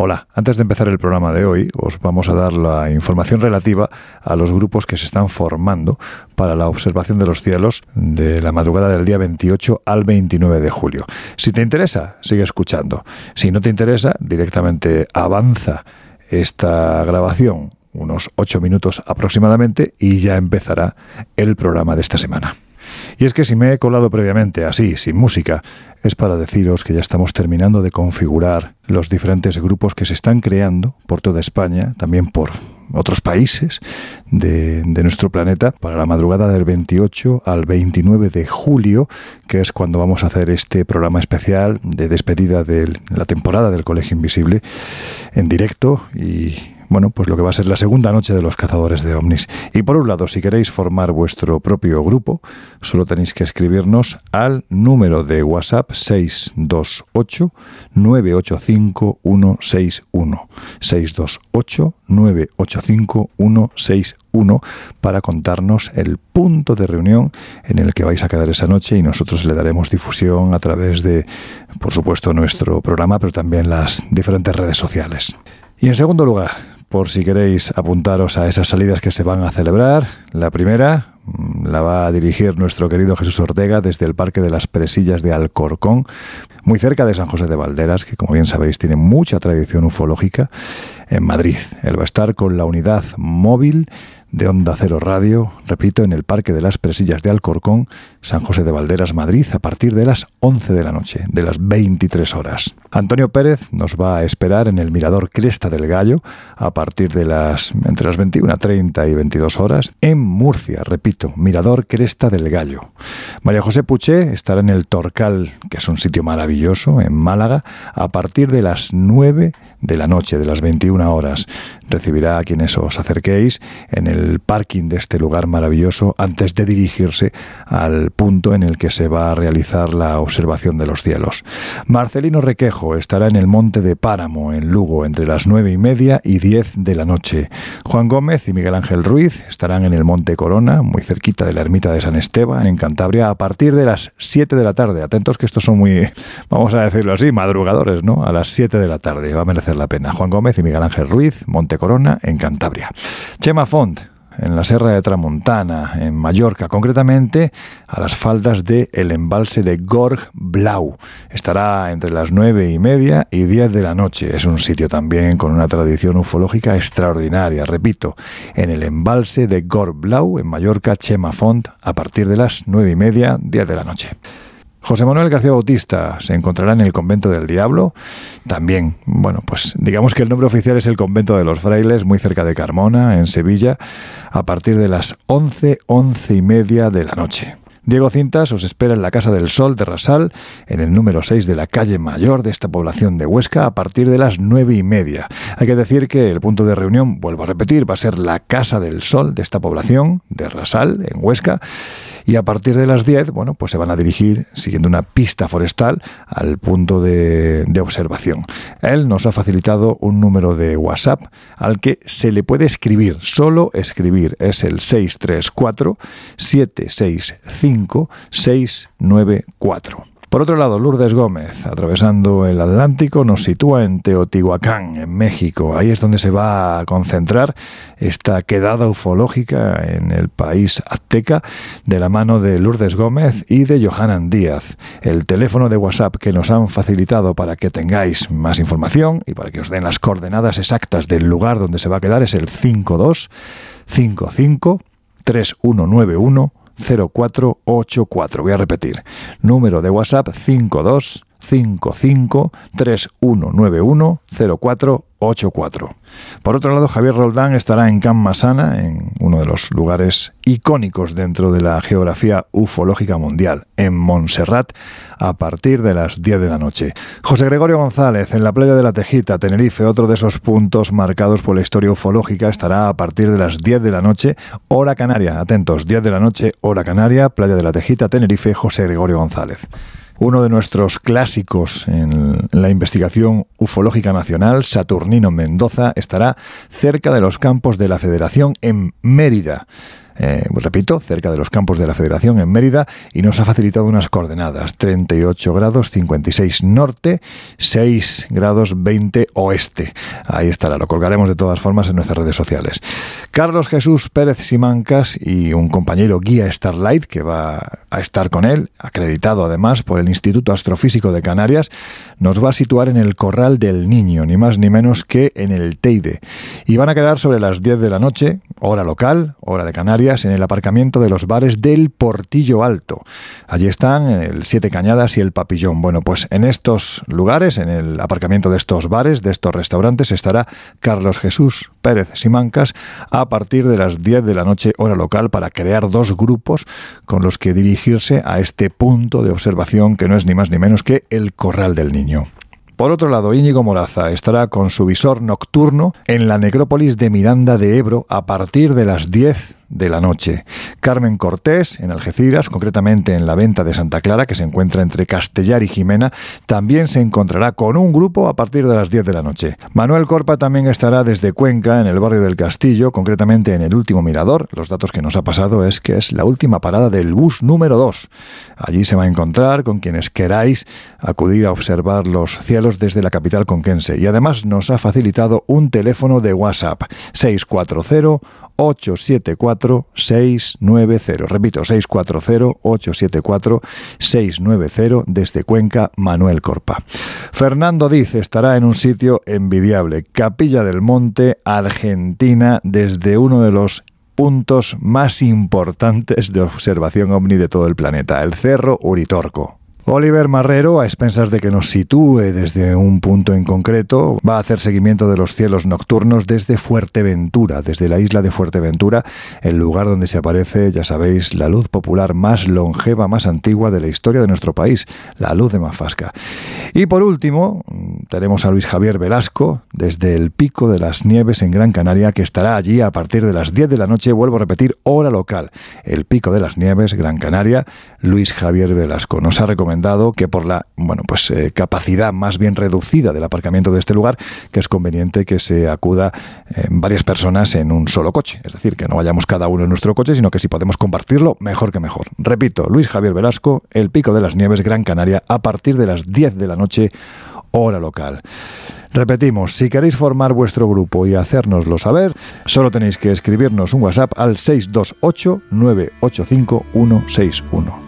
Hola, antes de empezar el programa de hoy, os vamos a dar la información relativa a los grupos que se están formando para la observación de los cielos de la madrugada del día 28 al 29 de julio. Si te interesa, sigue escuchando. Si no te interesa, directamente avanza esta grabación unos ocho minutos aproximadamente y ya empezará el programa de esta semana. Y es que si me he colado previamente así, sin música, es para deciros que ya estamos terminando de configurar los diferentes grupos que se están creando por toda España, también por otros países de, nuestro planeta, para la madrugada del 28 al 29 de julio, que es cuando vamos a hacer este programa especial de despedida de la temporada del Colegio Invisible en directo y bueno, pues lo que va a ser la segunda noche de los cazadores de ovnis. Y por un lado, si queréis formar vuestro propio grupo, solo tenéis que escribirnos al número de WhatsApp 628 985 161 628 985 161 para contarnos el punto de reunión en el que vais a quedar esa noche y nosotros le daremos difusión a través de, por supuesto, nuestro programa, pero también las diferentes redes sociales. Y en segundo lugar, por si queréis apuntaros a esas salidas que se van a celebrar. La primera mm, la va a dirigir nuestro querido Jesús Ortega desde el Parque de las Presillas de Alcorcón, muy cerca de San José de Valderas, que como bien sabéis tiene mucha tradición ufológica, en Madrid. Él va a estar con la unidad móvil de Onda Cero Radio, repito, en el Parque de las Presillas de Alcorcón, San José de Valderas, Madrid, a partir de las 11 de la noche, de las 23 horas. Antonio Pérez nos va a esperar en el Mirador Cresta del Gallo a partir de las entre las 21.30 y 22 horas en Murcia, repito, Mirador Cresta del Gallo. María José Puché estará en el Torcal, que es un sitio maravilloso, en Málaga, a partir de las 9 de la noche, de las 21 horas. Recibirá a quienes os acerquéis en el parking de este lugar maravilloso antes de dirigirse al punto en el que se va a realizar la observación de los cielos. Marcelino Requejo estará en el Monte de Páramo, en Lugo, entre las nueve y media y diez de la noche. Juan Gómez y Miguel Ángel Ruiz estarán en el Monte Corona, muy cerquita de la ermita de San Esteban, en Cantabria, a partir de las 7 de la tarde. Atentos que estos son muy, vamos a decirlo así, madrugadores, ¿no? A las 7 de la tarde. Va a merecer la pena. Juan Gómez y Miguel Ángel Ruiz, Monte Corona, en Cantabria. Chema Font, en la Serra de Tramontana, en Mallorca, concretamente a las faldas del el embalse de Gorg Blau. Estará entre las nueve y media y diez de la noche. Es un sitio también con una tradición ufológica extraordinaria. Repito, en el embalse de Gorg Blau, en Mallorca, Chema Font, a partir de las nueve y media, diez de la noche. José Manuel García Bautista se encontrará en el convento del Diablo. También, bueno, pues digamos que el nombre oficial es el convento de los frailes, muy cerca de Carmona, en Sevilla, a partir de las once, once y media de la noche. Diego Cintas os espera en la Casa del Sol de Rasal, en el número 6 de la calle mayor de esta población de Huesca, a partir de las nueve y media. Hay que decir que el punto de reunión, vuelvo a repetir, va a ser la Casa del Sol de esta población de Rasal, en Huesca, y a partir de las 10, bueno, pues se van a dirigir, siguiendo una pista forestal, al punto de, observación. Él nos ha facilitado un número de WhatsApp al que se le puede escribir, solo escribir, es el 634 765 694. Por otro lado, Lourdes Gómez, atravesando el Atlántico, nos sitúa en Teotihuacán, en México. Ahí es donde se va a concentrar esta quedada ufológica en el país azteca de la mano de Lourdes Gómez y de Johanan Díaz. El teléfono de WhatsApp que nos han facilitado para que tengáis más información y para que os den las coordenadas exactas del lugar donde se va a quedar es el 52 55 3191 0484. Voy a repetir. Número de WhatsApp 52 55 3191 0484. Por otro lado, Javier Roldán estará en Can Masana, en uno de los lugares icónicos dentro de la geografía ufológica mundial, en Montserrat, a partir de las 10 de la noche. José Gregorio González, en la playa de la Tejita, Tenerife, otro de esos puntos marcados por la historia ufológica, estará a partir de las 10 de la noche, hora canaria. Atentos, 10 de la noche, hora canaria, playa de la Tejita, Tenerife, José Gregorio González uno de nuestros clásicos en la investigación ufológica nacional, Saturnino Mendoza, estará cerca de los campos de la Federación en Mérida. Eh, repito, cerca de los campos de la Federación en Mérida y nos ha facilitado unas coordenadas, 38 grados 56 norte, 6 grados 20 oeste. Ahí estará, lo colgaremos de todas formas en nuestras redes sociales. Carlos Jesús Pérez Simancas y un compañero guía Starlight que va a estar con él, acreditado además por el Instituto Astrofísico de Canarias, nos va a situar en el Corral del Niño, ni más ni menos que en el Teide. Y van a quedar sobre las 10 de la noche, hora local, hora de Canarias, en el aparcamiento de los bares del Portillo Alto. Allí están el Siete Cañadas y el Papillón. Bueno, pues en estos lugares, en el aparcamiento de estos bares, de estos restaurantes, estará Carlos Jesús Pérez Simancas a partir de las 10 de la noche, hora local, para crear dos grupos con los que dirigirse a este punto de observación que no es ni más ni menos que el Corral del Niño. Por otro lado, Íñigo Moraza estará con su visor nocturno en la necrópolis de Miranda de Ebro a partir de las 10 de la noche. Carmen Cortés, en Algeciras, concretamente en la venta de Santa Clara, que se encuentra entre Castellar y Jimena, también se encontrará con un grupo a partir de las 10 de la noche. Manuel Corpa también estará desde Cuenca, en el barrio del Castillo, concretamente en el último mirador. Los datos que nos ha pasado es que es la última parada del bus número 2. Allí se va a encontrar con quienes queráis acudir a observar los cielos desde la capital conquense. Y además nos ha facilitado un teléfono de WhatsApp 640 874-690. Repito, 640-874-690 desde Cuenca, Manuel Corpa. Fernando dice estará en un sitio envidiable, Capilla del Monte, Argentina, desde uno de los puntos más importantes de observación ovni de todo el planeta, el Cerro Uritorco. Oliver Marrero, a expensas de que nos sitúe desde un punto en concreto, va a hacer seguimiento de los cielos nocturnos desde Fuerteventura, desde la isla de Fuerteventura, el lugar donde se aparece, ya sabéis, la luz popular más longeva, más antigua de la historia de nuestro país, la luz de Mafasca. Y por último, tenemos a Luis Javier Velasco, desde el Pico de las Nieves en Gran Canaria, que estará allí a partir de las 10 de la noche, vuelvo a repetir, hora local. El Pico de las Nieves, Gran Canaria, Luis Javier Velasco. Nos ha recomendado dado que por la bueno pues eh, capacidad más bien reducida del aparcamiento de este lugar, que es conveniente que se acuda eh, varias personas en un solo coche. Es decir, que no vayamos cada uno en nuestro coche, sino que si podemos compartirlo, mejor que mejor. Repito, Luis Javier Velasco, El Pico de las Nieves, Gran Canaria, a partir de las 10 de la noche, hora local. Repetimos, si queréis formar vuestro grupo y hacérnoslo saber, solo tenéis que escribirnos un WhatsApp al 628 985 161.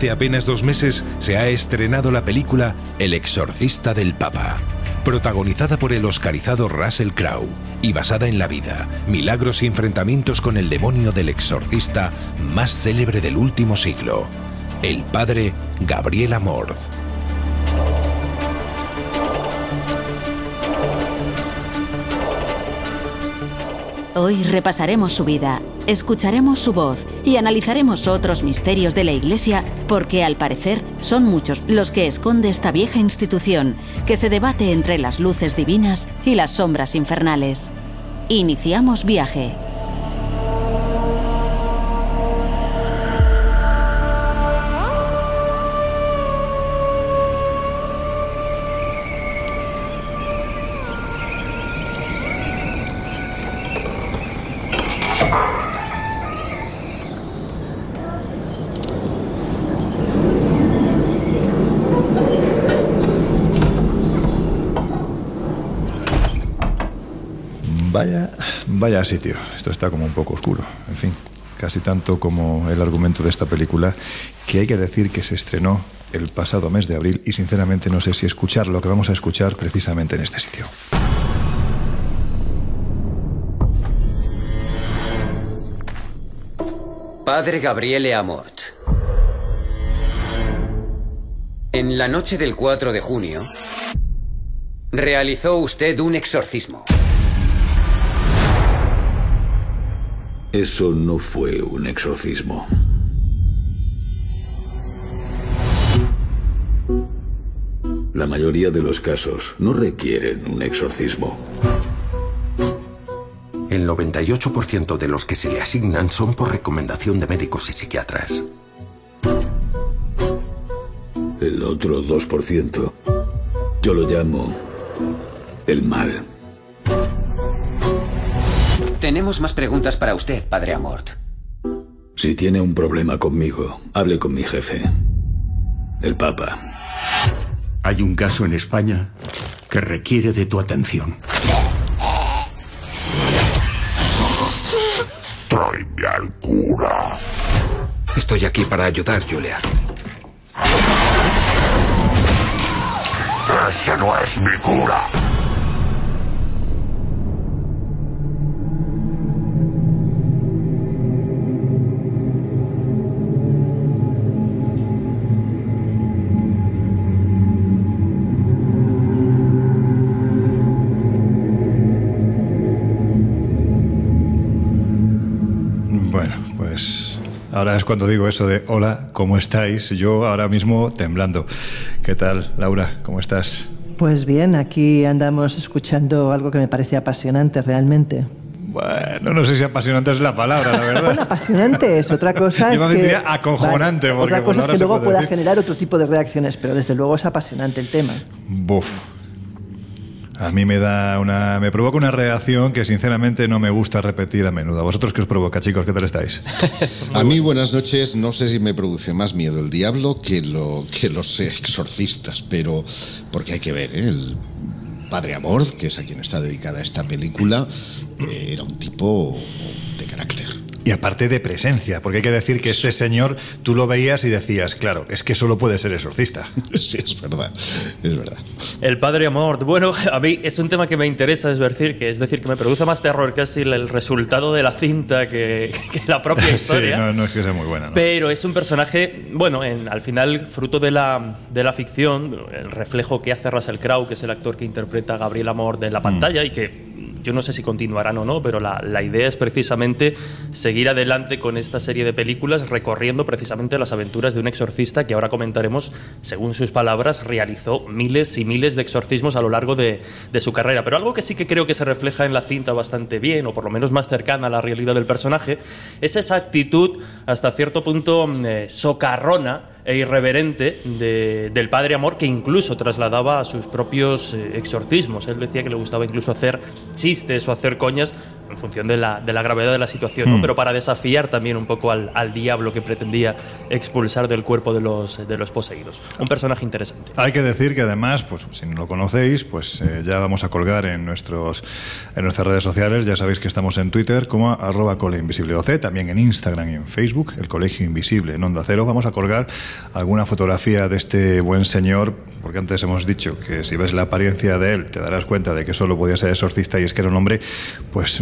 Hace apenas dos meses se ha estrenado la película El exorcista del Papa, protagonizada por el oscarizado Russell Crowe y basada en la vida, milagros y enfrentamientos con el demonio del exorcista más célebre del último siglo, el padre Gabriel Amorth. Hoy repasaremos su vida, escucharemos su voz y analizaremos otros misterios de la Iglesia porque al parecer son muchos los que esconde esta vieja institución que se debate entre las luces divinas y las sombras infernales. Iniciamos viaje. Vaya sitio. Esto está como un poco oscuro. En fin, casi tanto como el argumento de esta película, que hay que decir que se estrenó el pasado mes de abril y sinceramente no sé si escuchar lo que vamos a escuchar precisamente en este sitio. Padre Gabriele Amort. En la noche del 4 de junio, realizó usted un exorcismo. Eso no fue un exorcismo. La mayoría de los casos no requieren un exorcismo. El 98% de los que se le asignan son por recomendación de médicos y psiquiatras. El otro 2%, yo lo llamo el mal. Tenemos más preguntas para usted, Padre Amort. Si tiene un problema conmigo, hable con mi jefe, el Papa. Hay un caso en España que requiere de tu atención. Tráeme al cura. Estoy aquí para ayudar, Julia. Ese no es mi cura. Ahora es cuando digo eso de hola, ¿cómo estáis? Yo ahora mismo temblando. ¿Qué tal, Laura? ¿Cómo estás? Pues bien, aquí andamos escuchando algo que me parece apasionante realmente. Bueno, no sé si apasionante es la palabra, la verdad. Bueno, apasionante es otra cosa. Yo es me que, acojonante, porque otra pues cosa es que luego pueda decir. generar otro tipo de reacciones, pero desde luego es apasionante el tema. Buf. A mí me da una. me provoca una reacción que sinceramente no me gusta repetir a menudo. ¿A vosotros qué os provoca, chicos? ¿Qué tal estáis? A mí, buenas noches. No sé si me produce más miedo el diablo que, lo, que los exorcistas, pero porque hay que ver, ¿eh? el padre Amor, que es a quien está dedicada esta película, eh, era un tipo de carácter. Y aparte de presencia, porque hay que decir que este señor tú lo veías y decías, claro, es que solo puede ser exorcista. Sí, es verdad, es verdad. El padre amor. Bueno, a mí es un tema que me interesa, es decir, que es decir, que me produce más terror casi el resultado de la cinta que, que la propia sí, historia. no, no es que sea muy buena. ¿no? Pero es un personaje, bueno, en- al final, fruto de la, de la ficción, el reflejo que hace Russell Crowe, que es el actor que interpreta a Gabriel Amor de la pantalla y que yo no sé si continuarán o no, pero la, la idea es precisamente seguir adelante con esta serie de películas recorriendo precisamente las aventuras de un exorcista que ahora comentaremos, según sus palabras, realizó miles y miles de exorcismos a lo largo de, de su carrera. Pero algo que sí que creo que se refleja en la cinta bastante bien, o por lo menos más cercana a la realidad del personaje, es esa actitud hasta cierto punto mm, eh, socarrona e irreverente de- del padre amor que incluso trasladaba a sus propios eh, exorcismos. Él decía que le gustaba incluso hacer chistes o hacer coñas en función de la, de la gravedad de la situación, ¿no? Mm. pero para desafiar también un poco al, al diablo que pretendía expulsar del cuerpo de los, de los poseídos. Un personaje interesante. Hay que decir que además, pues si no lo conocéis, pues eh, ya vamos a colgar en nuestros en nuestras redes sociales. Ya sabéis que estamos en Twitter como arroba coleinvisibleoc, también en Instagram y en Facebook, el Colegio Invisible en Onda Cero. Vamos a colgar alguna fotografía de este buen señor, porque antes hemos dicho que si ves la apariencia de él te darás cuenta de que solo podía ser exorcista y es que era un hombre, pues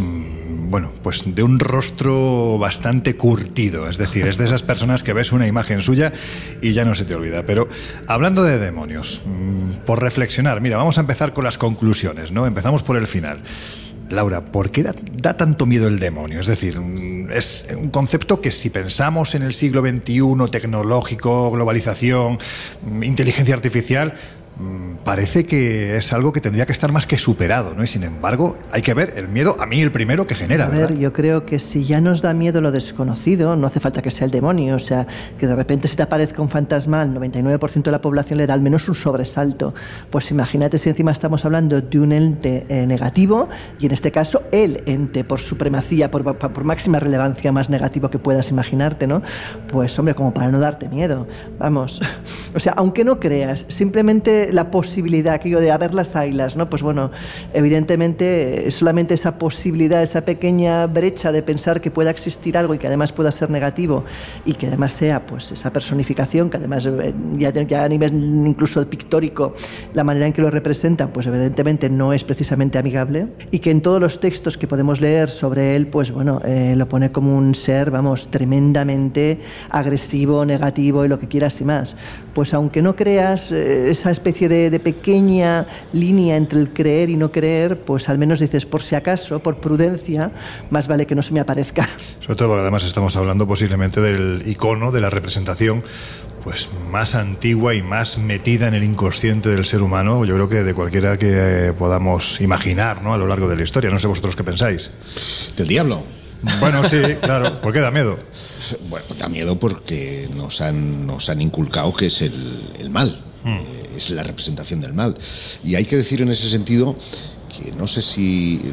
bueno, pues de un rostro bastante curtido. Es decir, es de esas personas que ves una imagen suya y ya no se te olvida. Pero hablando de demonios, mm, por reflexionar, mira, vamos a empezar con las conclusiones, ¿no? Empezamos por el final. Laura, ¿por qué da, tanto miedo el demonio? Es decir, mm, es un concepto que si pensamos en el siglo XXI, tecnológico, globalización, mm, inteligencia artificial, parece que es algo que tendría que estar más que superado, ¿no? Y sin embargo, hay que ver el miedo, a mí el primero que genera, A ¿verdad? ver, yo creo que si ya nos da miedo lo desconocido, no hace falta que sea el demonio. O sea, que de repente se te aparezca un fantasma, al 99% de la población le da al menos un sobresalto. Pues imagínate si encima estamos hablando de un ente eh, negativo, y en este caso el ente, por supremacía, por, por- por máxima relevancia más negativo que puedas imaginarte, ¿no? Pues hombre, como para no darte miedo. Vamos. O sea, aunque no creas, simplemente la posibilidad, aquello de haber las ailas, ¿no? Pues bueno, evidentemente solamente esa posibilidad, esa pequeña brecha de pensar que pueda existir algo y que además pueda ser negativo y que además sea pues esa personificación, que además eh, ya, ya a nivel incluso pictórico, la manera en que lo representan, pues evidentemente no es precisamente amigable y que en todos los textos que podemos leer sobre él, pues bueno, eh, lo pone como un ser, vamos, tremendamente agresivo, negativo y lo que quieras y más. Pues aunque no creas eh, esa especie de, de pequeña línea entre el creer y no creer, pues al menos dices, por si acaso, por prudencia, más vale que no se me aparezca. Sobre todo porque además estamos hablando posiblemente del icono, de la representación pues más antigua y más metida en el inconsciente del ser humano, yo creo que de cualquiera que eh, podamos imaginar ¿no? a lo largo de la historia. No sé vosotros qué pensáis. Del diablo. Bueno, sí, claro. ¿Por qué da miedo? Bueno, da miedo porque nos han, nos han inculcado que es el, el mal. Mm. Eh, es la representación del mal. Y hay que decir en ese sentido que no sé si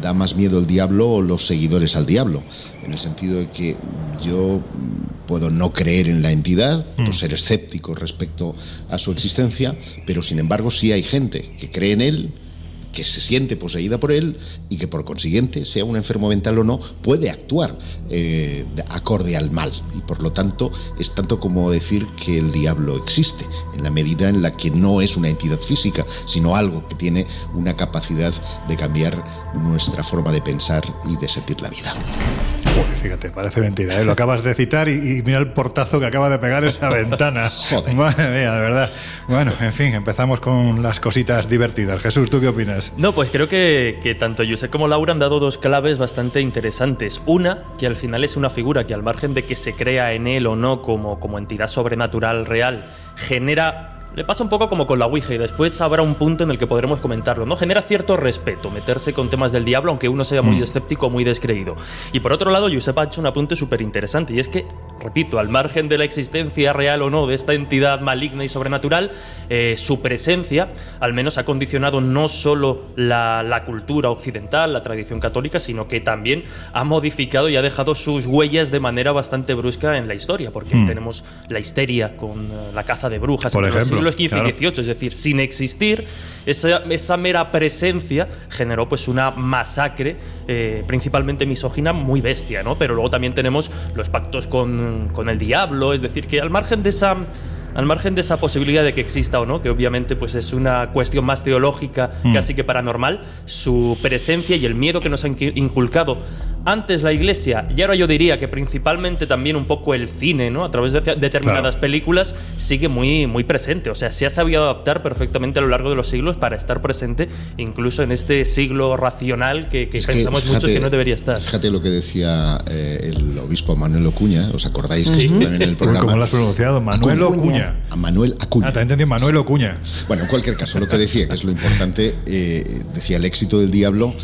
da más miedo el diablo o los seguidores al diablo, en el sentido de que yo mm, puedo no creer en la entidad, puedo ser escéptico respecto a su existencia, pero sin embargo sí hay gente que cree en él, que se siente poseída por él y que por consiguiente, sea un enfermo mental o no, puede actuar eh, de- acorde al mal. Y por lo tanto es tanto como decir que el diablo existe, en la medida en la que no es una entidad física, sino algo que tiene una capacidad de cambiar nuestra forma de pensar y de sentir la vida. Joder, fíjate, parece mentira, ¿eh? Lo acabas de citar y, y mira el portazo que acaba de pegar esa ventana. Joder. Madre mía, de verdad. Bueno, en fin, empezamos con las cositas divertidas. Jesús, ¿tú qué opinas? No, pues creo que, que tanto Josep como Laura han dado dos claves bastante interesantes. Una, que al final es una figura que al margen de que se crea en él o no como, como entidad sobrenatural real, genera... Le pasa un poco como con la Ouija y después habrá un punto en el que podremos comentarlo, ¿no? Genera cierto respeto meterse con temas del diablo, aunque uno sea muy Mm. escéptico o muy descreído. Y por otro lado, Josep ha hecho un apunte súper interesante y es que, repito, al margen de la existencia real o no de esta entidad maligna y sobrenatural, eh, su presencia al menos ha condicionado no solo la, la cultura occidental, la tradición católica, sino que también ha modificado y ha dejado sus huellas de manera bastante brusca en la historia, porque Mm. tenemos la histeria con eh, la caza de brujas Por en los ejemplo, siglos XV y XVIII, es decir, sin existir, esa, esa mera presencia generó pues una masacre eh, principalmente misógina muy bestia, ¿no? Pero luego también tenemos los pactos con, con el diablo, es decir, que al margen de esa al margen de esa posibilidad de que exista o no, que obviamente pues es una cuestión más teológica, Mm. casi que paranormal, su presencia y el miedo que nos ha inqui- inculcado antes la Iglesia, y ahora yo diría que principalmente también un poco el cine, ¿no? A través de determinadas Claro. películas, sigue muy, muy presente. O sea, se ha sabido adaptar perfectamente a lo largo de los siglos para estar presente incluso en este siglo racional que, que pensamos muchos que no debería estar. Fíjate lo que decía eh, el obispo Manuel Ocuña, ¿os acordáis Sí. esto también en el programa? ¿Cómo lo has pronunciado? Manuel. Ocuña. A Manuel Acuña. Ah, también entendí Manuel Ocuña. Bueno, en cualquier caso, lo que decía, que es lo importante, eh, decía, el éxito del diablo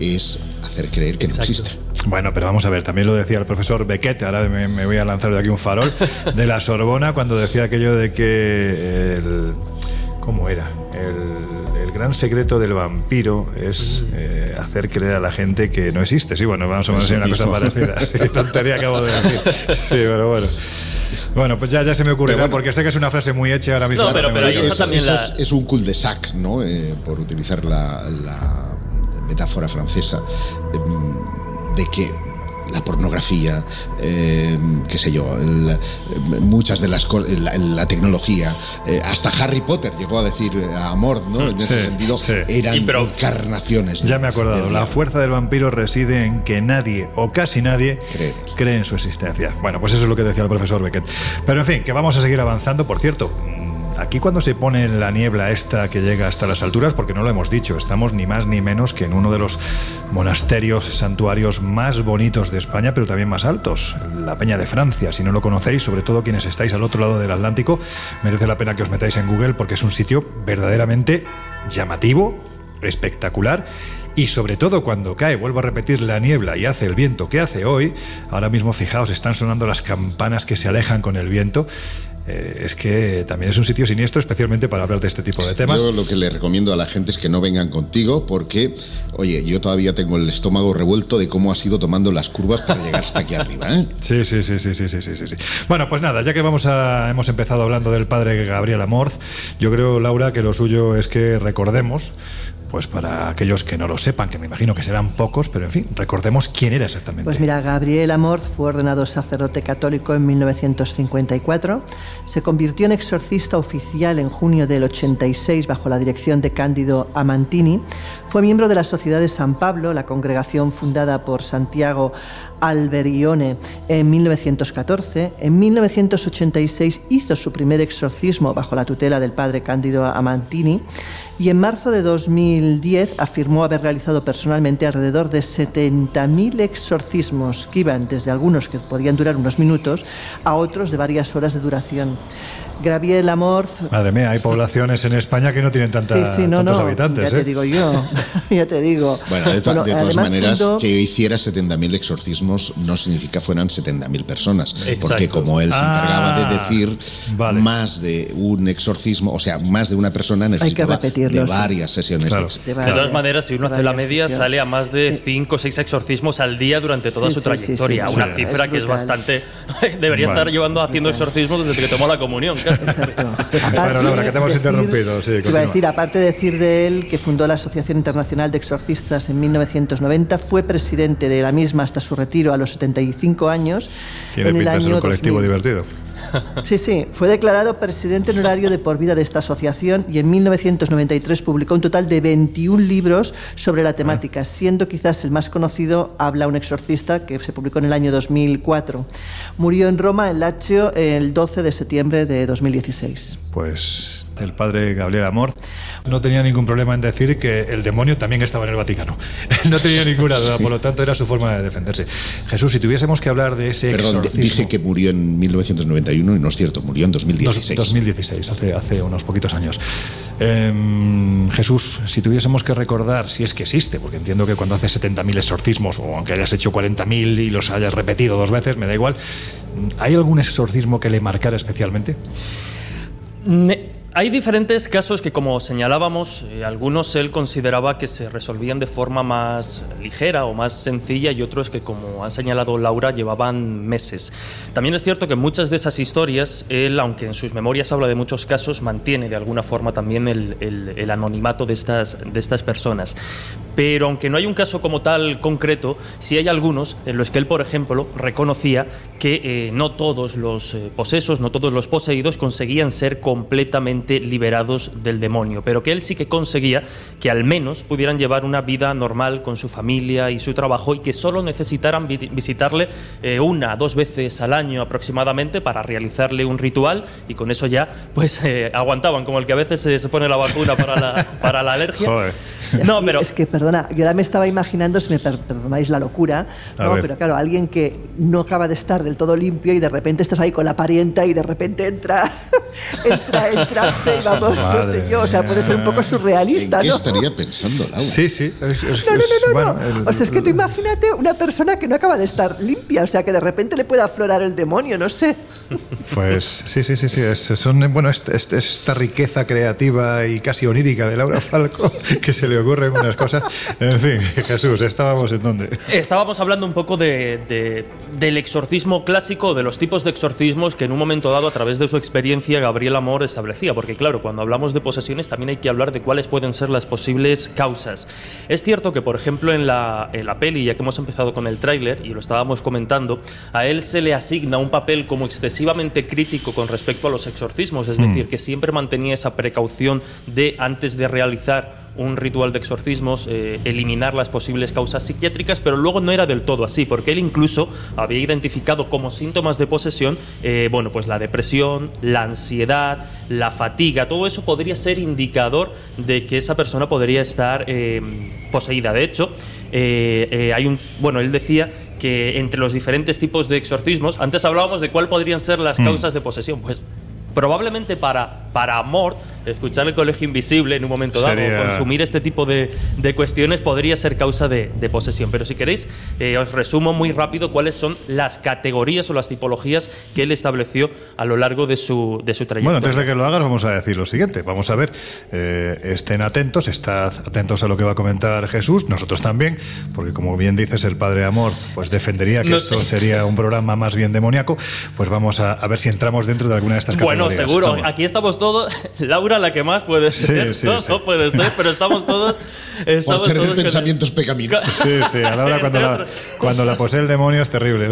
es hacer creer que Exacto. no existe. Bueno, pero vamos a ver, también lo decía el profesor Beckett, ahora me, me voy a lanzar de aquí un farol, de la Sorbona, cuando decía aquello de que el... ¿Cómo era? El, el gran secreto del vampiro es eh, hacer creer a la gente que no existe. Sí, bueno, vamos a decir una cosa parecida. Sí, tontería acabo de decir. Sí, pero bueno. Bueno, pues ya, ya se me bueno. porque sé que es una frase muy hecha ahora mismo. No, pero- pero también eso la- es, es un cul-de-sac, ¿no? Eh, por utilizar la, la metáfora francesa, em, de que la pornografía, eh, qué sé yo, el- muchas de las cosas, la, la tecnología, eh, hasta Harry Potter llegó a decir eh, a Amor, ¿no? En ese Sí, sentido, sí. eran pero- encarnaciones. Ya me he acordado, la fuerza del vampiro reside en que nadie o casi nadie Cree. cree en su existencia. Bueno, pues eso es lo que decía el profesor Beckett. Pero en fin, que vamos a seguir avanzando. Por cierto, mm, aquí cuando se pone la niebla esta que llega hasta las alturas, porque no lo hemos dicho, estamos ni más ni menos que en uno de los monasterios, santuarios más bonitos de España, pero también más altos, la Peña de Francia. Si no lo conocéis, sobre todo quienes estáis al otro lado del Atlántico, merece la pena que os metáis en Google porque es un sitio verdaderamente llamativo, espectacular y sobre todo cuando cae, vuelvo a repetir, la niebla y hace el viento que hace hoy, ahora mismo fijaos, están sonando las campanas que se alejan con el viento. Eh, es que también es un sitio siniestro, especialmente para hablar de este tipo de temas. Yo lo que le recomiendo a la gente es que no vengan contigo porque, oye, yo todavía tengo el estómago revuelto de cómo has ido tomando las curvas para llegar hasta aquí arriba. ¿eh? Sí, sí, sí, sí, sí, sí, sí, sí. Bueno, pues nada, ya que vamos a, hemos empezado hablando del padre Gabriel Amorz, yo creo, Laura, que lo suyo es que recordemos pues para aquellos que no lo sepan, que me imagino que serán pocos, pero en fin, recordemos quién era exactamente. Pues mira, Gabriel Amorth fue ordenado sacerdote católico en 1954, se convirtió en exorcista oficial en junio del 86 bajo la dirección de Cándido Amantini, fue miembro de la Sociedad de San Pablo, la congregación fundada por Santiago Alberione en 1914. En 1986 hizo su primer exorcismo bajo la tutela del padre Cándido Amantini y en marzo de 2010 afirmó haber realizado personalmente alrededor de 70.000 exorcismos que iban desde algunos que podían durar unos minutos a otros de varias horas de duración. Graviel Amorz. Madre mía, hay poblaciones en España que no tienen tanta, sí, sí, no, tantos no, habitantes. Ya te ¿eh? digo yo, ya te digo. Bueno, de, to bueno, de todas maneras, fundó... que hiciera 70.000 exorcismos no significa fueran 70.000 personas. Exacto. Porque como él se encargaba Ah, de decir vale. más de un exorcismo, o sea, más de una persona necesitaba de varias sesiones. Claro. De, de, todas maneras, si uno hace la media, sesiones. sale a más de 5 o 6 exorcismos al día durante toda Sí, su sí, trayectoria. sí, sí, Una sí. cifra Es que es bastante. Debería estar llevando haciendo exorcismos desde que tomó la comunión. Bueno, Laura, que te hemos interrumpido. Sí, Iba a decir, aparte de decir de él, que fundó la Asociación Internacional de Exorcistas en 1990, fue presidente de la misma hasta su retiro a los 75 años. Tiene en el pinta de ser año un colectivo 2000. divertido. Sí, sí, fue declarado presidente honorario de por vida de esta asociación y en 1993 publicó un total de 21 libros sobre la temática, siendo quizás el más conocido Habla un exorcista, que se publicó en el año 2004. Murió en Roma, en Lazio, el 12 de septiembre de 2016. Pues el padre Gabriel Amor no tenía ningún problema en decir que el demonio también estaba en el Vaticano. no tenía ninguna duda, por lo tanto era su forma de defenderse. Jesús, si tuviésemos que hablar de ese Perdón, exorcismo... dije que murió en 1991 y no es cierto, murió en 2016. Dos- 2016, hace, hace unos poquitos años. Em, Jesús, si tuviésemos que recordar, si es que existe, porque entiendo que cuando haces 70.000 exorcismos, o aunque hayas hecho 40.000 y los hayas repetido dos veces, me da igual, ¿hay algún exorcismo que le marcara especialmente? Hay diferentes casos que, como señalábamos, eh, algunos él consideraba que se resolvían de forma más ligera o más sencilla y otros que, como ha señalado Laura, llevaban meses. También es cierto que muchas de esas historias, él, aunque en sus memorias habla de muchos casos, mantiene de alguna forma también el, el- el anonimato de estas, de estas personas. Pero aunque no hay un caso como tal concreto, sí hay algunos en los que él, por ejemplo, reconocía que eh, no todos los eh, posesos, no todos los poseídos conseguían ser completamente liberados del demonio, pero que él sí que conseguía que al menos pudieran llevar una vida normal con su familia y su trabajo y que solo necesitaran vi- visitarle eh, una, dos veces al año aproximadamente para realizarle un ritual y con eso ya pues eh, aguantaban, como el que a veces eh, se pone la vacuna para la, para la alergia. Joder. No, pero Es que, perdona, yo ahora me estaba imaginando, si me per- perdonáis la locura, ¿no? pero claro, alguien que no acaba de estar del todo limpio y de repente estás ahí con la parienta y de repente entra, entra, entra, y vamos, no sé yo, o sea, puede ser un poco ¿En surrealista, qué ¿no? estaría pensando, Laura? Sí, sí. es- es- No, no, no, no, bueno, no. el- O sea, es que tú imagínate una persona que no acaba de estar limpia, o sea, que de repente le pueda aflorar el demonio, no sé. Pues sí, sí, sí, sí. Es, son, bueno, es- es- esta riqueza creativa y casi onírica de Laura Falco que se le ocurren unas cosas. En fin, Jesús, estábamos en donde. Estábamos hablando un poco de, de- del exorcismo clásico, de los tipos de exorcismos que en un momento dado, a través de su experiencia, Gabriel Amor establecía. Porque, claro, cuando hablamos de posesiones también hay que hablar de cuáles pueden ser las posibles causas. Es cierto que, por ejemplo, en la, en la peli, ya que hemos empezado con el tráiler y lo estábamos comentando, a él se le asigna un papel como excesivamente crítico con respecto a los exorcismos. Es Mm. decir, que siempre mantenía esa precaución de, antes de realizar un ritual de exorcismos, eh, eliminar las posibles causas psiquiátricas, pero luego no era del todo así, porque él incluso había identificado como síntomas de posesión, eh, bueno, pues la depresión, la ansiedad, la fatiga, todo eso podría ser indicador de que esa persona podría estar eh, poseída. De hecho, hay un, bueno, él decía que entre los diferentes tipos de exorcismos, antes hablábamos de cuál podrían ser las Mm. causas de posesión, pues probablemente para, para Mort, escuchar el colegio invisible en un momento dado, Sería- o consumir este tipo de, de cuestiones podría ser causa de, de posesión. Pero si queréis, eh, os resumo muy rápido cuáles son las categorías o las tipologías que él estableció a lo largo de su, de su Bueno, trayectoria. antes de que lo hagas, vamos a decir lo siguiente. Vamos a ver, eh, estén atentos, estad atentos a lo que va a comentar Jesús, nosotros también, porque como bien dices, el Padre Amor pues defendería que No esto sería un programa más bien demoníaco. Pues vamos a, a ver si entramos dentro de alguna de estas Bueno, seguro. Vamos. Aquí estamos todos. Laura, la que más puede Sí, ser. sí, no, sí. no puede ser, pero estamos todos. Estamos Por tener todos con- pensamientos pecaminosos. Sí, sí, a la hora cuando la, cuando la posee el demonio es terrible.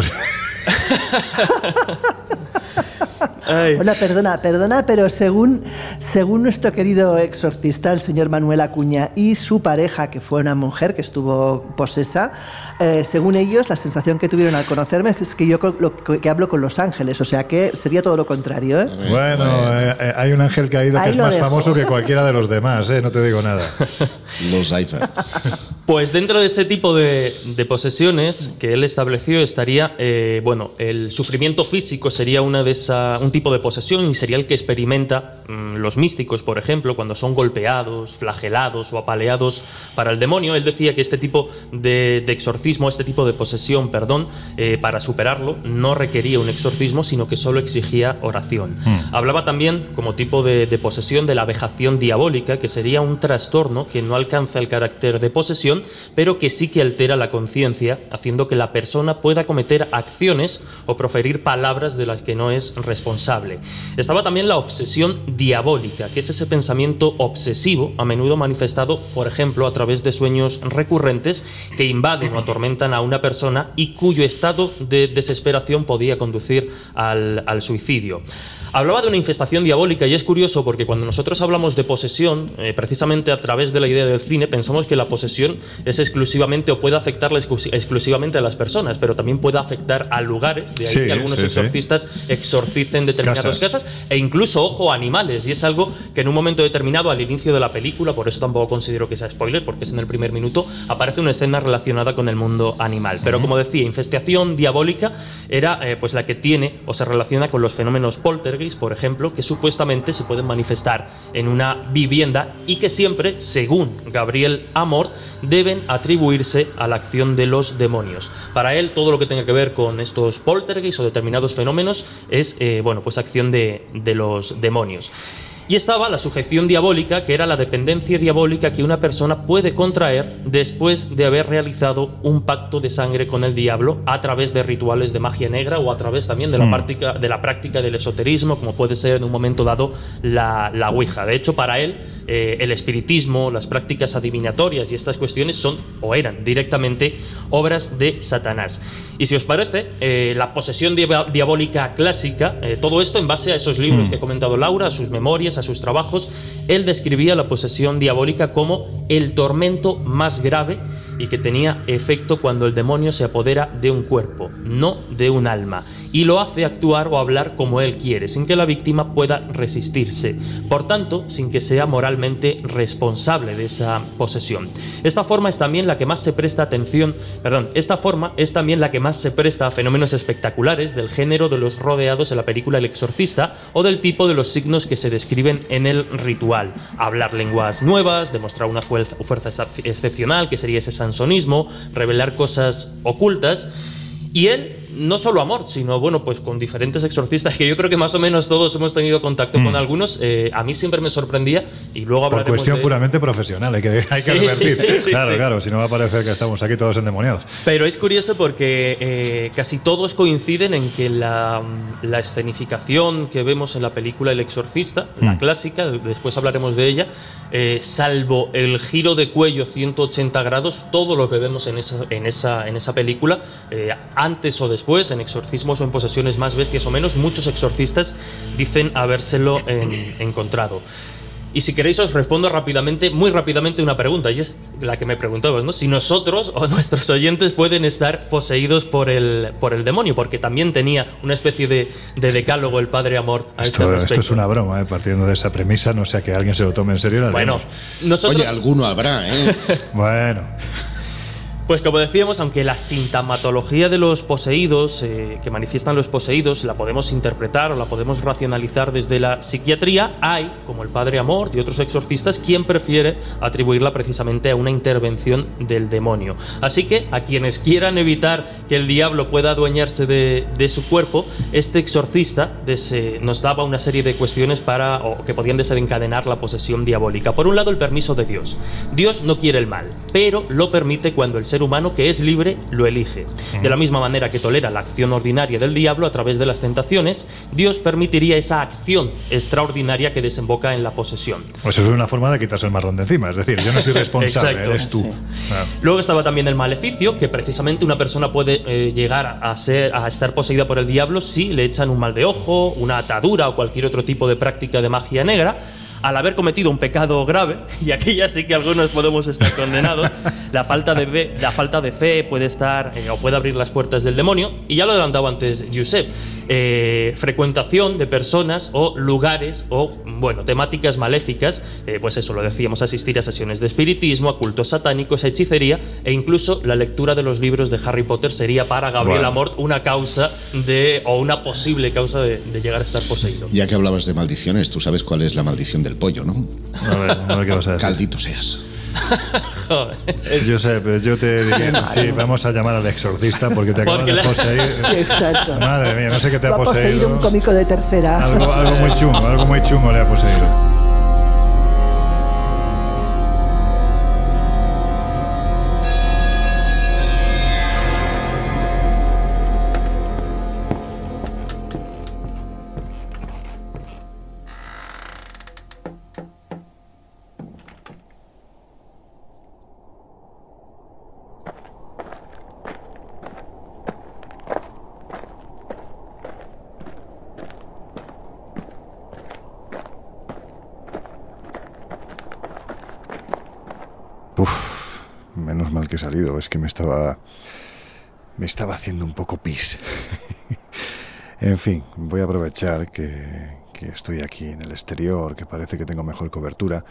Ay. Hola, perdona, perdona, pero según, según nuestro querido exorcista, el señor Manuel Acuña, y su pareja, que fue una mujer que estuvo posesa, eh, según ellos, la sensación que tuvieron al conocerme es que yo con- lo, que hablo con los ángeles, o sea que sería todo lo contrario, ¿eh? Bueno, eh, eh, hay un ángel caído que es más dejo. famoso que cualquiera de los demás, ¿eh? no te digo nada. Los Cypher. Pues dentro de ese tipo de, de posesiones que él estableció estaría, eh, bueno, el sufrimiento físico sería una de esa, un tipo de posesión y sería el que experimenta mm, los místicos, por ejemplo, cuando son golpeados, flagelados o apaleados para el demonio. Él decía que este tipo de, de exorcismo, este tipo de posesión, perdón, eh, para superarlo no requería un exorcismo, sino que solo exigía oración. Hablaba también como tipo de, de posesión de la vejación diabólica, que sería un trastorno que no alcanza el carácter de posesión, pero que sí que altera la conciencia, haciendo que la persona pueda cometer acciones o proferir palabras de las que no es responsable. Estaba también la obsesión diabólica, que es ese pensamiento obsesivo, a menudo manifestado, por ejemplo, a través de sueños recurrentes que invaden o atormentan a una persona y cuyo estado de desesperación podía conducir al, al suicidio. Hablaba de una infestación diabólica y es curioso porque cuando nosotros hablamos de posesión, eh, precisamente a través de la idea del cine, pensamos que la posesión es exclusivamente o puede afectar exclusi- exclusivamente a las personas, pero también puede afectar a lugares. De ahí Sí, que algunos sí, sí. exorcistas exorcicen determinadas Casas. casas e incluso, ojo, animales. Y es algo que en un momento determinado, al inicio de la película, por eso tampoco considero que sea spoiler, porque es en el primer minuto, aparece una escena relacionada con el mundo animal. Pero como decía, infestación diabólica era eh, pues la que tiene o se relaciona con los fenómenos poltergeist, por ejemplo, que supuestamente se pueden manifestar en una vivienda y que siempre, según Gabriel Amor, deben atribuirse a la acción de los demonios. Para él, todo lo que tenga que ver con estos poltergeist o determinados fenómenos es, eh, bueno, pues acción de, de los demonios. Y estaba la sujeción diabólica, que era la dependencia diabólica que una persona puede contraer después de haber realizado un pacto de sangre con el diablo a través de rituales de magia negra o a través también de la, Hmm. práctica, de la práctica del esoterismo, como puede ser en un momento dado la, la Ouija. De hecho, para él, eh, el espiritismo, las prácticas adivinatorias y estas cuestiones son o eran directamente obras de Satanás. Y si os parece, eh, la posesión diab- diabólica clásica, eh, todo esto en base a esos libros Mm. que ha comentado Laura, a sus memorias, a sus trabajos, él describía la posesión diabólica como el tormento más grave y que tenía efecto cuando el demonio se apodera de un cuerpo, no de un alma, y lo hace actuar o hablar como él quiere, sin que la víctima pueda resistirse. Por tanto, sin que sea moralmente responsable de esa posesión. Esta forma es también la que más se presta atención, perdón, esta forma es también la que más se presta a fenómenos espectaculares del género de los rodeados en la película El Exorcista o del tipo de los signos que se describen en el ritual. Hablar lenguas nuevas, demostrar una fuerza, fuerza excep- excepcional, que sería ese sansonismo, revelar cosas ocultas. Y él, no solo a Mort, sino bueno, pues con diferentes exorcistas, que yo creo que más o menos todos hemos tenido contacto con algunos, eh, a mí siempre me sorprendía y luego Por hablaremos cuestión de- puramente profesional, hay que, hay que Sí, advertir. sí, sí, sí, claro, claro, si no va a parecer que estamos aquí todos endemoniados. Pero es curioso porque eh, casi todos coinciden en que la, la escenificación que vemos en la película El Exorcista, la Mm. clásica, después hablaremos de ella, eh, salvo el giro de cuello 180 grados, todo lo que vemos en esa, en esa, en esa película, antes o después, en exorcismos o en posesiones más bestias o menos, muchos exorcistas dicen habérselo en- encontrado. Y si queréis os respondo rápidamente, muy rápidamente una pregunta, y es la que me preguntabas, ¿no? Si nosotros o nuestros oyentes pueden estar poseídos por el, por el demonio, porque también tenía una especie de, de decálogo el Padre Amor a este Esto, respecto. esto es una broma, ¿eh? partiendo de esa premisa, no sea que alguien se lo tome en serio. Bueno, nosotros... Oye, alguno habrá, ¿eh? Bueno, Pues como decíamos, aunque la sintomatología de los poseídos, eh, que manifiestan los poseídos, la podemos interpretar o la podemos racionalizar desde la psiquiatría, hay, como el padre Amor y otros exorcistas, quien prefiere atribuirla precisamente a una intervención del demonio. Así que a quienes quieran evitar que el diablo pueda adueñarse de, su cuerpo, este exorcista nos daba una serie de cuestiones para, que podían desencadenar la posesión diabólica. Por un lado, el permiso de Dios. Dios no quiere el mal, pero lo permite cuando el ser humano que es libre lo elige. De la misma manera que tolera la acción ordinaria del diablo a través de las tentaciones, Dios permitiría esa acción extraordinaria que desemboca en la posesión. Pues eso es una forma de quitarse el marrón de encima, es decir, yo no soy responsable, eres tú. Luego estaba también el maleficio, que precisamente una persona puede eh, llegar a, ser, a estar poseída por el diablo si le echan un mal de ojo, una atadura o cualquier otro tipo de práctica de magia negra al haber cometido un pecado grave, y aquí ya sí que algunos podemos estar condenados, la falta de fe, la falta de fe puede estar eh, o puede abrir las puertas del demonio, y ya lo adelantaba antes Josep, eh, frecuentación de personas o lugares o, bueno, temáticas maléficas, eh, pues eso lo decíamos, asistir a sesiones de espiritismo, a cultos satánicos, a hechicería, e incluso la lectura de los libros de Harry Potter sería para Gabriel Amort una causa de, o una posible causa de, de llegar a estar poseído. Ya que hablabas de maldiciones, tú sabes cuál es la maldición del pollo, ¿no? A ver, a ver qué vas a decir. Caldito seas. Yo sé, pero yo te diría, sí, vamos a llamar al exorcista porque te acaba de poseer. exacto. Madre mía, no sé qué te ha, ha poseído. poseído un cómico de tercera. Algo, algo muy chungo, algo muy chungo le ha poseído. Que me estaba me estaba haciendo un poco pis. en fin, voy a aprovechar que, que estoy aquí en el exterior, que parece que tengo mejor cobertura,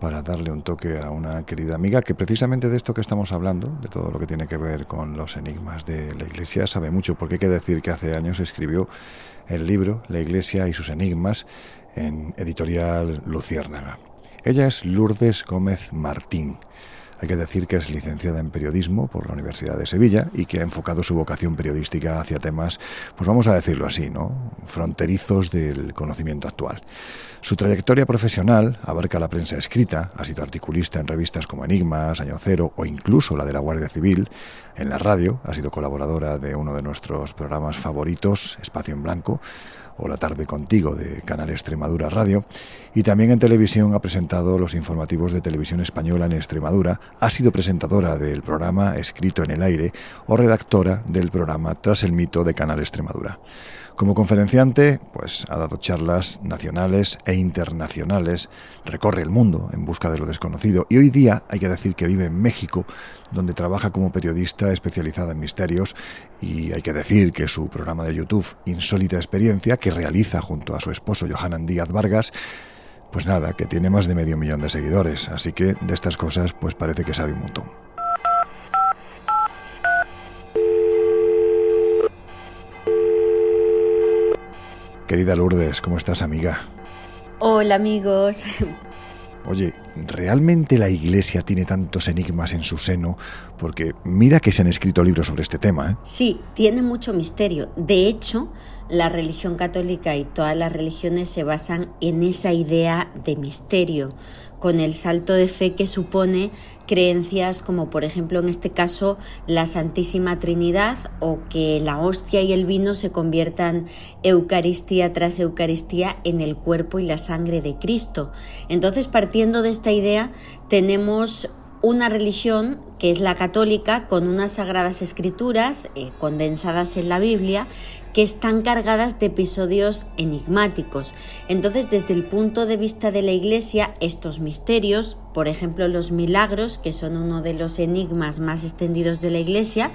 para darle un toque a una querida amiga que precisamente de esto que estamos hablando, de todo lo que tiene que ver con los enigmas de la Iglesia, sabe mucho, porque hay que decir que hace años escribió el libro La Iglesia y sus enigmas en editorial Luciérnaga. Ella es Lourdes Gómez Martín. Hay que decir que es licenciada en periodismo por la Universidad de Sevilla y que ha enfocado su vocación periodística hacia temas, pues vamos a decirlo así, ¿no? Fronterizos del conocimiento actual. Su trayectoria profesional abarca la prensa escrita, ha sido articulista en revistas como Enigmas, Año Cero o incluso la de la Guardia Civil. En la radio ha sido colaboradora de uno de nuestros programas favoritos, Espacio en Blanco o La tarde contigo de Canal Extremadura Radio y también en televisión ha presentado los informativos de televisión española en Extremadura, ha sido presentadora del programa Escrito en el aire o redactora del programa Tras el mito de Canal Extremadura. Como conferenciante, pues ha dado charlas nacionales e internacionales, recorre el mundo en busca de lo desconocido y hoy día hay que decir que vive en México, donde trabaja como periodista especializada en misterios y hay que decir que su programa de YouTube Insólita Experiencia, que realiza junto a su esposo Johanan Díaz Vargas, pues nada, que tiene más de medio millón de seguidores, así que de estas cosas pues parece que sabe un montón. Querida Lourdes, ¿cómo estás, amiga? Hola, amigos. Oye, ¿realmente la Iglesia tiene tantos enigmas en su seno? Porque mira que se han escrito libros sobre este tema. ¿eh? Sí, tiene mucho misterio. De hecho, la religión católica y todas las religiones se basan en esa idea de misterio con el salto de fe que supone creencias como por ejemplo en este caso la Santísima Trinidad o que la hostia y el vino se conviertan Eucaristía tras Eucaristía en el cuerpo y la sangre de Cristo. Entonces partiendo de esta idea tenemos una religión que es la católica con unas sagradas escrituras eh, condensadas en la Biblia que están cargadas de episodios enigmáticos. Entonces, desde el punto de vista de la Iglesia, estos misterios, por ejemplo los milagros, que son uno de los enigmas más extendidos de la Iglesia,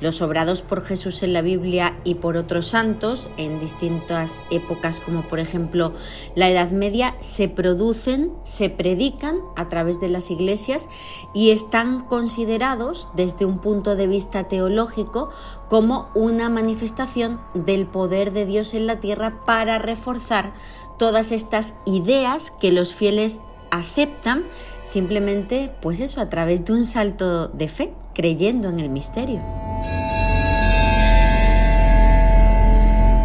los obrados por Jesús en la Biblia y por otros santos en distintas épocas, como por ejemplo la Edad Media, se producen, se predican a través de las iglesias y están considerados desde un punto de vista teológico como una manifestación del poder de Dios en la tierra para reforzar todas estas ideas que los fieles aceptan simplemente, pues eso, a través de un salto de fe, creyendo en el misterio.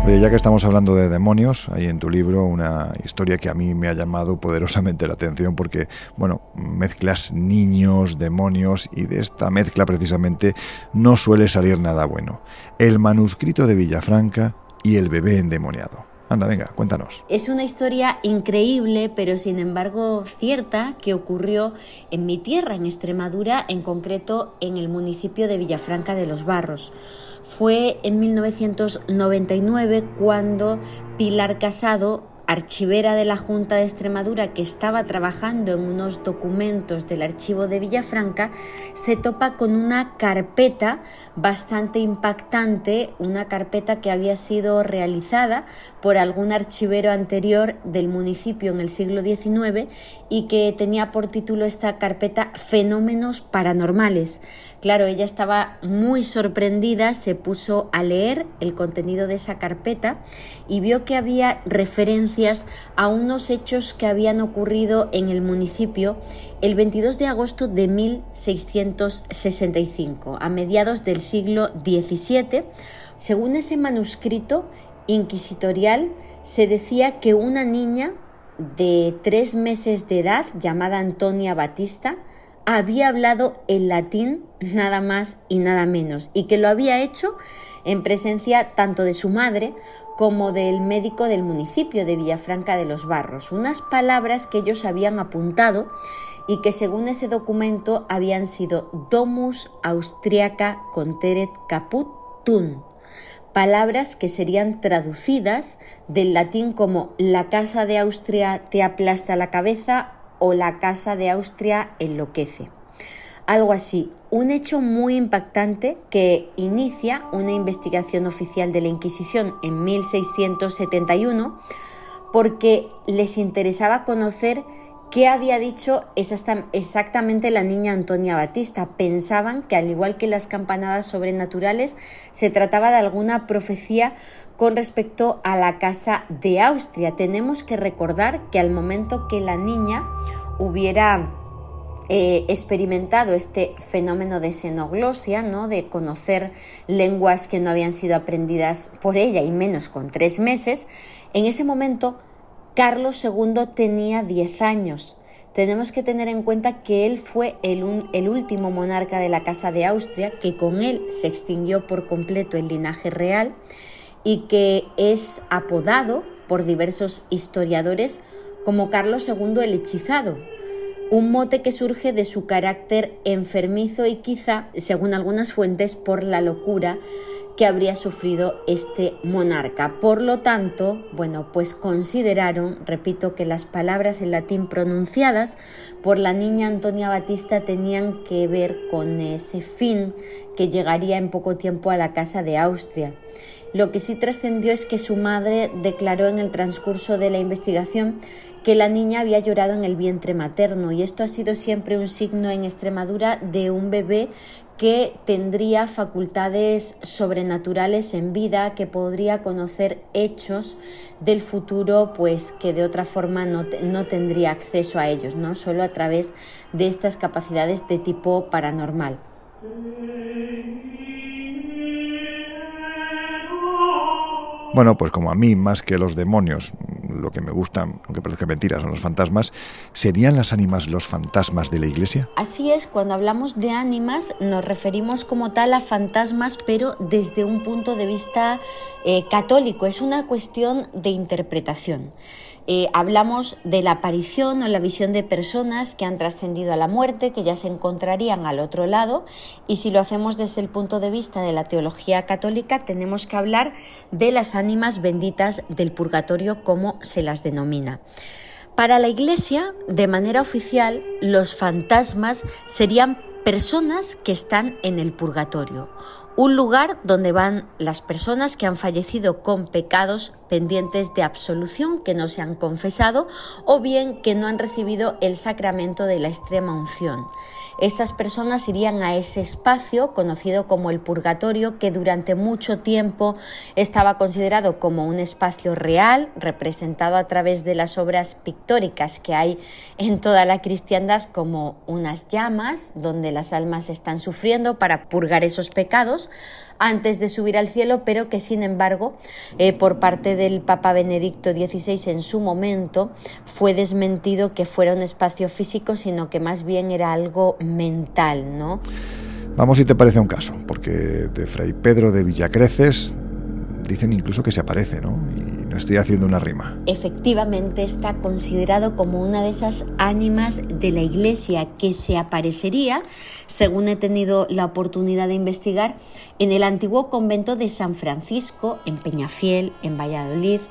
Oye, ya que estamos hablando de demonios, hay en tu libro una historia que a mí me ha llamado poderosamente la atención porque, bueno, mezclas niños, demonios y de esta mezcla precisamente no suele salir nada bueno. El manuscrito de Villafranca y el bebé endemoniado. Anda, venga, cuéntanos. Es una historia increíble, pero sin embargo cierta, que ocurrió en mi tierra, en Extremadura, en concreto en el municipio de Villafranca de los Barros. Fue en 1999 cuando Pilar Casado archivera de la Junta de Extremadura que estaba trabajando en unos documentos del archivo de Villafranca, se topa con una carpeta bastante impactante, una carpeta que había sido realizada por algún archivero anterior del municipio en el siglo XIX y que tenía por título esta carpeta Fenómenos Paranormales. Claro, ella estaba muy sorprendida, se puso a leer el contenido de esa carpeta y vio que había referencias a unos hechos que habían ocurrido en el municipio el 22 de agosto de 1665, a mediados del siglo XVII. Según ese manuscrito inquisitorial, se decía que una niña de tres meses de edad, llamada Antonia Batista, había hablado en latín nada más y nada menos y que lo había hecho en presencia tanto de su madre como del médico del municipio de Villafranca de los Barros, unas palabras que ellos habían apuntado y que según ese documento habían sido Domus Austriaca Conteret Caput Tun, palabras que serían traducidas del latín como la casa de Austria te aplasta la cabeza o la Casa de Austria enloquece. Algo así, un hecho muy impactante que inicia una investigación oficial de la Inquisición en 1671 porque les interesaba conocer qué había dicho exactamente la niña Antonia Batista. Pensaban que al igual que las campanadas sobrenaturales se trataba de alguna profecía con respecto a la casa de Austria. Tenemos que recordar que al momento que la niña hubiera eh, experimentado este fenómeno de xenoglosia, ¿no? de conocer lenguas que no habían sido aprendidas por ella y menos con tres meses, en ese momento Carlos II tenía 10 años. Tenemos que tener en cuenta que él fue el, el último monarca de la Casa de Austria, que con él se extinguió por completo el linaje real y que es apodado por diversos historiadores como Carlos II el hechizado, un mote que surge de su carácter enfermizo y quizá, según algunas fuentes, por la locura que habría sufrido este monarca. Por lo tanto, bueno, pues consideraron, repito, que las palabras en latín pronunciadas por la niña Antonia Batista tenían que ver con ese fin que llegaría en poco tiempo a la casa de Austria. Lo que sí trascendió es que su madre declaró en el transcurso de la investigación que la niña había llorado en el vientre materno y esto ha sido siempre un signo en Extremadura de un bebé que tendría facultades sobrenaturales en vida, que podría conocer hechos del futuro, pues que de otra forma no, no, tendría acceso a ellos, ¿no? Solo a través de estas capacidades de tipo paranormal. Bueno, pues como a mí, más que los demonios, lo que me gustan, aunque parezca mentira, son los fantasmas, ¿serían las ánimas los fantasmas de la iglesia? Así es, cuando hablamos de ánimas nos referimos como tal a fantasmas, pero desde un punto de vista eh, católico. Es una cuestión de interpretación. Eh, hablamos de la aparición o la visión de personas que han trascendido a la muerte, que ya se encontrarían al otro lado, y si lo hacemos desde el punto de vista de la teología católica, tenemos que hablar de las ánimas benditas del purgatorio, como se las denomina. Para la Iglesia, de manera oficial, los fantasmas serían personas que están en el purgatorio un lugar donde van las personas que han fallecido con pecados pendientes de absolución, que no se han confesado o bien que no han recibido el sacramento de la extrema unción. Estas personas irían a ese espacio conocido como el purgatorio, que durante mucho tiempo estaba considerado como un espacio real, representado a través de las obras pictóricas que hay en toda la cristiandad como unas llamas donde las almas están sufriendo para purgar esos pecados antes de subir al cielo, pero que sin embargo, eh, por parte del Papa Benedicto XVI en su momento, fue desmentido que fuera un espacio físico, sino que más bien era algo mental, ¿no? Vamos si te parece un caso, porque de Fray Pedro de Villacreces dicen incluso que se aparece, ¿no? Y estoy haciendo una rima. Efectivamente está considerado como una de esas ánimas de la iglesia que se aparecería, según he tenido la oportunidad de investigar, en el antiguo convento de San Francisco, en Peñafiel, en Valladolid,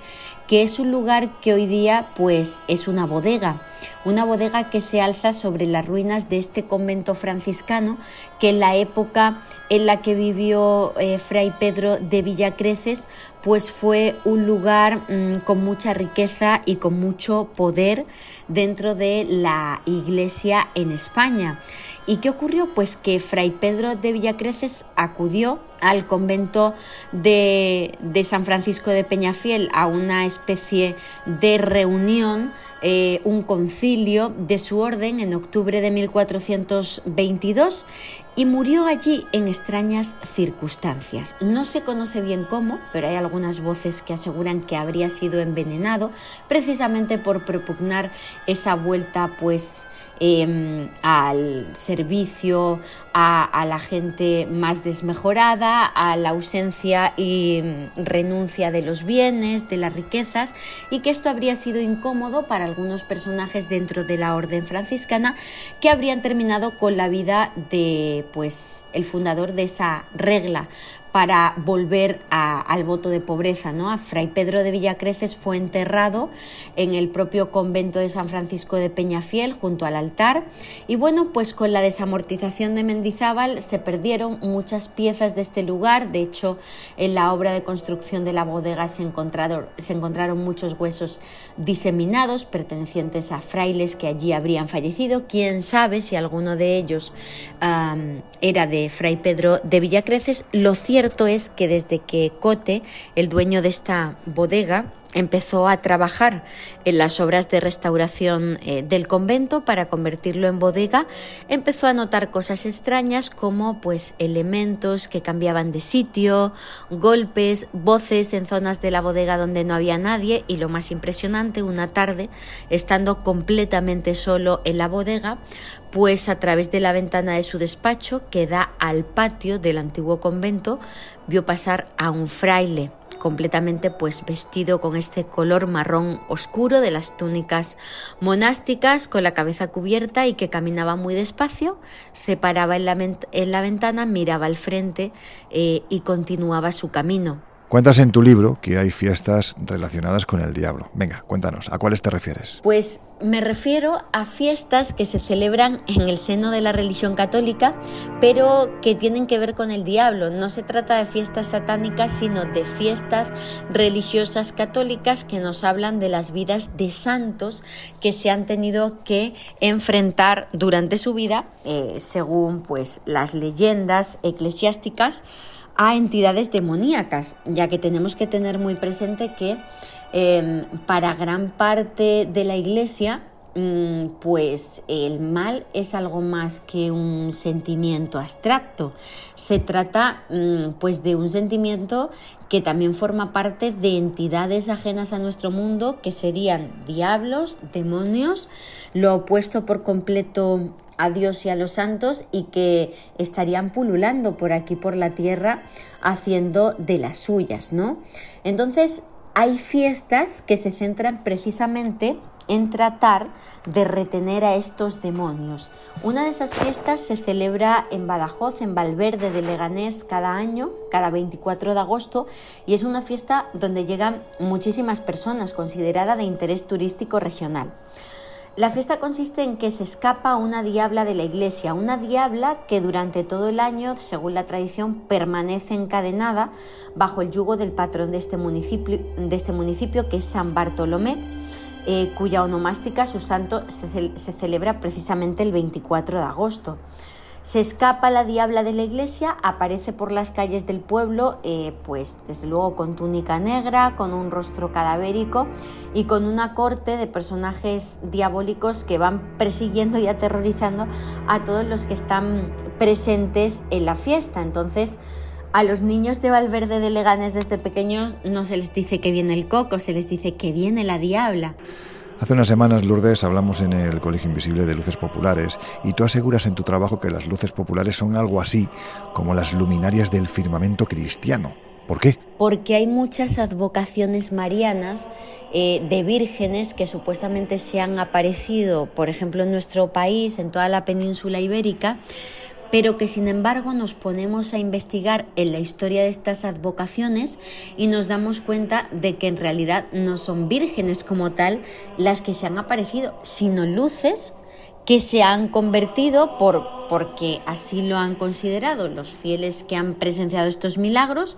que es un lugar que hoy día pues es una bodega, una bodega que se alza sobre las ruinas de este convento franciscano que en la época en la que vivió eh, Fray Pedro de Villacreces pues fue un lugar mm, con mucha riqueza y con mucho poder dentro de la iglesia en España. ¿Y qué ocurrió? Pues que Fray Pedro de Villacreces acudió al convento de, San Francisco de Peñafiel a una especie de reunión, eh, un concilio de su orden en octubre de 1422 y murió allí en extrañas circunstancias. No se conoce bien cómo, pero hay algunas voces que aseguran que habría sido envenenado precisamente por propugnar esa vuelta pues Em, al servicio a, la gente más desmejorada, a la ausencia y mm, renuncia de los bienes, de las riquezas, y que esto habría sido incómodo para algunos personajes dentro de la orden franciscana que habrían terminado con la vida de pues el fundador de esa regla para volver al voto de pobreza. ¿no? A Fray Pedro de Villacreces fue enterrado en el propio convento de San Francisco de Peñafiel junto al altar y bueno, pues con la desamortización de Mendizábal se perdieron muchas piezas de este lugar, de hecho en la obra de construcción de la bodega se encontraron, muchos huesos diseminados pertenecientes a frailes que allí habrían fallecido, quién sabe si alguno de ellos era de Fray Pedro de Villacreces, lo cierto es que desde que Cote, el dueño de esta bodega, empezó a trabajar en las obras de restauración eh, del convento para convertirlo en bodega, empezó a notar cosas extrañas como pues elementos que cambiaban de sitio, golpes, voces en zonas de la bodega donde no había nadie y lo más impresionante, una tarde, estando completamente solo en la bodega, pues a través de la ventana de su despacho que da al patio del antiguo convento, vio pasar a un fraile completamente pues vestido con este color marrón oscuro de las túnicas monásticas, con la cabeza cubierta y que caminaba muy despacio, se paraba en la, en la ventana, miraba al frente eh, y continuaba su camino. Cuentas en tu libro que hay fiestas relacionadas con el diablo. Venga, cuéntanos, ¿a cuáles te refieres? Pues me refiero a fiestas que se celebran en el seno de la religión católica, pero que tienen que ver con el diablo. No se trata de fiestas satánicas, sino de fiestas religiosas católicas que nos hablan de las vidas de santos que se han tenido que enfrentar durante su vida, eh, según pues las leyendas eclesiásticas a entidades demoníacas, ya que tenemos que tener muy presente que em, para gran parte de la Iglesia, pues el mal es algo más que un sentimiento abstracto. Se trata mm, pues de un sentimiento que también forma parte de entidades ajenas a nuestro mundo, que serían diablos, demonios, lo opuesto por completo a Dios y a los santos y que estarían pululando por aquí por la tierra haciendo de las suyas, ¿no? Entonces, hay fiestas que se centran precisamente en tratar de retener a estos demonios. Una de esas fiestas se celebra en Badajoz, en Valverde de Leganés, cada año, cada 24 de agosto, y es una fiesta donde llegan muchísimas personas, considerada de interés turístico regional. La fiesta consiste en que se escapa una diabla de la iglesia, una diabla que durante todo el año, según la tradición, permanece encadenada bajo el yugo del patrón de este municipio, de este municipio que es San Bartolomé, eh, cuya onomástica, su santo, se celebra precisamente el 24 de agosto. Se escapa la diabla de la iglesia, aparece por las calles del pueblo, eh, pues desde luego con túnica negra, con un rostro cadavérico y con una corte de personajes diabólicos que van persiguiendo y aterrorizando a todos los que están presentes en la fiesta. Entonces, a los niños de Valverde de Leganes desde pequeños no se les dice que viene el coco, se les dice que viene la diabla. Hace unas semanas, Lourdes, hablamos en el Colegio Invisible de Luces Populares y tú aseguras en tu trabajo que las luces populares son algo así como las luminarias del firmamento cristiano. ¿Por qué? Porque hay muchas advocaciones marianas eh, de vírgenes que supuestamente se han aparecido, por ejemplo, en nuestro país, en toda la península ibérica, pero que sin embargo nos ponemos a investigar en la historia de estas advocaciones y nos damos cuenta de que en realidad no son vírgenes como tal las que se han aparecido, sino luces que se han convertido por porque así lo han considerado los fieles que han presenciado estos milagros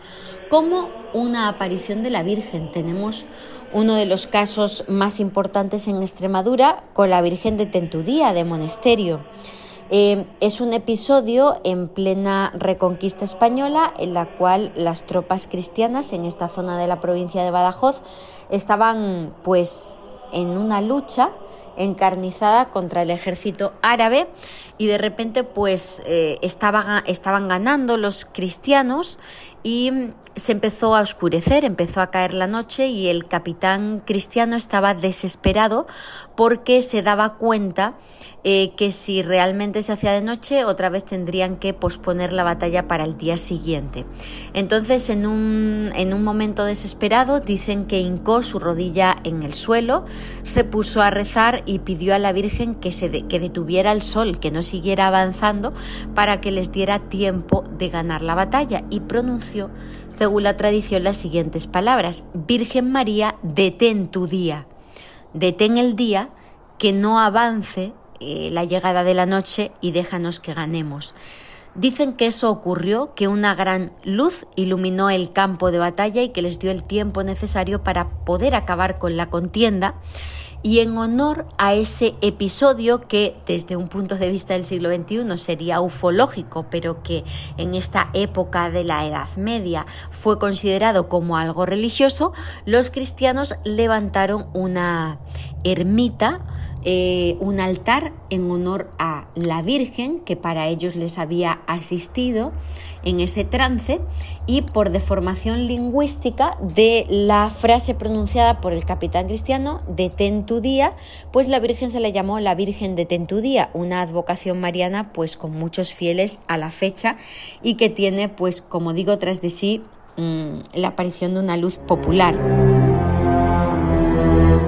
como una aparición de la Virgen. Tenemos uno de los casos más importantes en Extremadura con la Virgen de Tentudía de Monesterio. Eh, es un episodio en plena reconquista española en la cual las tropas cristianas en esta zona de la provincia de Badajoz estaban pues en una lucha encarnizada contra el ejército árabe y de repente pues eh, estaban ganando los cristianos y se empezó a oscurecer, empezó a caer la noche y el capitán cristiano estaba desesperado porque se daba cuenta eh, que si realmente se hacía de noche, otra vez tendrían que posponer la batalla para el día siguiente. Entonces, en un, en un momento desesperado, dicen que hincó su rodilla en el suelo, se puso a rezar y pidió a la Virgen que, se que detuviera el sol, que no siguiera avanzando, para que les diera tiempo de ganar la batalla, y pronunció, según la tradición, las siguientes palabras, Virgen María, detén tu día, detén el día, que no avance eh, la llegada de la noche y déjanos que ganemos. Dicen que eso ocurrió, que una gran luz iluminó el campo de batalla y que les dio el tiempo necesario para poder acabar con la contienda. Y en honor a ese episodio que desde un punto de vista del siglo XXI sería ufológico, pero que en esta época de la Edad Media fue considerado como algo religioso, los cristianos levantaron una ermita eh, un altar en honor a la Virgen que para ellos les había asistido en ese trance y por deformación lingüística de la frase pronunciada por el capitán cristiano de ten tu día, pues la Virgen se le llamó la Virgen de ten tu día, una advocación mariana pues con muchos fieles a la fecha y que tiene pues como digo tras de sí mm, la aparición de una luz popular.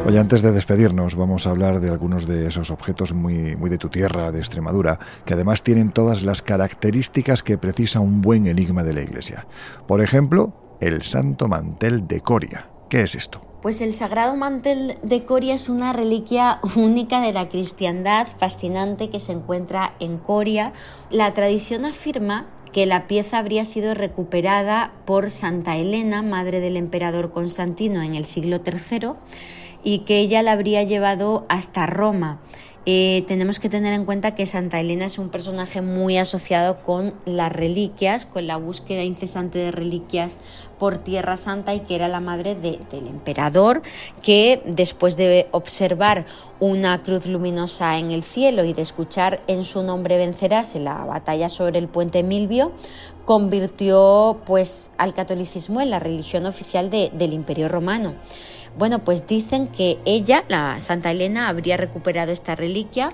Oye, antes de despedirnos, vamos a hablar de algunos de esos objetos muy, muy de tu tierra, de Extremadura, que además tienen todas las características que precisa un buen enigma de la Iglesia. Por ejemplo, el Santo Mantel de Coria. ¿Qué es esto? Pues el Sagrado Mantel de Coria es una reliquia única de la cristiandad, fascinante, que se encuentra en Coria. La tradición afirma que la pieza habría sido recuperada por Santa Elena, madre del emperador Constantino en el siglo III, y que ella la habría llevado hasta Roma. Eh, tenemos que tener en cuenta que Santa Elena es un personaje muy asociado con las reliquias, con la búsqueda incesante de reliquias por Tierra Santa y que era la madre del emperador, que después de observar una cruz luminosa en el cielo y de escuchar en su nombre vencerás en la batalla sobre el puente Milvio, convirtió pues al catolicismo en la religión oficial del Imperio Romano. Bueno, pues dicen que ella, la Santa Elena, habría recuperado esta reliquia,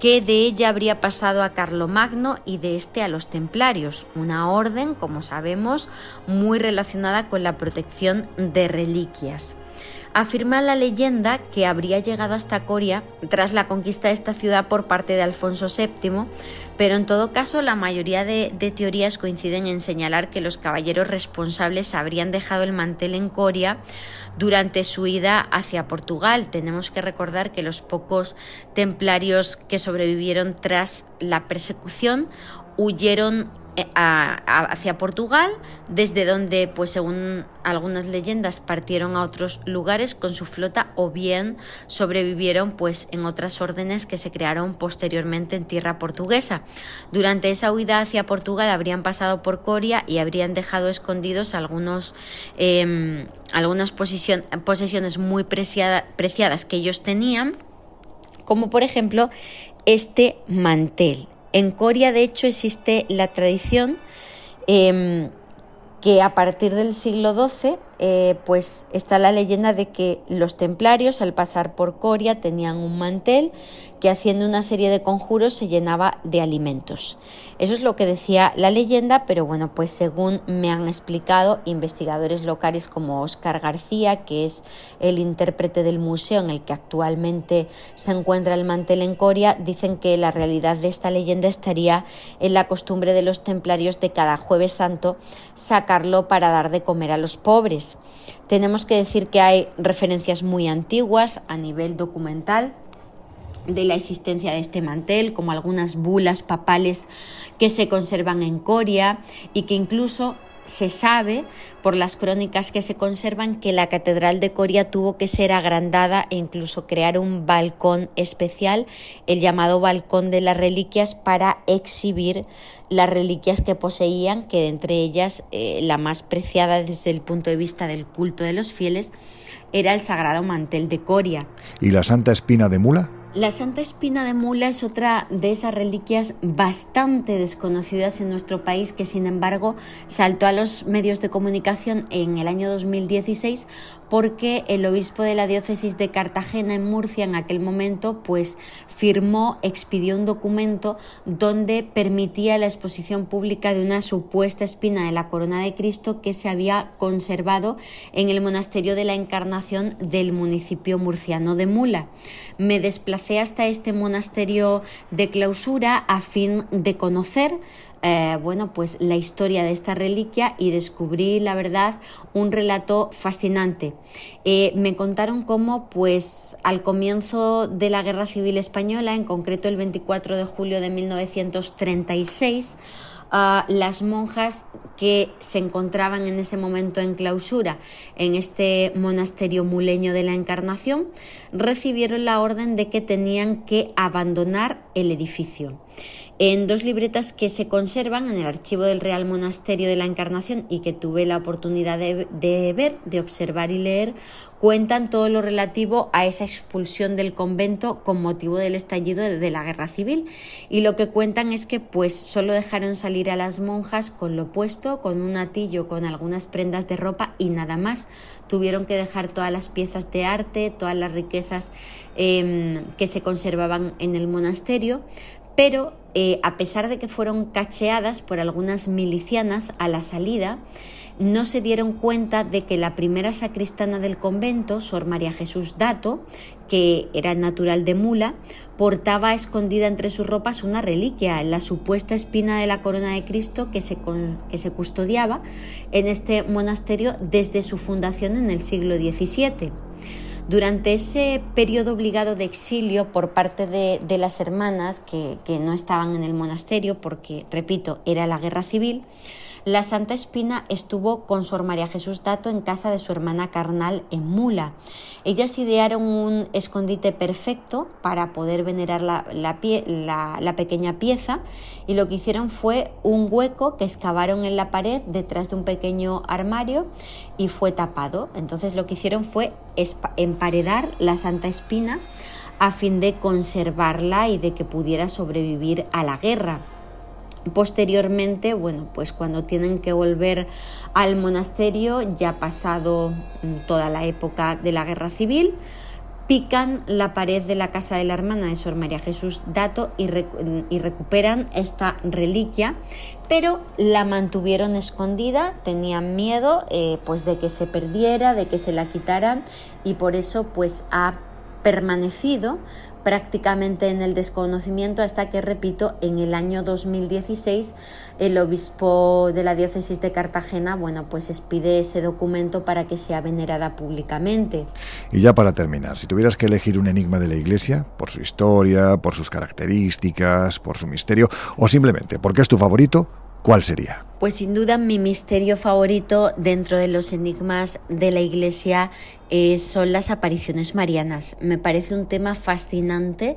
que de ella habría pasado a Carlomagno y de este a los templarios, una orden, como sabemos, muy relacionada con la protección de reliquias. Afirma la leyenda que habría llegado hasta Coria tras la conquista de esta ciudad por parte de Alfonso VII, pero en todo caso la mayoría de, teorías coinciden en señalar que los caballeros responsables habrían dejado el mantel en Coria durante su ida hacia Portugal. Tenemos que recordar que los pocos templarios que sobrevivieron tras la persecución huyeron eh, hacia Portugal, desde donde, pues según algunas leyendas, partieron a otros lugares con su flota o bien sobrevivieron pues en otras órdenes que se crearon posteriormente en tierra portuguesa. Durante esa huida hacia Portugal habrían pasado por Coria y habrían dejado escondidos algunos, em, algunas posesiones muy preciadas que ellos tenían, como por ejemplo este mantel en Coria, de hecho, existe la tradición em, que a partir del siglo XII eh, pues está la leyenda de que los templarios al pasar por Coria tenían un mantel que haciendo una serie de conjuros se llenaba de alimentos. Eso es lo que decía la leyenda, pero bueno, pues según me han explicado investigadores locales como Oscar García, que es el intérprete del museo en el que actualmente se encuentra el mantel en Coria, dicen que la realidad de esta leyenda estaría en la costumbre de los templarios de cada jueves santo sacarlo para dar de comer a los pobres. Tenemos que decir que hay referencias muy antiguas a nivel documental de la existencia de este mantel, como algunas bulas papales que se conservan en Coria y que incluso se sabe por las crónicas que se conservan que la Catedral de Coria tuvo que ser agrandada e incluso crear un balcón especial, el llamado Balcón de las Reliquias, para exhibir las reliquias que poseían, que entre ellas eh, la más preciada desde el punto de vista del culto de los fieles era el sagrado mantel de Coria. ¿Y la Santa Espina de Mula? La Santa Espina de Mula es otra de esas reliquias bastante desconocidas en nuestro país que sin embargo saltó a los medios de comunicación en el año 2016 porque el obispo de la diócesis de Cartagena en Murcia en aquel momento pues firmó, expidió un documento donde permitía la exposición pública de una supuesta espina de la corona de Cristo que se había conservado en el monasterio de la Encarnación del municipio murciano de Mula. Me hasta este monasterio de clausura a fin de conocer eh, bueno, pues la historia de esta reliquia y descubrí, la verdad, un relato fascinante. Eh, me contaron cómo, pues, al comienzo de la Guerra Civil Española, en concreto el 24 de julio de 1936, las monjas que se encontraban en ese momento en clausura en este monasterio muleño de la Encarnación recibieron la orden de que tenían que abandonar el edificio en dos libretas que se conservan en el archivo del Real Monasterio de la Encarnación y que tuve la oportunidad de, ver, de observar y leer, cuentan todo lo relativo a esa expulsión del convento con motivo del estallido de la guerra civil y lo que cuentan es que pues solo dejaron salir a las monjas con lo puesto, con un atillo, con algunas prendas de ropa y nada más. Tuvieron que dejar todas las piezas de arte, todas las riquezas em, que se conservaban en el monasterio, pero eh, a pesar de que fueron cacheadas por algunas milicianas a la salida, no se dieron cuenta de que la primera sacristana del convento, Sor María Jesús Dato, que era natural de Mula, portaba escondida entre sus ropas una reliquia, la supuesta espina de la corona de Cristo que se, que se custodiaba en este monasterio desde su fundación en el siglo XVII. Durante ese periodo obligado de exilio por parte de, las hermanas que, no estaban en el monasterio, porque, repito, era la guerra civil, la Santa Espina estuvo con Sor María Jesús Dato en casa de su hermana carnal en Mula. Ellas idearon un escondite perfecto para poder venerar la, la, pequeña pieza y lo que hicieron fue un hueco que excavaron en la pared detrás de un pequeño armario y fue tapado. Entonces lo que hicieron fue emparedar la Santa Espina a fin de conservarla y de que pudiera sobrevivir a la guerra. Posteriormente, bueno, pues cuando tienen que volver al monasterio, ya pasado mm, toda la época de la guerra civil, pican la pared de la casa de la hermana de Sor María Jesús Dato y, recuperan esta reliquia, pero la mantuvieron escondida, tenían miedo eh, pues de que se perdiera, de que se la quitaran y por eso pues ha permanecido prácticamente en el desconocimiento hasta que, repito, en el año 2016 el obispo de la diócesis de Cartagena, bueno, pues expide ese documento para que sea venerada públicamente. Y ya para terminar, si tuvieras que elegir un enigma de la Iglesia, por su historia, por sus características, por su misterio, o simplemente porque es tu favorito, ¿cuál sería? Pues sin duda mi misterio favorito dentro de los enigmas de la Iglesia eh, son las apariciones marianas. Me parece un tema fascinante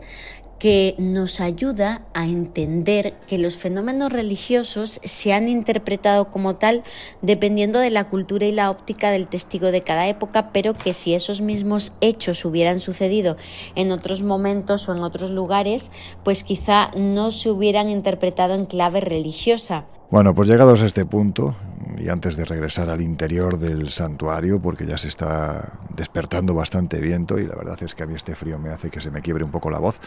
que nos ayuda a entender que los fenómenos religiosos se han interpretado como tal dependiendo de la cultura y la óptica del testigo de cada época, pero que si esos mismos hechos hubieran sucedido en otros momentos o en otros lugares, pues quizá no se hubieran interpretado en clave religiosa. Bueno, pues llegados a este punto, y antes de regresar al interior del santuario, porque ya se está despertando bastante viento y la verdad es que a mí este frío me hace que se me quiebre un poco la voz,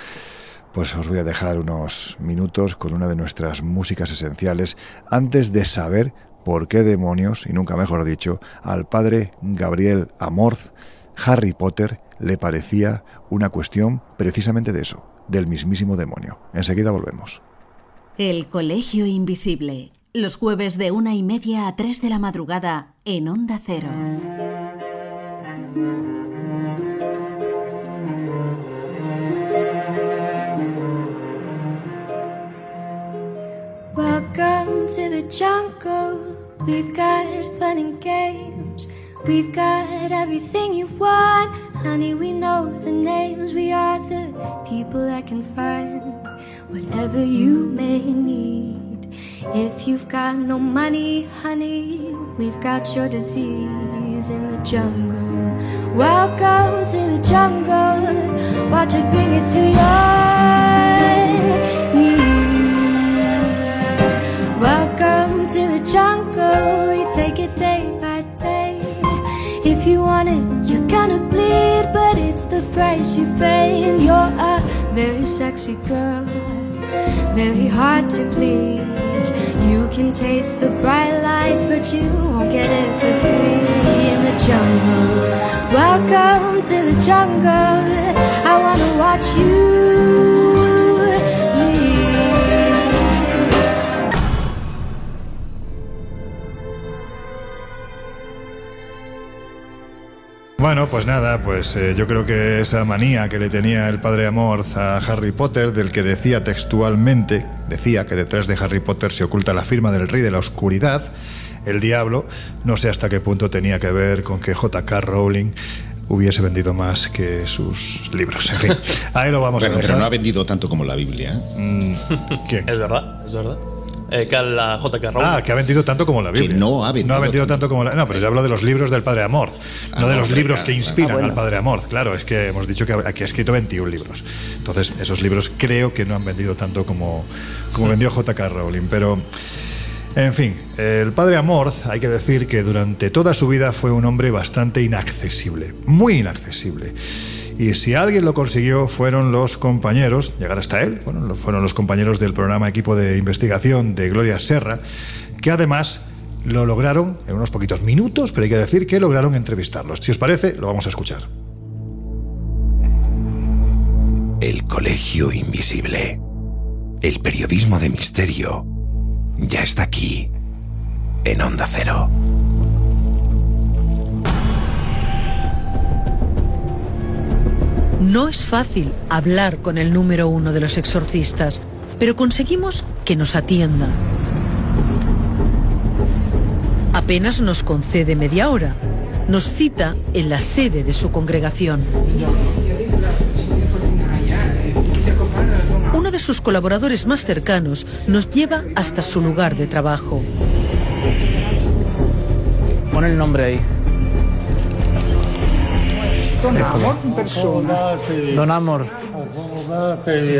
pues os voy a dejar unos minutos con una de nuestras músicas esenciales antes de saber por qué demonios, y nunca mejor dicho, al padre Gabriel Amorth, Harry Potter le parecía una cuestión precisamente de eso, del mismísimo demonio. Enseguida volvemos. El Colegio Invisible. Los jueves de una y media a tres de la madrugada en Onda Cero. Welcome to the jungle. We've got fun and games. We've got everything you want. Honey, we know the names. We are the people that can find whatever you may need. If you've got no money, honey, we've got your disease in the jungle. Welcome to the jungle. Watch it bring it to your knees. Welcome to the jungle. You take it day by day. If you want it, you're gonna bleed, but it's the price you pay, and you're a very sexy girl very hard to please. You can taste the bright lights, but you won't get it for free in the jungle. Welcome to the jungle. I wanna watch you. Bueno, pues nada, pues eh, yo creo que esa manía que le tenía el padre Amorth a Harry Potter, del que decía textualmente, decía que detrás de Harry Potter se oculta la firma del rey de la oscuridad, el diablo, no sé hasta qué punto tenía que ver con que J.K. Rowling hubiese vendido más que sus libros. En fin, ahí lo vamos a dejar. Pero no ha vendido tanto como la Biblia. ¿eh? Mm, ¿Quién? Es verdad, es verdad. Eh, que la JK Rowling. Ah, que ha vendido tanto como la Biblia. Que no ha vendido. No ha vendido tanto, como la. No, pero yo hablo de los libros del Padre Amor, ah, no de los libros que inspiran ah, al Padre Amor. Claro, es que hemos dicho que aquí ha escrito 21 libros. Entonces, esos libros creo que no han vendido tanto como, como vendió JK Rowling. Pero. En fin, el padre Amorth, hay que decir que durante toda su vida fue un hombre bastante inaccesible, muy inaccesible. Y si alguien lo consiguió fueron los compañeros, llegar hasta él, bueno, fueron los compañeros del programa equipo de investigación de Gloria Serra, que además lo lograron en unos poquitos minutos, pero hay que decir que lograron entrevistarlos. Si os parece, lo vamos a escuchar. El Colegio Invisible. El periodismo de misterio ya está aquí, en Onda Cero. No es fácil hablar con el número uno de los exorcistas, pero conseguimos que nos atienda. Apenas nos concede media hora. Nos cita en la sede de su congregación. Uno de sus colaboradores más cercanos nos lleva hasta su lugar de trabajo. Pon el nombre ahí. Don Amor persona. Don Amor.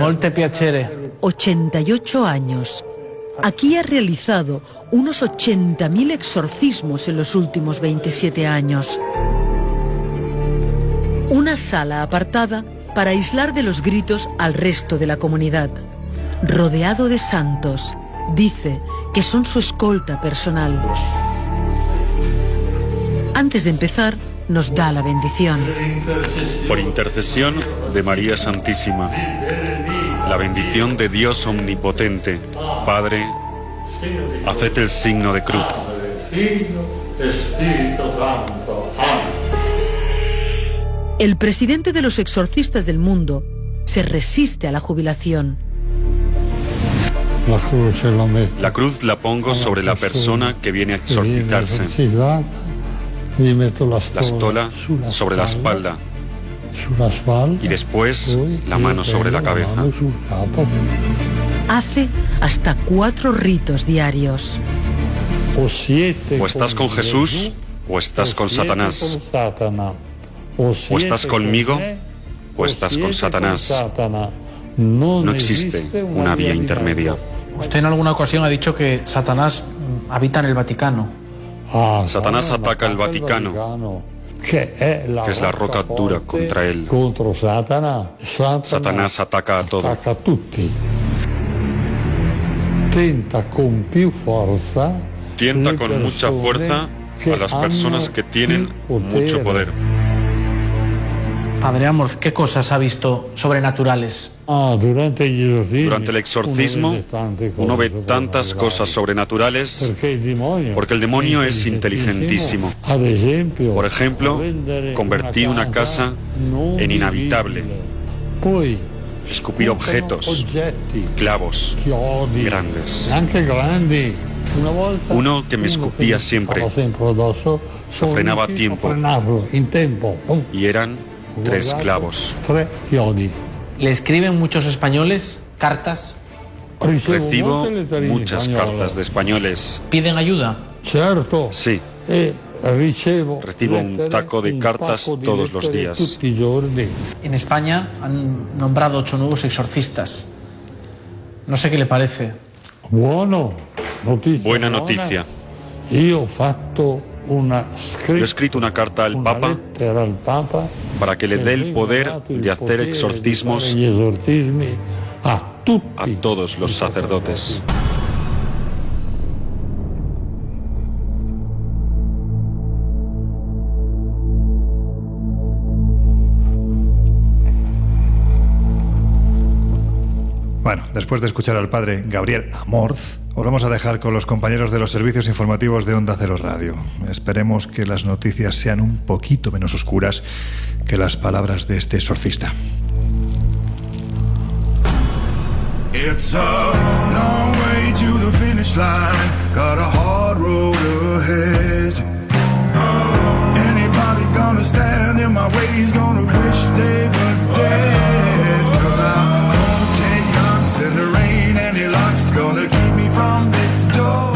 Molte piacere. 88 años. Aquí ha realizado unos 80.000 exorcismos en los últimos 27 años. Una sala apartada para aislar de los gritos al resto de la comunidad. Rodeado de santos, dice que son su escolta personal. Antes de empezar, nos da la bendición. Por intercesión de María Santísima, la bendición de Dios Omnipotente, Padre, haced el signo de cruz. El presidente de los exorcistas del mundo se resiste a la jubilación. La cruz la pongo sobre la persona que viene a exorcizarse. La estola sobre la espalda. Y después la mano sobre la cabeza. Hace hasta cuatro ritos diarios. O estás con Jesús o estás con Satanás. O estás conmigo o estás con Satanás. No existe una vía intermedia. Usted en alguna ocasión ha dicho que Satanás habita en el Vaticano. Satanás ataca el Vaticano, que es la roca dura contra él. Satanás ataca a todo. Tienta con mucha fuerza a las personas que tienen mucho poder. Padre Amor, ¿qué cosas ha visto sobrenaturales? Durante el exorcismo uno ve tantas cosas sobrenaturales porque el demonio es inteligentísimo. Por ejemplo, convertir una casa en inhabitable. Escupir objetos, clavos grandes. Uno que me escupía siempre. Frenaba a tiempo. Y eran tres clavos. ¿Le escriben muchos españoles cartas? Recibo muchas cartas de españoles. ¿Piden ayuda? Sí. Recibo un taco de cartas todos los días. En España han nombrado ocho nuevos exorcistas. No sé qué le parece. Buena noticia. Yo he escrito una carta al Papa para que le dé el poder de hacer exorcismos a todos los sacerdotes. Bueno, después de escuchar al padre Gabriel Amorz, os vamos a dejar con los compañeros de los servicios informativos de Onda Cero Radio. Esperemos que las noticias sean un poquito menos oscuras que las palabras de este exorcista. It's a long way to the finish line. Got a hard road ahead. Anybody gonna stand in my way is gonna wish they were dead.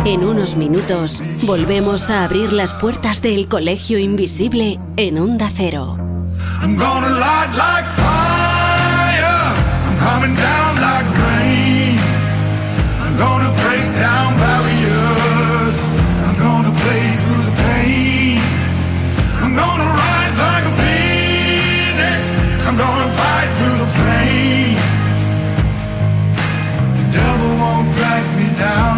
En unos minutos volvemos a abrir las puertas del Colegio Invisible en Onda Cero. I'm gonna light like fire. I'm coming down like rain. I'm gonna break down barriers. I'm gonna play through the pain. I'm gonna rise like a phoenix. I'm gonna fight through the flame. The devil won't drag me down.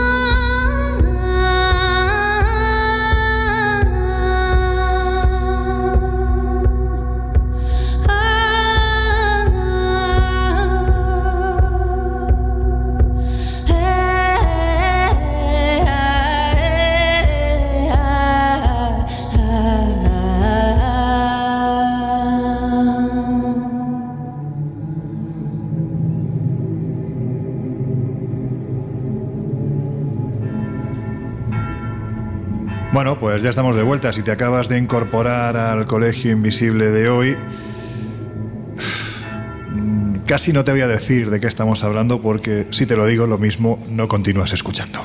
Bueno, pues ya estamos de vuelta. Si te acabas de incorporar al Colegio Invisible de hoy, casi no te voy a decir de qué estamos hablando porque si te lo digo lo mismo, no continúas escuchando.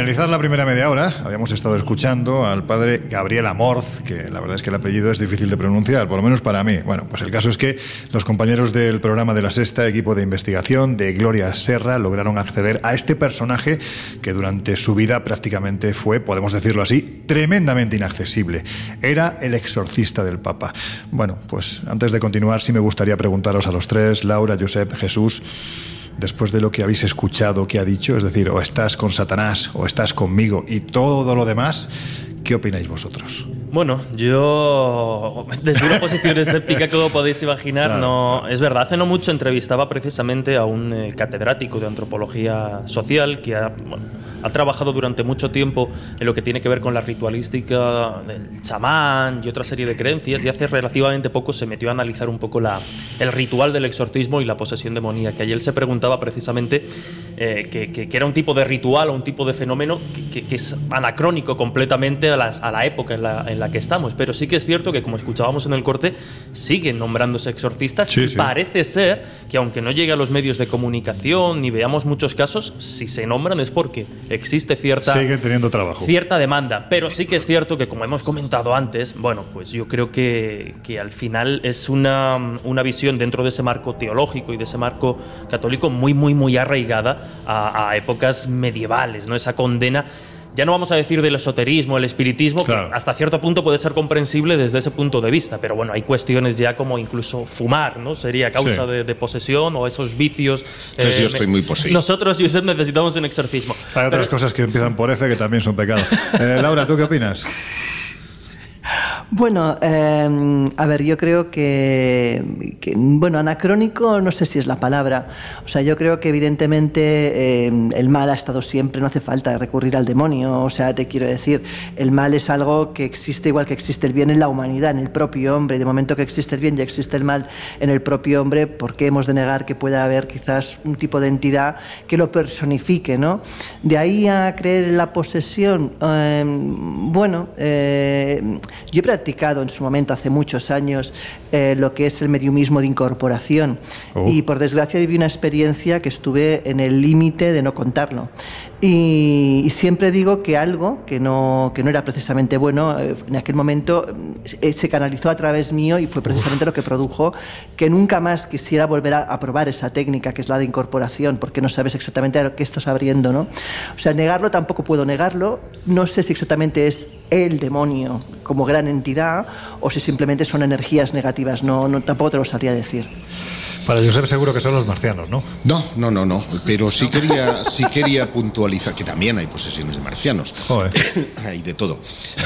Finalizar la primera media hora, habíamos estado escuchando al padre Gabriel Amorz, que la verdad es que el apellido es difícil de pronunciar, por lo menos para mí. Bueno, pues el caso es que los compañeros del programa de la Sexta, equipo de investigación de Gloria Serra, lograron acceder a este personaje que durante su vida prácticamente fue, podemos decirlo así, tremendamente inaccesible. Era el exorcista del Papa. Bueno, pues antes de continuar, sí me gustaría preguntaros a los tres, Laura, Josep, Jesús, después de lo que habéis escuchado que ha dicho, es decir, o estás con Satanás o estás conmigo y todo lo demás, ¿qué opináis vosotros? Bueno, yo desde una posición escéptica, como podéis imaginar, Claro, no es verdad. Hace no mucho entrevistaba precisamente a un eh, catedrático de antropología social que ha, bueno, ha trabajado durante mucho tiempo en lo que tiene que ver con la ritualística del chamán y otra serie de creencias y hace relativamente poco se metió a analizar un poco la, el ritual del exorcismo y la posesión demoníaca. Y él se preguntaba precisamente eh, que, que- que era un tipo de ritual o un tipo de fenómeno que, que- que es anacrónico completamente a, las- a la época en la, en la que estamos. Pero sí que es cierto que, como escuchábamos en el corte, siguen nombrándose exorcistas Sí, y sí. parece ser que aunque no llegue a los medios de comunicación ni veamos muchos casos, si se nombran es porque existe cierta Siguen teniendo trabajo. cierta demanda. Pero sí que es cierto que, como hemos comentado antes, bueno, pues yo creo que, que al final es una, una visión dentro de ese marco teológico y de ese marco católico muy, muy, muy arraigada a, a épocas medievales, ¿no? Esa condena. Ya no vamos a decir del esoterismo, el espiritismo, que hasta cierto punto puede ser comprensible desde ese punto de vista, pero bueno, hay cuestiones ya como incluso fumar, ¿no? Sería causa Sí. de, de posesión o esos vicios. Entonces yo me- estoy muy poseído. Nosotros, Josep, necesitamos un exorcismo. Hay otras Pero- cosas que empiezan por F que también son pecado. Eh, Laura, ¿tú qué opinas? Bueno, eh, a ver, yo creo que, bueno, anacrónico no sé si es la palabra. O sea, yo creo que evidentemente eh, el mal ha estado siempre, no hace falta recurrir al demonio. O sea, te quiero decir, el mal es algo que existe igual que existe el bien en la humanidad, en el propio hombre. De momento que existe el bien y existe el mal en el propio hombre, ¿por qué hemos de negar que pueda haber quizás un tipo de entidad que lo personifique, ¿no? De ahí a creer en la posesión, eh, bueno, eh, yo he practicado en su momento, hace muchos años, eh, lo que es el mediumismo de incorporación. Oh. Y por desgracia viví una experiencia que estuve en el límite de no contarlo. Y, y siempre digo que algo que no, que no era precisamente bueno, eh, en aquel momento eh, se canalizó a través mío y fue precisamente lo que produjo que nunca más quisiera volver a, a probar esa técnica que es la de incorporación, porque no sabes exactamente a lo que estás abriendo, ¿no? O sea, negarlo tampoco puedo negarlo. No sé si exactamente es el demonio como gran entidad o si simplemente son energías negativas. No, no tampoco te lo sabría decir. Para Josep seguro que son los marcianos, ¿no? No, no, no, no. Pero sí quería, sí quería puntualizar que también hay posesiones de marcianos. hay de todo.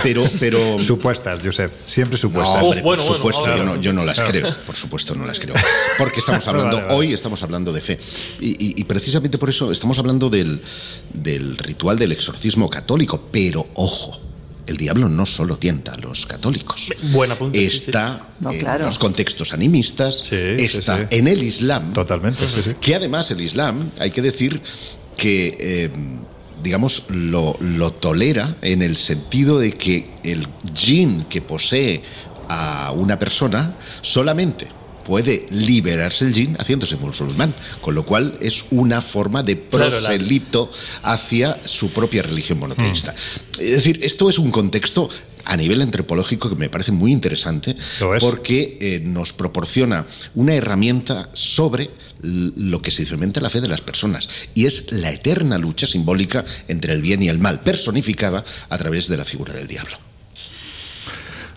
Pero, pero. Supuestas, Josep. Siempre supuestas. No, hombre, Oh, bueno, por bueno, supuesto, ahora- yo, no, yo no las Claro. creo. Por supuesto, no las creo. Porque estamos hablando, Vale, vale. hoy estamos hablando de fe. Y, y- y precisamente por eso estamos hablando del, del ritual del exorcismo católico. Pero ojo. El diablo no solo tienta a los católicos. Buen apunte, sí, sí. Está en los contextos animistas, está sí. en el Islam. Totalmente, sí, sí. Que además el Islam, hay que decir que, eh, digamos, lo, lo tolera en el sentido de que el jinn que posee a una persona solamente puede liberarse el jinn haciéndose musulmán, con lo cual es una forma de proselito hacia su propia religión monoteísta. Es decir, esto es un contexto a nivel antropológico que me parece muy interesante porque eh, nos proporciona una herramienta sobre lo que se cimenta la fe de las personas y es la eterna lucha simbólica entre el bien y el mal, personificada a través de la figura del diablo.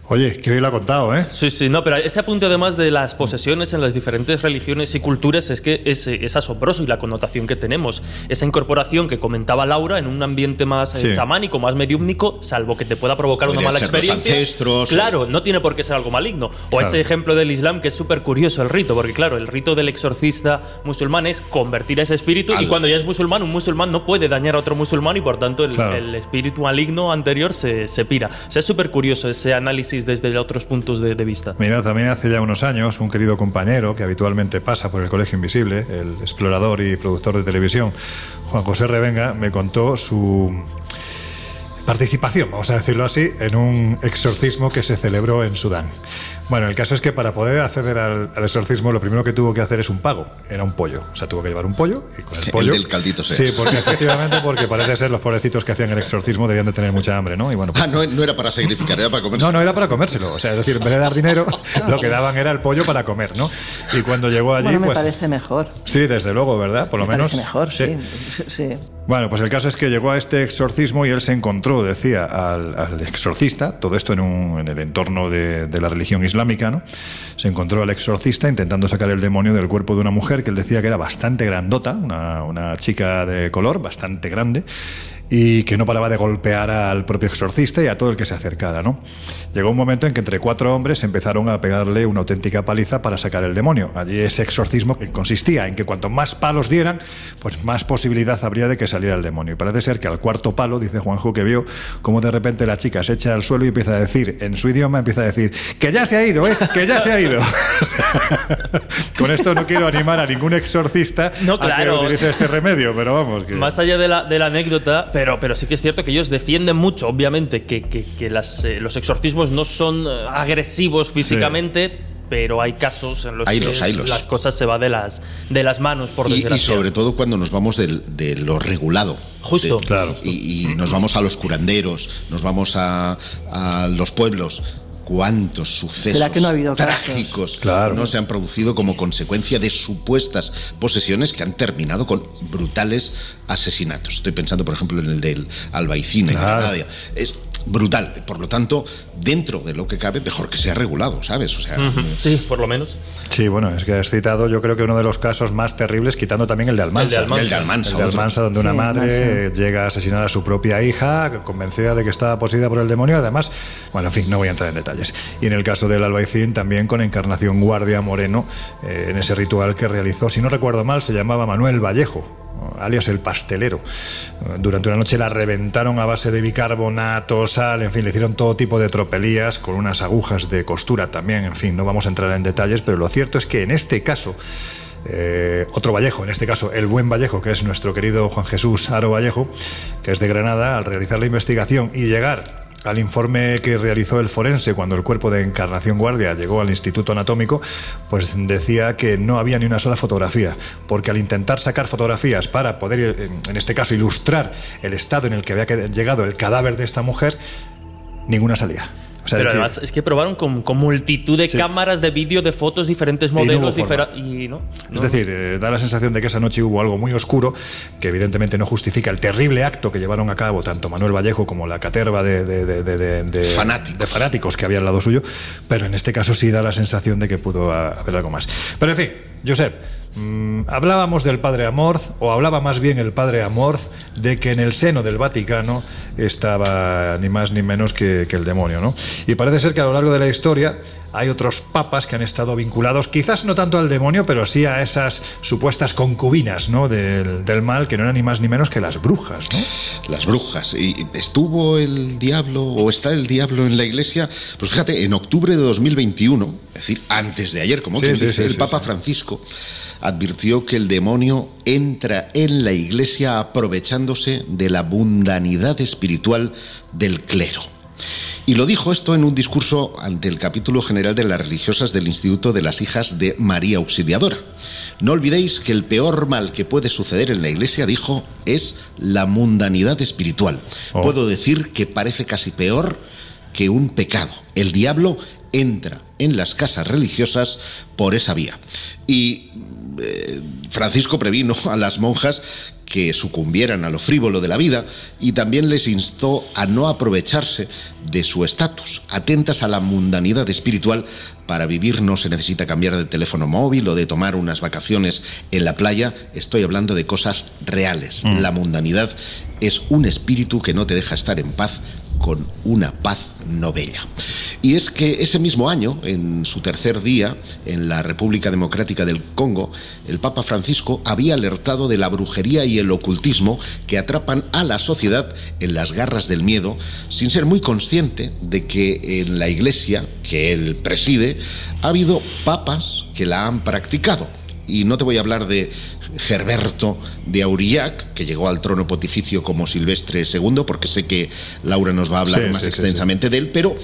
Oye, que bien lo ha contado, ¿eh? Sí, sí, no, pero ese apunte además de las posesiones en las diferentes religiones y culturas es que es, es asombroso y la connotación que tenemos. Esa incorporación que comentaba Laura en un ambiente más eh, Sí. chamánico, más mediúmnico, salvo que te pueda provocar una mala ser los experiencia. ancestros, Claro, no tiene por qué ser algo maligno. O Claro. ese ejemplo del Islam que es súper curioso el rito, porque claro, el rito del exorcista musulmán es convertir a ese espíritu y cuando ya es musulmán, un musulmán no puede dañar a otro musulmán y por tanto el, Claro. el espíritu maligno anterior se, se pira. O sea, es súper curioso ese análisis desde otros puntos de, de vista. Mira, también hace ya unos años un querido compañero que habitualmente pasa por el Colegio Invisible, el explorador y productor de televisión, Juan José Revenga, me contó su participación, vamos a decirlo así, en un exorcismo que se celebró en Sudán. Bueno, el caso es que para poder acceder al, al exorcismo lo primero que tuvo que hacer es un pago, era un pollo, o sea, tuvo que llevar un pollo y con el El pollo... del caldito Sí, porque efectivamente, porque parece ser los pobrecitos que hacían el exorcismo debían de tener mucha hambre, ¿no? Y bueno, pues- Ah, no, no era para sacrificar, era para comer. no, no era para comérselo. O sea, es decir, en vez de dar dinero, lo que daban era el pollo para comer, ¿no? Y cuando llegó allí, bueno, me pues. parece mejor. Sí, desde luego, ¿verdad? Por lo me menos. parece mejor, sí. sí. Bueno, pues el caso es que llegó a este exorcismo y él se encontró, decía, al, exorcista, todo esto en, un, en el entorno de, de la religión islámica, ¿no? Se encontró al exorcista intentando sacar el demonio del cuerpo de una mujer que él decía que era bastante grandota, una, una chica de color bastante grande, y que no paraba de golpear al propio exorcista y a todo el que se acercara, ¿no? Llegó un momento en que entre cuatro hombres empezaron a pegarle una auténtica paliza para sacar el demonio. Allí ese exorcismo consistía en que cuanto más palos dieran, pues más posibilidad habría de que saliera el demonio. Y parece ser que al cuarto palo, dice Juanjo, que vio como de repente la chica se echa al suelo y empieza a decir, en su idioma empieza a decir, que ya se ha ido, ¿eh? Que ya se ha ido. Con esto no quiero animar a ningún exorcista No, a que claro. utilice este remedio, pero vamos. Que... Más allá de la, de la anécdota, pero, pero sí que es cierto que ellos defienden mucho, obviamente, que, que- que las, eh, los exorcismos no son eh, agresivos físicamente, pero hay casos en los que las cosas se van de las, de las manos, por Y, y desgracia. sobre todo cuando nos vamos del- de lo regulado. Justo. De- Claro. Y, y nos vamos a los curanderos, nos vamos a, a los pueblos. ¿Cuántos sucesos ¿Será que no ha habido trágicos Claro. no se han producido como consecuencia de supuestas posesiones que han terminado con brutales asesinatos? Estoy pensando, por ejemplo, en el del Albaicín, en Claro. Granada. Es brutal. Por lo tanto, dentro de lo que cabe, mejor que sea regulado, ¿sabes? O sea, Ujú, Sí, por lo menos. Sí, bueno, es que has citado yo creo que uno de los casos más terribles, quitando también el de Almansa. El de Almansa. El de Almansa, El de otro. Almansa, donde una Sí, madre Almansa. llega a asesinar a su propia hija, convencida de que estaba poseída por el demonio. Además, bueno, en fin, no voy a entrar en Y en el caso del Albaicín, también con Encarnación Guardia Moreno, eh, en ese ritual que realizó, si no recuerdo mal, se llamaba Manuel Vallejo alias el pastelero. Eh, Durante una noche la reventaron a base de bicarbonato, sal, en fin, le hicieron todo tipo de tropelías con unas agujas de costura también, en fin, no vamos a entrar en detalles, pero lo cierto es que en este caso eh, otro Vallejo, en este caso el buen Vallejo, que es nuestro querido Juan Jesús Aro Vallejo, que es de Granada, al realizar la investigación y llegar al informe que realizó el forense cuando el cuerpo de Encarnación Guardia llegó al Instituto Anatómico, pues decía que no había ni una sola fotografía, porque al intentar sacar fotografías para poder, en- en este caso, ilustrar el estado en el que había llegado el cadáver de esta mujer, ninguna salía. O sea, pero decir, además es que probaron con, con multitud de Sí. cámaras de vídeo, de fotos, diferentes modelos, y no. Es decir, eh, da la sensación de que esa noche hubo algo muy oscuro que evidentemente no justifica el terrible acto que llevaron a cabo tanto Manuel Vallejo como la caterva de, de- de- de- de- de- Fanáticos. de fanáticos que había al lado suyo, pero en este caso sí da la sensación de que pudo haber algo más. Pero en fin, Josep, mm, hablábamos del padre Amorth, o hablaba más bien el padre Amorth, de que en el seno del Vaticano estaba ni más ni menos que, que el demonio, ¿no? Y parece ser que a lo largo de la historia hay otros papas que han estado vinculados, quizás no tanto al demonio, pero sí a esas supuestas concubinas, ¿no? Del, del mal, que no eran ni más ni menos que las brujas, ¿no? las brujas. ¿Y estuvo el diablo o está el diablo en la iglesia? Pues fíjate, en octubre de 2021, es decir, antes de ayer, como Sí, quien sí, dice, sí, el Papa. Francisco advirtió que el demonio entra en la iglesia aprovechándose de la mundanidad espiritual del clero. Y lo dijo esto en un discurso ante el capítulo general de las religiosas del Instituto de las Hijas de María Auxiliadora. No olvidéis que el peor mal que puede suceder en la iglesia, dijo, es la mundanidad espiritual. Oh. Puedo decir que parece casi peor que un pecado. El diablo entra en las casas religiosas por esa vía. Y eh, Francisco previno a las monjas que sucumbieran a lo frívolo de la vida y también les instó a no aprovecharse de su estatus. Atentas a la mundanidad espiritual, para vivir no se necesita cambiar de teléfono móvil o de tomar unas vacaciones en la playa. Estoy hablando de cosas reales. Mm. La mundanidad es un espíritu que no te deja estar en paz con una paz no bella. Y es que ese mismo año, en su tercer día, en la República Democrática del Congo, el Papa Francisco había alertado de la brujería y el ocultismo que atrapan a la sociedad en las garras del miedo, sin ser muy consciente de que en la iglesia que él preside ha habido papas que la han practicado. Y no te voy a hablar de Gerberto de Aurillac, que llegó al trono pontificio como Silvestre II, porque sé que Laura nos va a hablar Sí, más sí, sí, extensamente de él, pero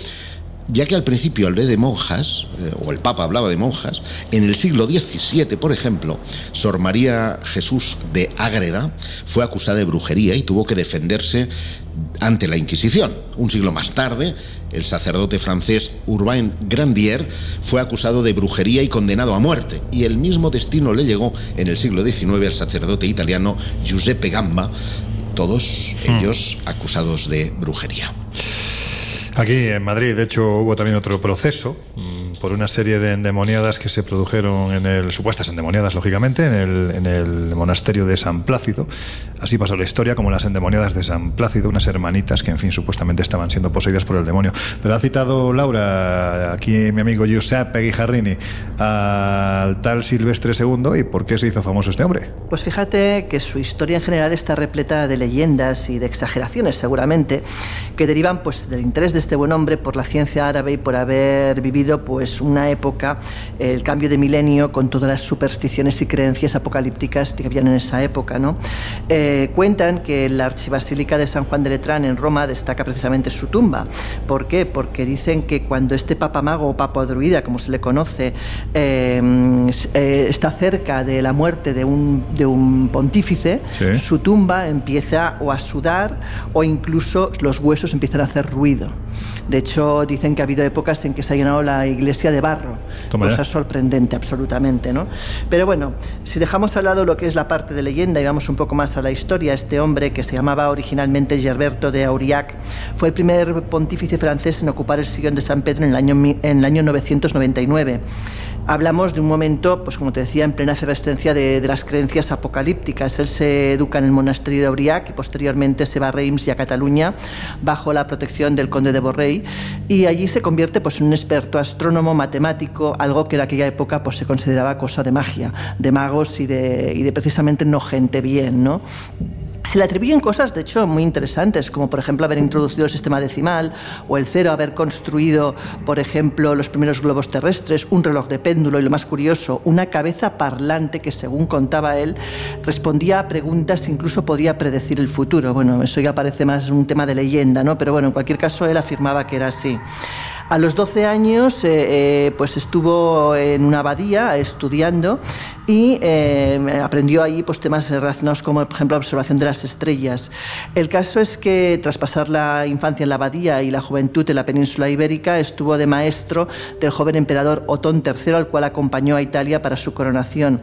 ya que al principio hablé de monjas, eh, o el Papa hablaba de monjas, en el siglo XVII, por ejemplo, Sor María Jesús de Ágreda fue acusada de brujería y tuvo que defenderse ante la Inquisición. Un siglo más tarde, el sacerdote francés Urbain Grandier fue acusado de brujería y condenado a muerte. Y el mismo destino le llegó en el siglo XIX al sacerdote italiano Giuseppe Gamba, todos ellos acusados de brujería. Aquí en Madrid, de hecho, hubo también otro proceso mm, por una serie de endemoniadas que se produjeron en el, supuestas endemoniadas, lógicamente, en el, en el monasterio de San Plácido. Así pasó la historia, como las endemoniadas de San Plácido, unas hermanitas que, en fin, supuestamente estaban siendo poseídas por el demonio. Pero ha citado Laura, aquí mi amigo Giuseppe Guijarrini, al tal Silvestre II, ¿y por qué se hizo famoso este hombre? Pues fíjate que su historia en general está repleta de leyendas y de exageraciones, seguramente, que derivan pues del interés de este buen hombre por la ciencia árabe y por haber vivido pues una época, el cambio de milenio con todas las supersticiones y creencias apocalípticas que habían en esa época, ¿no? Eh, cuentan que la archibasílica de San Juan de Letrán en Roma destaca precisamente su tumba. ¿Por qué? Porque dicen que cuando este papa mago o papa druida, como se le conoce, eh, eh, está cerca de la muerte de un, de un pontífice, Sí. su tumba empieza o a sudar o incluso los huesos empiezan a hacer ruido. De hecho, dicen que ha habido épocas en que se ha llenado la iglesia de barro. Toma ya. Cosa sorprendente, absolutamente, ¿no? Pero bueno, si dejamos al lado lo que es la parte de leyenda y vamos un poco más a la historia, este hombre que se llamaba originalmente Gerberto de Aurillac fue el primer pontífice francés en ocupar el sillón de San Pedro en el año, en el año 999. Hablamos de un momento, pues como te decía, en plena efervescencia de, las creencias apocalípticas. Él se educa en el monasterio de Aurillac y posteriormente se va a Reims y a Cataluña bajo la protección del conde de Borrell y allí se convierte pues, en un experto astrónomo, matemático, algo que en aquella época pues, se consideraba cosa de magia, de magos y de, y de precisamente no gente bien, ¿no? Se le atribuyen cosas, de hecho, muy interesantes, como por ejemplo haber introducido el sistema decimal o el cero, haber construido, por ejemplo, los primeros globos terrestres, un reloj de péndulo y lo más curioso, una cabeza parlante que, según contaba él, respondía a preguntas incluso podía predecir el futuro. Bueno, eso ya parece más un tema de leyenda, ¿no? Pero bueno, en cualquier caso, él afirmaba que era así. A los 12 años, eh, eh, pues estuvo en una abadía estudiando y eh, aprendió ahí pues, temas relacionados como, por ejemplo, la observación de las estrellas. El caso es que tras pasar la infancia en la abadía y la juventud en la península ibérica, estuvo de maestro del joven emperador Otón III, al cual acompañó a Italia para su coronación.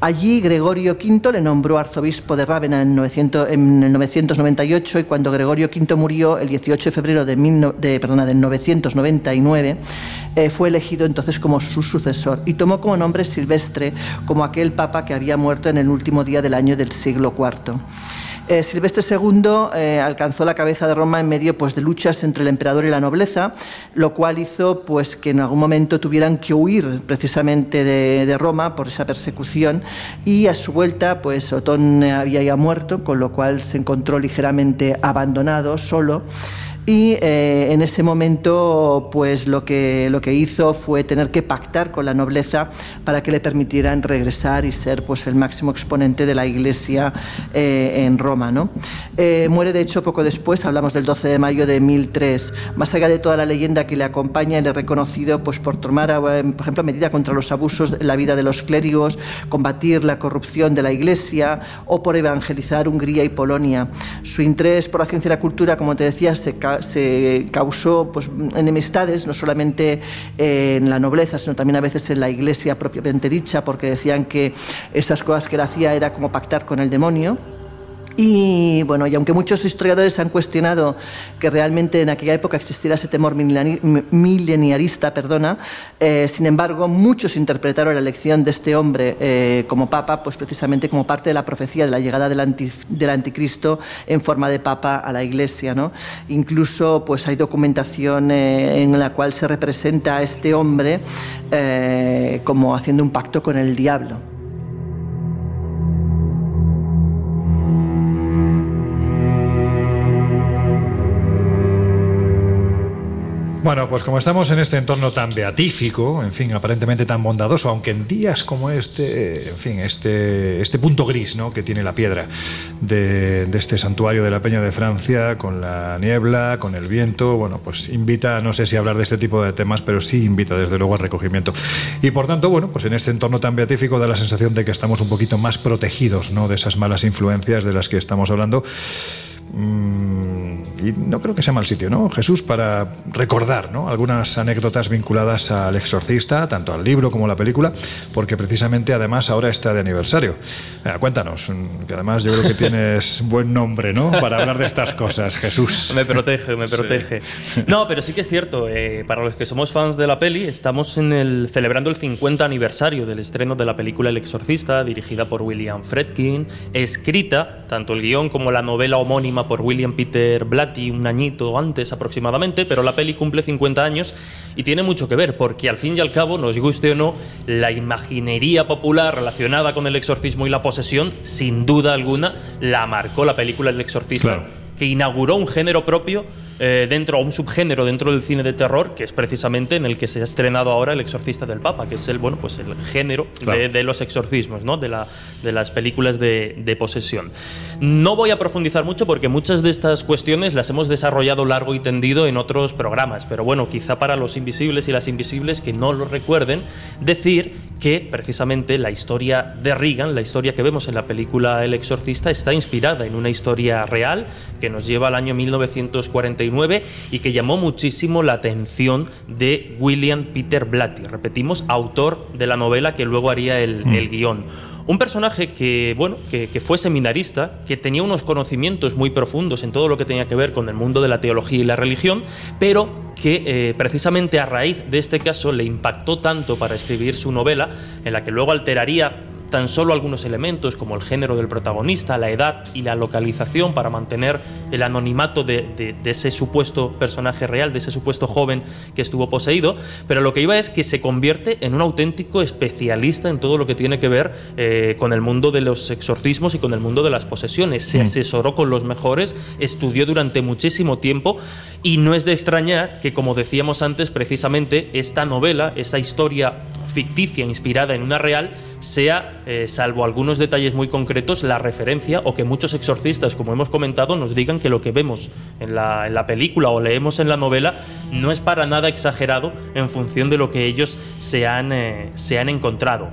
Allí Gregorio V le nombró arzobispo de Rávena en, 900 en el 998 y cuando Gregorio V murió el 18 de febrero de, mil de, perdona, del 999, eh, fue elegido entonces como su sucesor y tomó como nombre Silvestre, como aquel papa que había muerto en el último día del año del siglo IV. Eh, Silvestre II eh, alcanzó la cabeza de Roma en medio pues, de luchas entre el emperador y la nobleza, lo cual hizo pues, que en algún momento tuvieran que huir precisamente de, de Roma por esa persecución y a su vuelta pues, Otón había ya muerto, con lo cual se encontró ligeramente abandonado, solo. Y eh, en ese momento, pues lo que, lo que hizo fue tener que pactar con la nobleza para que le permitieran regresar y ser pues, el máximo exponente de la Iglesia eh, en Roma. ¿no? Eh, muere, de hecho, poco después, hablamos del 12 de mayo de 1003. Más allá de toda la leyenda que le acompaña, él es reconocido pues, por tomar, eh, por ejemplo, medida contra los abusos en la vida de los clérigos, combatir la corrupción de la Iglesia o por evangelizar Hungría y Polonia. Su interés por la ciencia y la cultura, como te decía, se, se causó pues, enemistades, no solamente en la nobleza, sino también a veces en la iglesia propiamente dicha, porque decían que esas cosas que él hacía era como pactar con el demonio. Y bueno, y aunque muchos historiadores han cuestionado que realmente en aquella época existiera ese temor mileniarista, perdona, eh, sin embargo, muchos interpretaron la elección de este hombre eh, como papa, pues precisamente como parte de la profecía de la llegada del, anticristo en forma de papa a la iglesia. ¿no? Incluso pues hay documentación eh, en la cual se representa a este hombre como haciendo un pacto con el diablo. Bueno, pues como estamos en este entorno tan beatífico, en fin, aparentemente tan bondadoso, aunque en días como este, en fin, este, este punto gris ¿no? que tiene la piedra de, este santuario de la Peña de Francia, con la niebla, con el viento, bueno, pues invita, no sé si hablar de este tipo de temas, pero sí invita desde luego al recogimiento. Y por tanto, bueno, pues en este entorno tan beatífico da la sensación de que estamos un poquito más protegidos ¿no? de esas malas influencias de las que estamos hablando. Mm, y no creo que sea mal sitio, ¿no? Jesús, para recordar ¿no? algunas anécdotas vinculadas al exorcista, tanto al libro como a la película, porque precisamente además ahora está de aniversario. cuéntanos, mm, que además yo creo que tienes buen nombre, ¿no? Para hablar de estas cosas, Jesús. Me protege, me protege. No, pero sí que es cierto, eh, para los que somos fans de la peli, estamos en el, celebrando el 50 aniversario del estreno de la película El exorcista, dirigida por William Fredkin, escrita, tanto el guion como la novela homónima por William Peter Blatty un añito antes aproximadamente, pero la peli cumple 50 años y tiene mucho que ver, porque al fin y al cabo, nos guste o no, la imaginería popular relacionada con el exorcismo y la posesión, sin duda alguna, la marcó la película El exorcista, que inauguró un género propio eh, dentro, o un subgénero dentro del cine de terror, que es precisamente en el que se ha estrenado ahora El exorcista del Papa, que es el, bueno, pues el género de, los exorcismos, ¿no? de, la, de las películas de, de, posesión. No voy a profundizar mucho porque muchas de estas cuestiones las hemos desarrollado largo y tendido en otros programas, pero bueno, quizá para los invisibles y las invisibles que no lo recuerden, decir que precisamente la historia de Reagan, la historia que vemos en la película El exorcista, está inspirada en una historia real que nos lleva al año 1941 y que llamó muchísimo la atención de William Peter Blatty, repetimos, autor de la novela que luego haría el, mm. guion. Un personaje que, bueno, que, fue seminarista, que tenía unos conocimientos muy profundos en todo lo que tenía que ver con el mundo de la teología y la religión, pero que eh, precisamente a raíz de este caso le impactó tanto para escribir su novela, en la que luego alteraría tan solo algunos elementos como el género del protagonista, la edad y la localización para mantener el anonimato de, ese supuesto personaje real, de ese supuesto joven que estuvo poseído, pero lo que iba es que se convierte en un auténtico especialista en todo lo que tiene que ver eh, con el mundo de los exorcismos y con el mundo de las posesiones. Se mm. asesoró con los mejores, estudió durante muchísimo tiempo y no es de extrañar que, como decíamos antes, precisamente esta novela, esa historia ficticia inspirada en una real, sea, eh, salvo algunos detalles muy concretos, la referencia o que muchos exorcistas, como hemos comentado, nos digan que lo que vemos en la, en la película o leemos en la novela no es para nada exagerado en función de lo que ellos se han, eh, se han encontrado.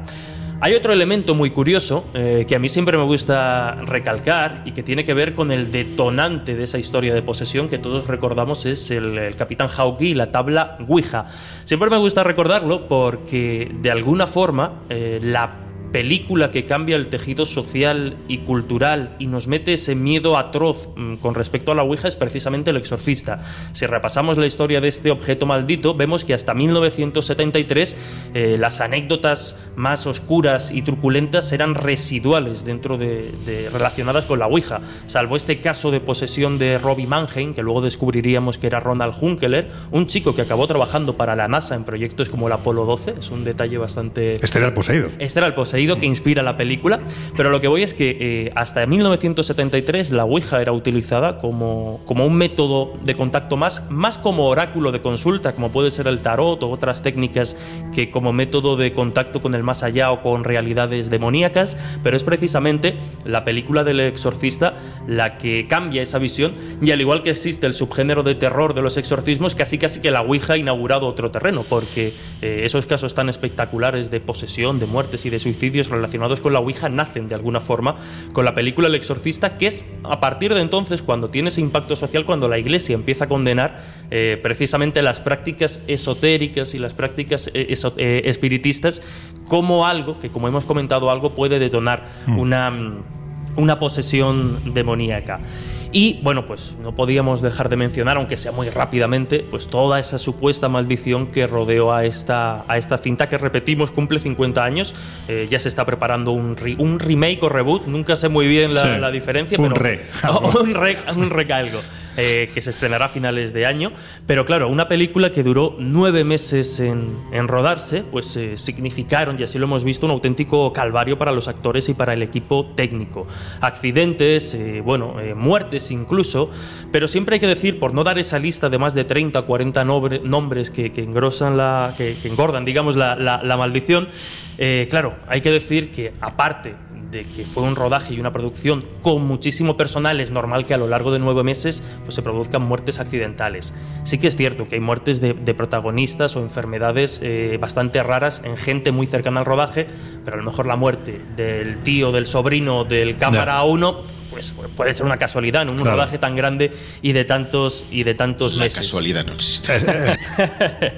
Hay otro elemento muy curioso eh, que a mí siempre me gusta recalcar y que tiene que ver con el detonante de esa historia de posesión que todos recordamos es el, capitán Hawke y la tabla Ouija. Siempre me gusta recordarlo porque de alguna forma eh, la película que cambia el tejido social y cultural y nos mete ese miedo atroz mm, con respecto a la Ouija es precisamente El Exorcista. Si repasamos la historia de este objeto maldito, vemos que hasta 1973 eh, las anécdotas más oscuras y truculentas eran residuales dentro de, relacionadas con la Ouija, salvo este caso de posesión de Robbie Mannheim, que luego descubriríamos que era Ronald Hunkeler, un chico que acabó trabajando para la NASA en proyectos como el Apolo 12, es un detalle bastante... Este era el poseído. Este era el poseído que inspira la película, pero lo que voy es que eh, hasta 1973 la Ouija era utilizada como, como un método de contacto más, más como oráculo de consulta, como puede ser el tarot o otras técnicas que como método de contacto con el más allá o con realidades demoníacas, pero es precisamente la película del exorcista la que cambia esa visión y al igual que existe el subgénero de terror de los exorcismos, casi casi que la Ouija ha inaugurado otro terreno, porque eh, esos casos tan espectaculares de posesión, de muertes y de suicidio relacionados con la Ouija nacen de alguna forma con la película El Exorcista, que es a partir de entonces cuando tiene ese impacto social, cuando la Iglesia empieza a condenar eh, precisamente las prácticas esotéricas y las prácticas eh, eso- eh, espiritistas como algo que, como hemos comentado, algo puede detonar Mm. una, una posesión demoníaca. Y bueno, pues no podíamos dejar de mencionar, aunque sea muy rápidamente, pues toda esa supuesta maldición que rodeó a esta, a esta cinta que repetimos cumple 50 años. Eh, ya se está preparando un, re- un remake o reboot, nunca sé muy bien la, Sí. la diferencia, Un pero re. un re, un. Eh, que se estrenará a finales de año. Pero claro, una película que duró nueve meses en, rodarse, pues eh, significaron, y así lo hemos visto, un auténtico calvario para los actores y para el equipo técnico. Accidentes, eh, bueno, muertes incluso, pero siempre hay que decir, por no dar esa lista de más de 30 o 40 nobre- nombres que, engrosan la, que, engordan, digamos, la, la- maldición, claro, hay que decir que aparte de que fue un rodaje y una producción con muchísimo personal, es normal que a lo largo de nueve meses pues, se produzcan muertes accidentales. Sí que es cierto que hay muertes de, de protagonistas o enfermedades eh, bastante raras en gente muy cercana al rodaje, pero a lo mejor la muerte del tío, del sobrino, del cámara 1 pues puede ser una casualidad en un Claro. rodaje tan grande y de tantos y de tantos La meses. casualidad no existe.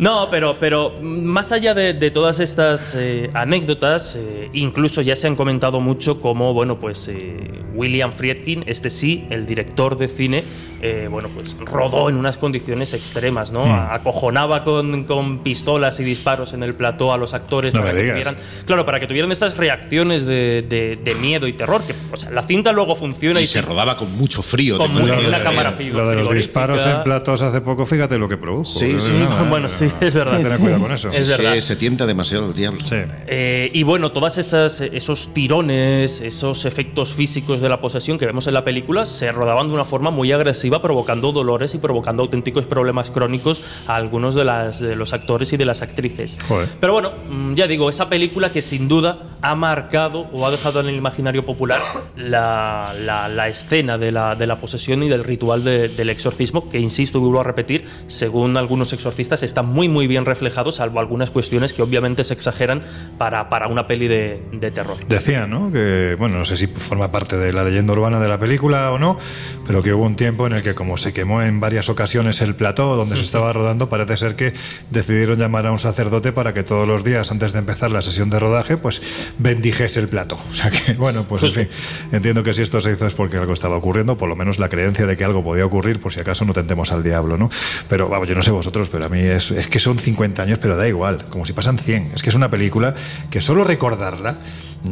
No, pero, pero más allá de, todas estas eh, anécdotas, eh, incluso ya se han comentado mucho como, bueno, pues eh, William Friedkin, este sí, el director de cine, eh, bueno, pues rodó en unas condiciones extremas, ¿no? Mm. Acojonaba con, con pistolas y disparos en el plató a los actores No para que tuvieran, claro, para que tuvieran esas reacciones de, de- de miedo y terror, que o sea, la cinta luego funciona y, Y se rodaba con mucho frío. Con muy- una cámara fri- Lo de los disparos en platos hace poco, fíjate lo que produjo. Sí, sí. Bueno, sí, es verdad. Hay que tener cuidado con eso. Es verdad. que se tienta demasiado el diablo. Eh, y bueno, todas esas esos tirones, esos efectos físicos de la posesión que vemos en la película se rodaban de una forma muy agresiva, provocando dolores y provocando auténticos problemas crónicos a algunos de, las, de los actores y de las actrices. Joder. Pero bueno, mm, ya digo, esa película que sin duda ha marcado o ha dejado en el imaginario popular la, la- la escena de la, de la posesión y del ritual de- del exorcismo, que insisto y vuelvo a repetir, según algunos exorcistas, está muy muy bien reflejado, salvo algunas cuestiones que obviamente se exageran para, para una peli de, de terror. Decían, ¿no? Que, bueno, no sé si forma parte de la leyenda urbana de la película o no, pero que hubo un tiempo en el que, como se quemó en varias ocasiones el plató donde se estaba rodando, parece ser que decidieron llamar a un sacerdote para que todos los días, antes de empezar la sesión de rodaje, pues bendijese el plató. O sea que, bueno, pues en fin, entiendo que si esto se hizo es porque algo estaba ocurriendo, por lo menos la creencia de que algo podía ocurrir, por si acaso no tentemos al diablo, ¿no? Pero, vamos, yo no sé vosotros, pero a mí es, es que son 50 años, pero da igual, como si pasan 100. Es que es una película que solo recordarla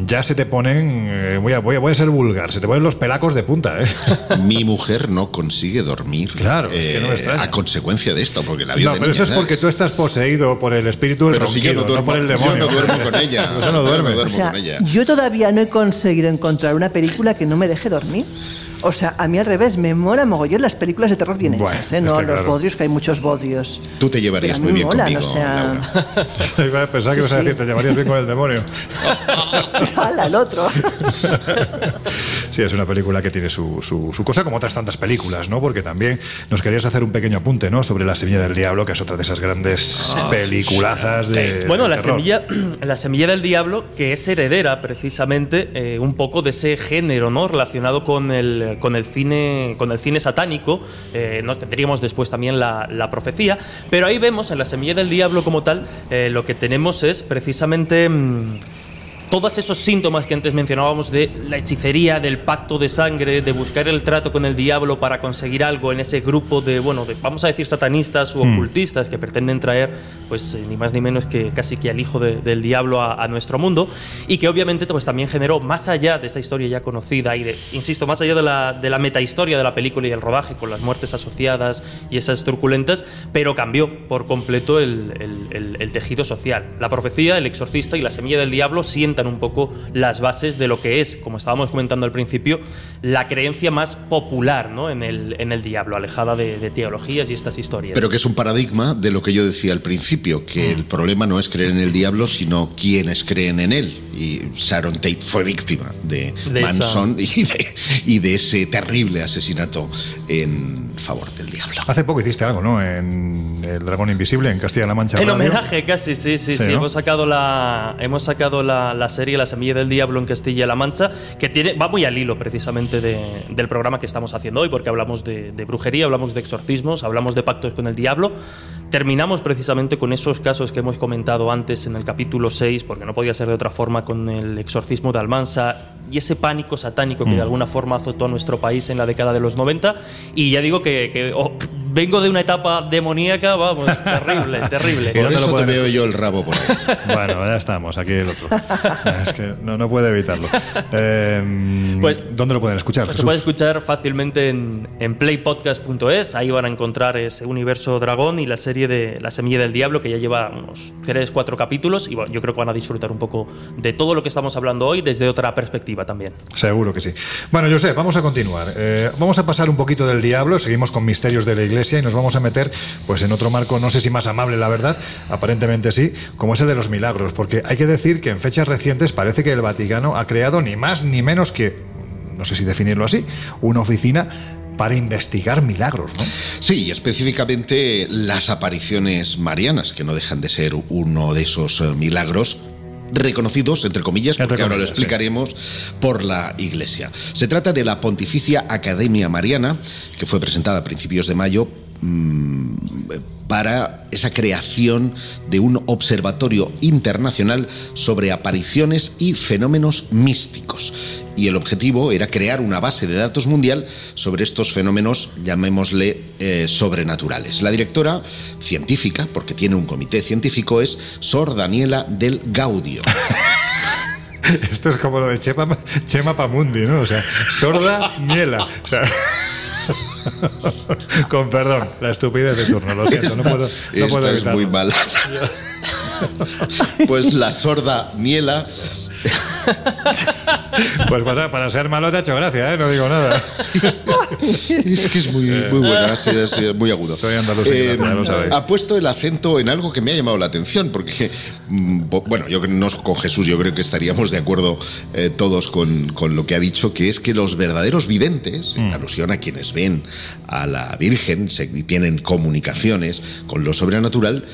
ya se te ponen, eh, voy, a, voy, a, voy a ser vulgar, se te ponen los pelacos de punta, ¿eh? Mi mujer no consigue dormir Claro, es que no eh, extraña. a consecuencia de esto, porque la vio No, de pero eso niña, es porque ¿sabes? tú estás poseído por el espíritu del Pero si yo no ronquido, duermo- por el yo no demonio. duermo con ella. Eso no no duermo O sea, yo todavía no he conseguido encontrar una película que no me deje dormir. O sea, a mí al revés, me mola mogollón las películas de terror bien Bueno, hechas, ¿eh? No los claro. bodrios, que hay muchos bodrios. Tú te llevarías muy bien molan, conmigo, o sea... Laura. Pensaba que ibas a Sí, decir, sí. te llevarías bien con el demonio. ¡Hala, el otro! Sí, es una película que tiene su, su, su cosa, como otras tantas películas, ¿no? Porque también nos querías hacer un pequeño apunte, ¿no? Sobre La Semilla del Diablo, que es otra de esas grandes peliculazas de. Bueno, de la terror. semilla, la semilla del diablo, que es heredera precisamente eh, un poco de ese género, ¿no? Relacionado con el, con el cine, con el cine satánico. Eh, no tendríamos después también la, la profecía. Pero ahí vemos en la semilla del diablo como tal, eh, lo que tenemos es precisamente. mm, todos esos síntomas que antes mencionábamos de la hechicería, del pacto de sangre, de buscar el trato con el diablo para conseguir algo en ese grupo de, bueno, de, vamos a decir satanistas o Mm. ocultistas que pretenden traer, pues eh, ni más ni menos que casi que al hijo de- del diablo a, a nuestro mundo y que obviamente pues también generó más allá de esa historia ya conocida y de, insisto, más allá de la, de la metahistoria de la película y el rodaje con las muertes asociadas y esas turbulentas, pero cambió por completo el, el- el- el tejido social. La profecía, el exorcista y la semilla del diablo sientan un poco las bases de lo que es, como estábamos comentando al principio, la creencia más popular ¿no? en, el, en el diablo, alejada de, de teologías y estas historias. Pero que es un paradigma de lo que yo decía al principio, que Mm. el problema no es creer en el diablo, sino quienes creen en él. y Sharon Tate fue víctima de, De Manson y, de, y de ese terrible asesinato en favor del diablo. Hace poco hiciste algo, ¿no? En El Dragón Invisible, en Castilla-La Mancha. En Radio. homenaje, casi, sí, sí, Sí, sí. ¿no? Hemos sacado la, hemos sacado la, la serie La Semilla del Diablo en Castilla-La Mancha, que tiene, va muy al hilo precisamente de- del programa que estamos haciendo hoy, porque hablamos de, de brujería, hablamos de exorcismos, hablamos de pactos con el diablo. Terminamos precisamente con esos casos que hemos comentado antes en el capítulo 6, porque no podía ser de otra forma, con el exorcismo de Almansa y ese pánico satánico que Mm. de alguna forma azotó a nuestro país en la década de los 90. Y ya digo que, que, oh, vengo de una etapa demoníaca, vamos, terrible, terrible. Por eso te veo yo el rabo por ahí. Bueno, ya estamos, aquí el otro. Es que no, no puede evitarlo. Eh, Pues- ¿Dónde lo pueden escuchar? Pues se puede escuchar fácilmente en, en playpodcast.es. Ahí van a encontrar ese universo dragón y la serie de La Semilla del Diablo, que ya lleva unos 3, 4 capítulos. Y bueno, yo creo que van a disfrutar un poco de todo lo que estamos hablando hoy desde otra perspectiva también. Seguro que sí. Bueno, José, vamos a continuar. Eh, vamos a pasar un poquito del diablo, seguimos con misterios de la iglesia y nos vamos a meter pues en otro marco, no sé si más amable, la verdad, aparentemente sí, como es el de los milagros, porque hay que decir que en fechas recientes parece que el Vaticano ha creado ni más ni menos que, no sé si definirlo así, una oficina para investigar milagros, ¿no? Sí, específicamente las apariciones marianas, que no dejan de ser uno de esos eh, milagros reconocidos, entre comillas, porque ahora lo sí. explicaremos, por la Iglesia. Se trata de la Pontificia Academia Mariana, que fue presentada a principios de mayo mm, para esa creación de un observatorio internacional sobre apariciones y fenómenos místicos. Y el objetivo era crear una base de datos mundial sobre estos fenómenos, llamémosle, eh, sobrenaturales. La directora científica, porque tiene un comité científico, es Sor Daniela del Gaudio. Esto es como lo de Chema, Chema Pamundi, ¿no? O sea, sorda, miela. O sea, con perdón, la estupidez de turno, lo siento, no puedo, no puedo es evitarlo. muy mala. Pues la sorda Niela Pues para, para ser malo te ha hecho gracia, ¿eh? No digo nada. es que es muy, muy buena, sí, es, eh, muy agudo. Soy andaluz, Eh, lo sabéis. ha puesto el acento en algo que me ha llamado la atención, porque, mm, bueno, yo no con Jesús, yo creo que estaríamos de acuerdo eh, todos con, con lo que ha dicho, que es que los verdaderos videntes, en alusión a quienes ven a la Virgen se, y tienen comunicaciones con lo sobrenatural,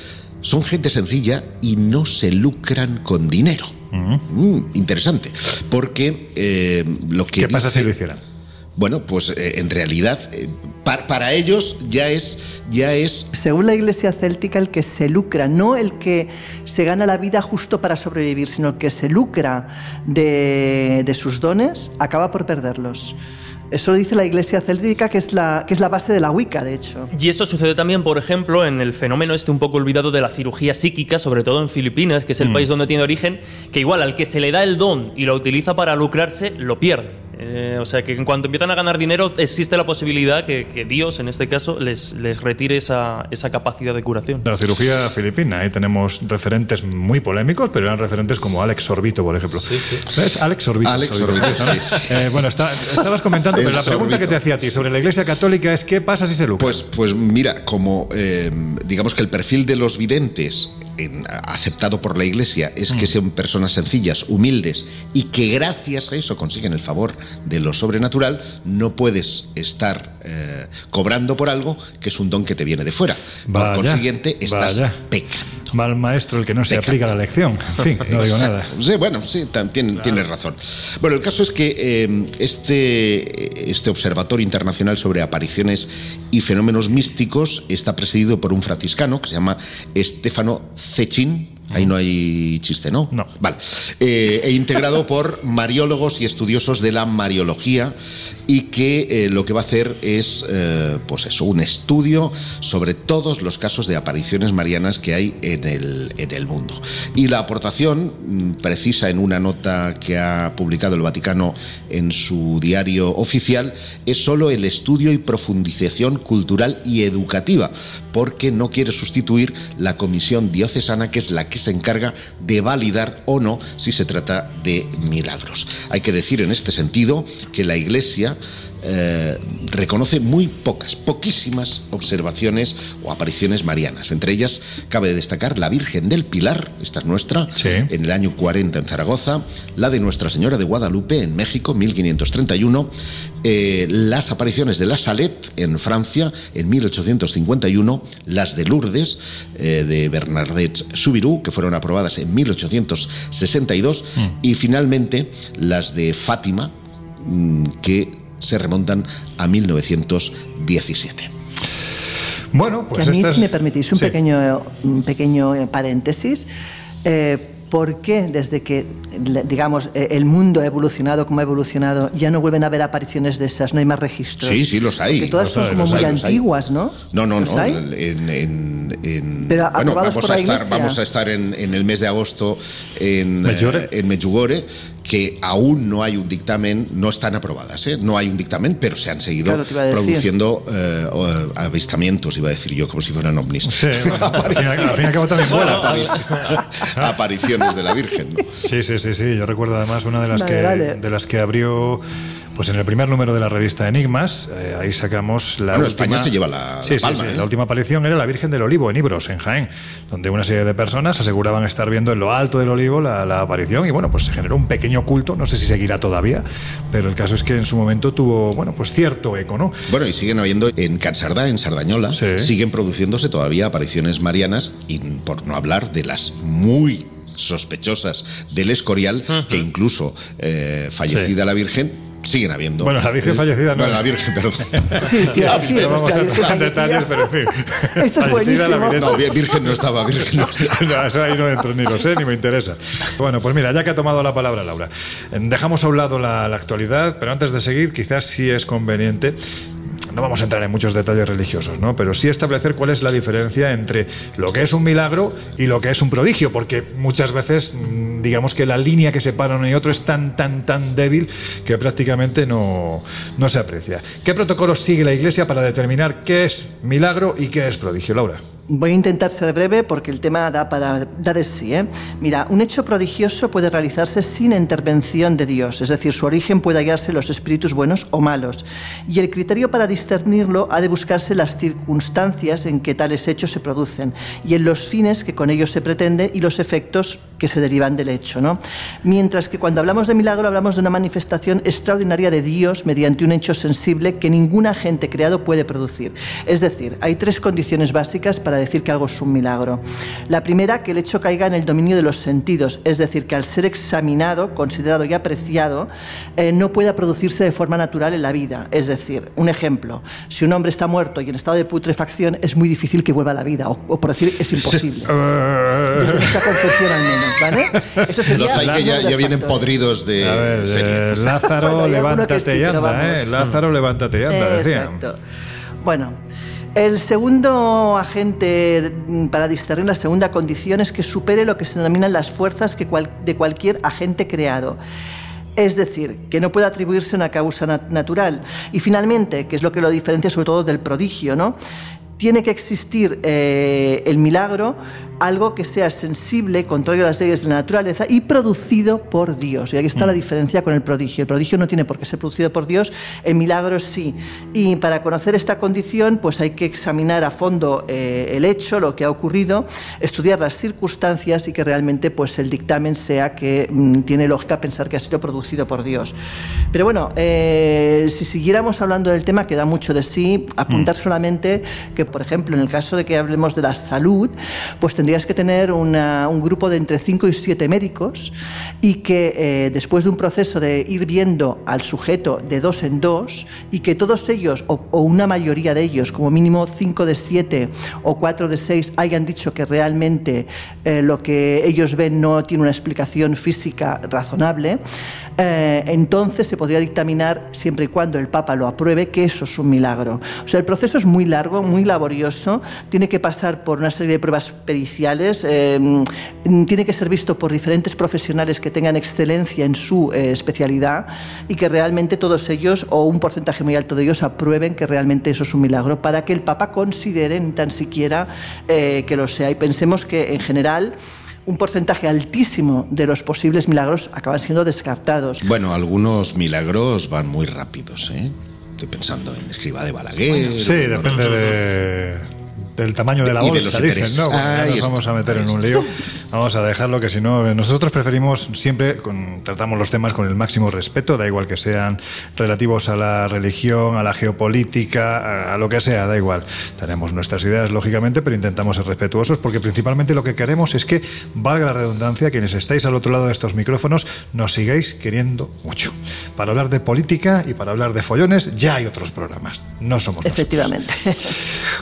son gente sencilla y no se lucran con dinero. Mm, interesante, porque eh, lo que ¿Qué pasa dice- si lo hicieran? bueno, pues eh, en realidad eh, pa- para ellos ya es ya es Según la iglesia céltica, el que se lucra, no el que se gana la vida justo para sobrevivir, sino el que se lucra de, de sus dones, acaba por perderlos. Eso lo dice la iglesia céltica, que es la, que es la base de la Wicca, de hecho. Y esto sucede también, por ejemplo, en el fenómeno este un poco olvidado de la cirugía psíquica, sobre todo en Filipinas, que es el Mm. país donde tiene origen, que igual al que se le da el don y lo utiliza para lucrarse, lo pierde. Eh, o sea que en cuanto empiezan a ganar dinero, existe la posibilidad que, que Dios, en este caso, les, les retire esa, esa capacidad de curación. La cirugía filipina, ahí tenemos referentes muy polémicos, pero eran referentes como Alex Sorbito, por ejemplo. ¿Ves? Alex Sorbito. Alex Sorbito, sí. Eh, bueno, está- estabas comentando, pero la pregunta que Sorbito. te hacía a ti sobre la Iglesia Católica es ¿qué pasa si se lucra? pues pues mira como eh, digamos que el perfil de los videntes en- aceptado por la Iglesia es Mm. que sean personas sencillas, humildes y que gracias a eso consiguen el favor de lo sobrenatural, no puedes estar eh, cobrando por algo que es un don que te viene de fuera. Vaya, por consiguiente, estás vaya. pecando. Mal maestro el que no se aplica la lección. En fin, no digo nada. Sí, bueno, sí, tam- tien- tienes razón. Bueno, el caso es que eh, este, este Observatorio Internacional sobre Apariciones y Fenómenos Místicos está presidido por un franciscano que se llama Estefano Cechin. Ahí no hay chiste, ¿no? No. Vale. Eh, e integrado por mariólogos y estudiosos de la mariología y que eh, lo que va a hacer es, eh, pues eso, un estudio sobre todos los casos de apariciones marianas que hay en el, en el mundo. Y la aportación mm, precisa en una nota que ha publicado el Vaticano en su diario oficial es solo el estudio y profundización cultural y educativa, porque no quiere sustituir la comisión diocesana que es la que se encarga de validar o no si se trata de milagros. Hay que decir en este sentido que la Iglesia eh, reconoce muy pocas, poquísimas observaciones o apariciones marianas. Entre ellas cabe destacar la Virgen del Pilar, esta es nuestra, en el año 40 en Zaragoza, la de Nuestra Señora de Guadalupe en México, 1531, eh, las apariciones de la Salette en Francia en 1851, las de Lourdes eh, de Bernadette Soubirous, que fueron aprobadas en 1862, y finalmente las de Fátima, mm, que se remontan a 1917. Bueno, pues que a mí, si me permitís un sí. pequeño, un pequeño paréntesis, eh, ¿por qué desde que, digamos, eh, el mundo ha evolucionado como ha evolucionado, ya no vuelven a haber apariciones de esas, no hay más registros? Sí, sí, los hay. Porque todas los son hay, como muy hay, antiguas, ¿no? No, no, ¿Los no. hay? En, en- en- Pero bueno, vamos por a la estar, vamos a estar en, en el mes de agosto en Medjugorje. eh, en Medjugorje, que aún no hay un dictamen, no están aprobadas, ¿eh? no hay un dictamen, pero se han seguido Claro, produciendo eh, avistamientos, iba a decir yo, como si fueran ovnis. Sí, bueno, al fin y al- cabo también vuela. Apari- De la Virgen. ¿no? Sí, sí, sí, sí. Yo recuerdo además una de las Vale, que vale. de las que abrió pues en el primer número de la revista Enigmas, eh, ahí sacamos la Bueno, última España se lleva la- la Sí, sí, palma, sí, ¿eh? la última aparición era la Virgen del Olivo en Ibros, en Jaén, donde una serie de personas aseguraban estar viendo en lo alto del olivo la, la aparición y bueno, pues se generó un pequeño culto, no sé si seguirá todavía, pero el caso es que en su momento tuvo, bueno, pues cierto eco, ¿no? Bueno, y siguen habiendo en Cansardá, en Sardañola, siguen produciéndose todavía apariciones marianas, y por no hablar de las muy sospechosas del Escorial, que incluso eh, fallecida la Virgen, siguen habiendo. Bueno, la Virgen Eh, fallecida no Bueno, la Virgen, perdón. Sí, No vamos la a entrar en fallecida. detalles, pero en fin. Esto es Fallecida la buenísimo. No, Virgen no estaba, Virgen no estaba. No, eso ahí no entro, ni lo sé, ni me interesa. Bueno, pues mira, ya que ha tomado la palabra Laura, dejamos a un lado la, la actualidad, pero antes de seguir, quizás sí es conveniente. No vamos a entrar en muchos detalles religiosos, ¿no? Pero sí establecer cuál es la diferencia entre lo que es un milagro y lo que es un prodigio, porque muchas veces, mm, digamos que la línea que separa uno y otro es tan, tan, tan débil que prácticamente no, no se aprecia. ¿Qué protocolos sigue la Iglesia para determinar qué es milagro y qué es prodigio, Laura? Voy a intentar ser breve porque el tema da, para, da de sí. ¿eh? Mira, un hecho prodigioso puede realizarse sin intervención de Dios, es decir, su origen puede hallarse en los espíritus buenos o malos. Y el criterio para discernirlo ha de buscarse las circunstancias en que tales hechos se producen y en los fines que con ellos se pretende y los efectos que se derivan del hecho. ¿no? Mientras que cuando hablamos de milagro hablamos de una manifestación extraordinaria de Dios mediante un hecho sensible que ningún agente creado puede producir. Es decir, hay tres condiciones básicas para decir que algo es un milagro. La primera, que el hecho caiga en el dominio de los sentidos, es decir, que al ser examinado, considerado y apreciado, eh, no pueda producirse de forma natural en la vida. Es decir, un ejemplo, si un hombre está muerto y en estado de putrefacción, es muy difícil que vuelva a la vida, o, o por decir, es imposible. Desde nuestra concepción al menos, ¿vale? Eso sería Los hay que ya, ya vienen podridos de A ver, serie. eh, Lázaro, Bueno, levántate sí, y anda, ¿eh? Lázaro, levántate y anda, decían. Exacto. Bueno, el segundo agente para discernir la segunda condición es que supere lo que se denominan las fuerzas de cualquier agente creado. Es decir, que no puede atribuirse una causa nat- natural. Y finalmente, que es lo que lo diferencia sobre todo del prodigio, ¿no? Tiene que existir eh, el milagro, algo que sea sensible, contrario a las leyes de la naturaleza y producido por Dios. Y aquí está la diferencia con el prodigio. El prodigio no tiene por qué ser producido por Dios, el milagro sí. Y para conocer esta condición, pues hay que examinar a fondo eh, el hecho, lo que ha ocurrido, estudiar las circunstancias y que realmente pues el dictamen sea que mm, tiene lógica pensar que ha sido producido por Dios. Pero bueno, eh, si siguiéramos hablando del tema, queda mucho de sí. Apuntar solamente que, por ejemplo, en el caso de que hablemos de la salud, pues tendrías que tener un grupo de entre 5 y 7 médicos y que eh, después de un proceso de ir viendo al sujeto de dos en dos y que todos ellos, o, o una mayoría de ellos, como mínimo 5 de 7 o 4 de 6, hayan dicho que realmente eh, lo que ellos ven no tiene una explicación física razonable, eh, entonces se podría dictaminar, siempre y cuando el Papa lo apruebe, que eso es un milagro. O sea, el proceso es muy largo, muy laborioso, tiene que pasar por una serie de pruebas periciales, mm, tiene que ser visto por diferentes profesionales que tengan excelencia en su eh, especialidad y que realmente todos ellos, o un porcentaje muy alto de ellos, aprueben que realmente eso es un milagro, para que el Papa considere ni tan siquiera eh, que lo sea. Y pensemos que en general un porcentaje altísimo de los posibles milagros acaban siendo descartados. Bueno, algunos milagros van muy rápidos, ¿eh? Estoy pensando en Escriba de Balaguer. sí, depende de, del tamaño de la de bolsa, los dicen. ¿no? Bueno, ya nos está, vamos a meter en un lío. Vamos a dejarlo que si no, nosotros preferimos siempre, con- tratamos los temas con el máximo respeto, da igual que sean relativos a la religión, a la geopolítica, a, a lo que sea, da igual. Tenemos nuestras ideas, lógicamente, pero intentamos ser respetuosos porque principalmente lo que queremos es que, valga la redundancia, quienes estáis al otro lado de estos micrófonos, nos sigáis queriendo mucho. Para hablar de política y para hablar de follones, ya hay otros programas. No somos nosotros. Efectivamente.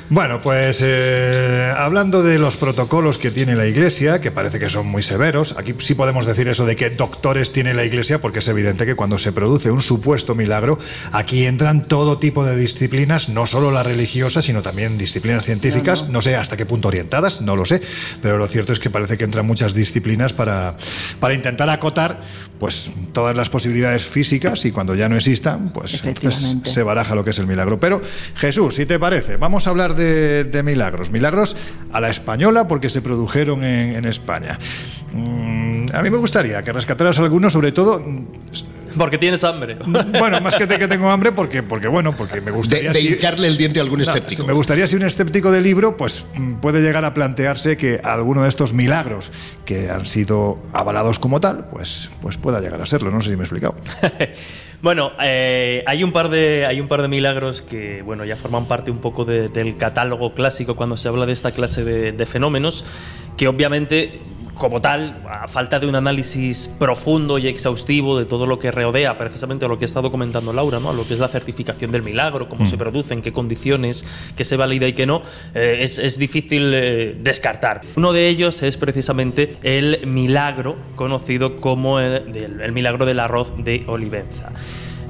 Bueno, pues eh, hablando de los protocolos que tiene la Iglesia, que parece que son muy severos, aquí sí podemos decir eso de que doctores tiene la Iglesia, porque es evidente que cuando se produce un supuesto milagro, aquí entran todo tipo de disciplinas, no solo la religiosa, sino también disciplinas científicas, no, sé hasta qué punto orientadas, no lo sé, pero lo cierto es que parece que entran muchas disciplinas para, para intentar acotar pues todas las posibilidades físicas y cuando ya no existan, pues entonces se baraja lo que es el milagro. Pero Jesús, si te parece, vamos a hablar de, de milagros. Milagros a la española porque se produjeron en, en España. Mm, a mí me gustaría que rescataras alguno, sobre todo... mm, Porque tienes hambre. Bueno, más que, te, que tengo hambre, porque, porque bueno, porque me gustaría... De, de si- hincarle el diente a algún no, escéptico. me gustaría si un escéptico de libro pues mm, puede llegar a plantearse que alguno de estos milagros que han sido avalados como tal, pues, pues pueda llegar a serlo. No sé si me he explicado. Bueno, eh, hay un par de hay un par de milagros que bueno ya forman parte un poco de- del catálogo clásico cuando se habla de esta clase de fenómenos que obviamente como tal a falta de un análisis profundo y exhaustivo de todo lo que rodea precisamente lo que ha estado comentando Laura, ¿no? lo que es la certificación del milagro, cómo Mm. se produce, en qué condiciones, qué se valida y qué no, eh, es, es difícil eh, descartar. Uno de ellos es precisamente el milagro conocido como el, el milagro del arroz de Olivenza.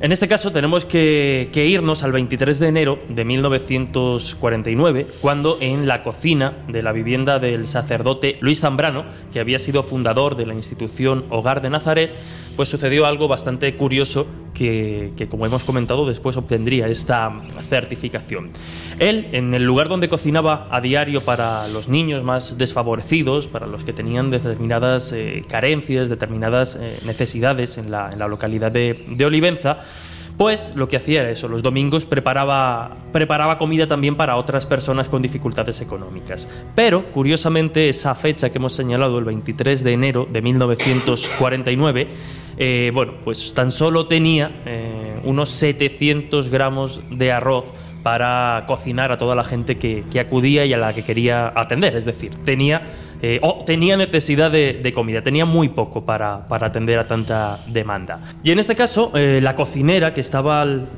En este caso tenemos que, irnos al 23 de enero de 1949, cuando en la cocina de la vivienda del sacerdote Luis Zambrano, que había sido fundador de la institución Hogar de Nazaret, pues sucedió algo bastante curioso que, como hemos comentado, después obtendría esta certificación. Él, en el lugar donde cocinaba a diario para los niños más desfavorecidos, para los que tenían determinadas eh, carencias, determinadas eh, necesidades en la, en la localidad de Olivenza, pues lo que hacía era eso, los domingos preparaba, preparaba comida también para otras personas con dificultades económicas. Pero, curiosamente, esa fecha que hemos señalado, el 23 de enero de 1949, eh, bueno, pues tan solo tenía eh, unos 700 gramos de arroz para cocinar a toda la gente que, que acudía y a la que quería atender. Es decir, tenía, eh, o tenía necesidad de, de comida, tenía muy poco para, para atender a tanta demanda. Y en este caso, eh, la cocinera que estaba al,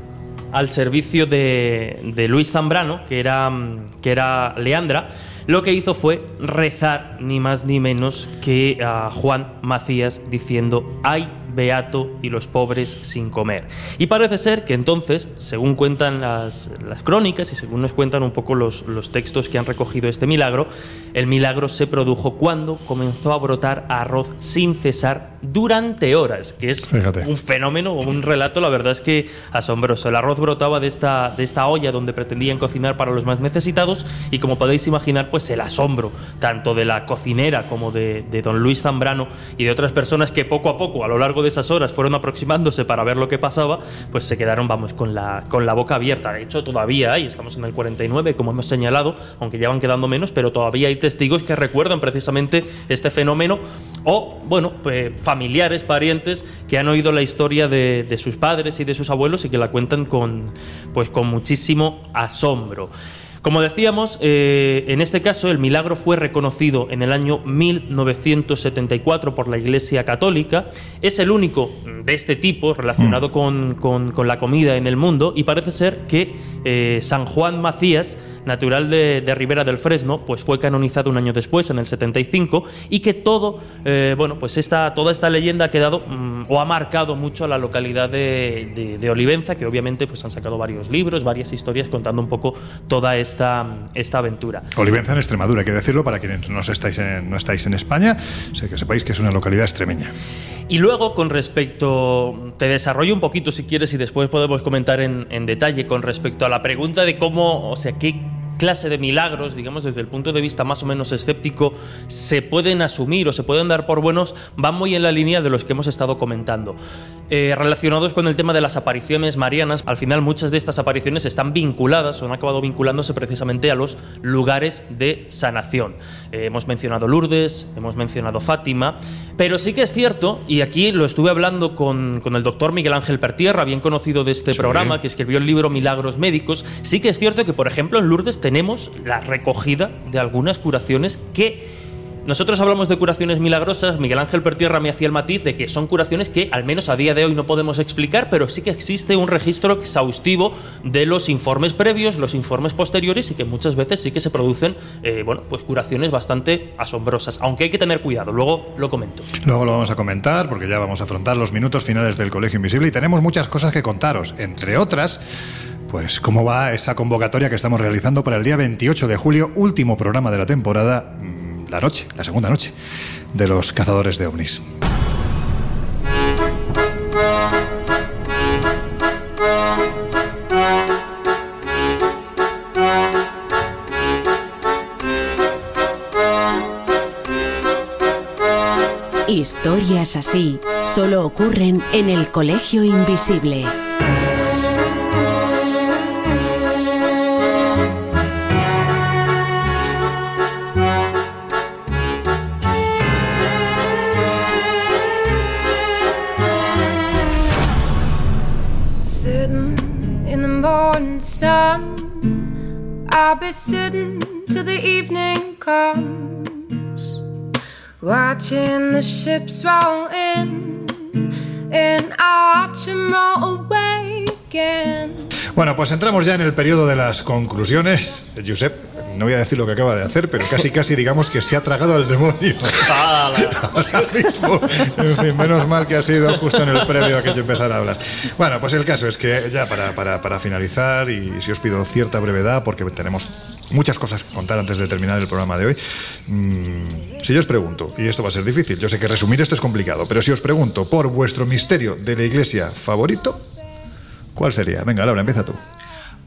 al servicio de, de Luis Zambrano, que era, mm, que era Leandra, lo que hizo fue rezar ni más ni menos que a Juan Macías diciendo, ay beato y los pobres sin comer. Y parece ser que entonces, según cuentan las, las crónicas y según nos cuentan un poco los, los textos que han recogido este milagro, el milagro se produjo cuando comenzó a brotar arroz sin cesar durante horas, que es Fíjate. un fenómeno o un relato, la verdad es que asombroso. El arroz brotaba de esta, de esta olla donde pretendían cocinar para los más necesitados y como podéis imaginar, pues el asombro tanto de la cocinera como de, de don Luis Zambrano y de otras personas que poco a poco a lo largo de esas horas fueron aproximándose para ver lo que pasaba, pues se quedaron, vamos, con la, con la boca abierta. De hecho, todavía hay, estamos en el 49, como hemos señalado, aunque ya van quedando menos, pero todavía hay testigos que recuerdan precisamente este fenómeno o, bueno, pues, familiares, parientes que han oído la historia de, de sus padres y de sus abuelos y que la cuentan con, pues, con muchísimo asombro. Como decíamos, eh, en este caso el milagro fue reconocido en el año 1974 por la Iglesia Católica. Es el único de este tipo relacionado con, con- con la comida en el mundo y parece ser que eh, San Juan Macías, natural de, de Ribera del Fresno, pues fue canonizado un año después, en el 75, y que todo, eh, bueno, pues esta, toda esta leyenda ha quedado mm, o ha marcado mucho a la localidad de, de- de Olivenza, que obviamente pues han sacado varios libros, varias historias contando un poco toda esta, esta aventura. Olivenza en Extremadura, hay que decirlo para quienes no estáis en, no estáis en España, sé que sepáis que es una localidad extremeña. Y luego, con respecto, te desarrollo un poquito si quieres y después podemos comentar en, en detalle con respecto a la pregunta de cómo, o sea, qué, clase de milagros, digamos desde el punto de vista más o menos escéptico, se pueden asumir o se pueden dar por buenos, van muy en la línea de los que hemos estado comentando. Eh, relacionados con el tema de las apariciones marianas, al final muchas de estas apariciones están vinculadas o han acabado vinculándose precisamente a los lugares de sanación. Eh, hemos mencionado Lourdes, hemos mencionado Fátima, pero sí que es cierto, y aquí lo estuve hablando con, con el doctor Miguel Ángel Pertierra, bien conocido de este programa, que escribió el libro Milagros Médicos, sí que es cierto que, por ejemplo, en Lourdes tenemos la recogida de algunas curaciones que nosotros hablamos de curaciones milagrosas, Miguel Ángel Pertierra me hacía el matiz de que son curaciones que al menos a día de hoy no podemos explicar, pero sí que existe un registro exhaustivo de los informes previos, los informes posteriores y que muchas veces sí que se producen eh, bueno, pues curaciones bastante asombrosas, aunque hay que tener cuidado, luego lo comento. Luego lo vamos a comentar porque ya vamos a afrontar los minutos finales del Colegio Invisible y tenemos muchas cosas que contaros, entre otras pues cómo va esa convocatoria que estamos realizando para el día 28 de julio, último programa de la temporada la noche, la segunda noche de los cazadores de ovnis. Historias así solo ocurren en el Colegio Invisible. I'll be sitting till the evening comes, watching the ships roll in, and I watch them roll away again. Bueno, pues entramos ya en el periodo de las conclusiones. Josep, no voy a decir lo que acaba de hacer, pero casi casi digamos que se ha tragado al demonio. Ahora mismo. En fin, menos mal que ha sido justo en el previo a que yo empezara a hablar. Bueno, pues el caso es que ya para, para, para finalizar, y si os pido cierta brevedad, porque tenemos muchas cosas que contar antes de terminar el programa de hoy. Mm, si yo os pregunto, y esto va a ser difícil, yo sé que resumir esto es complicado, pero si os pregunto por vuestro misterio de la iglesia favorito, ¿cuál sería? Venga, Laura, empieza tú.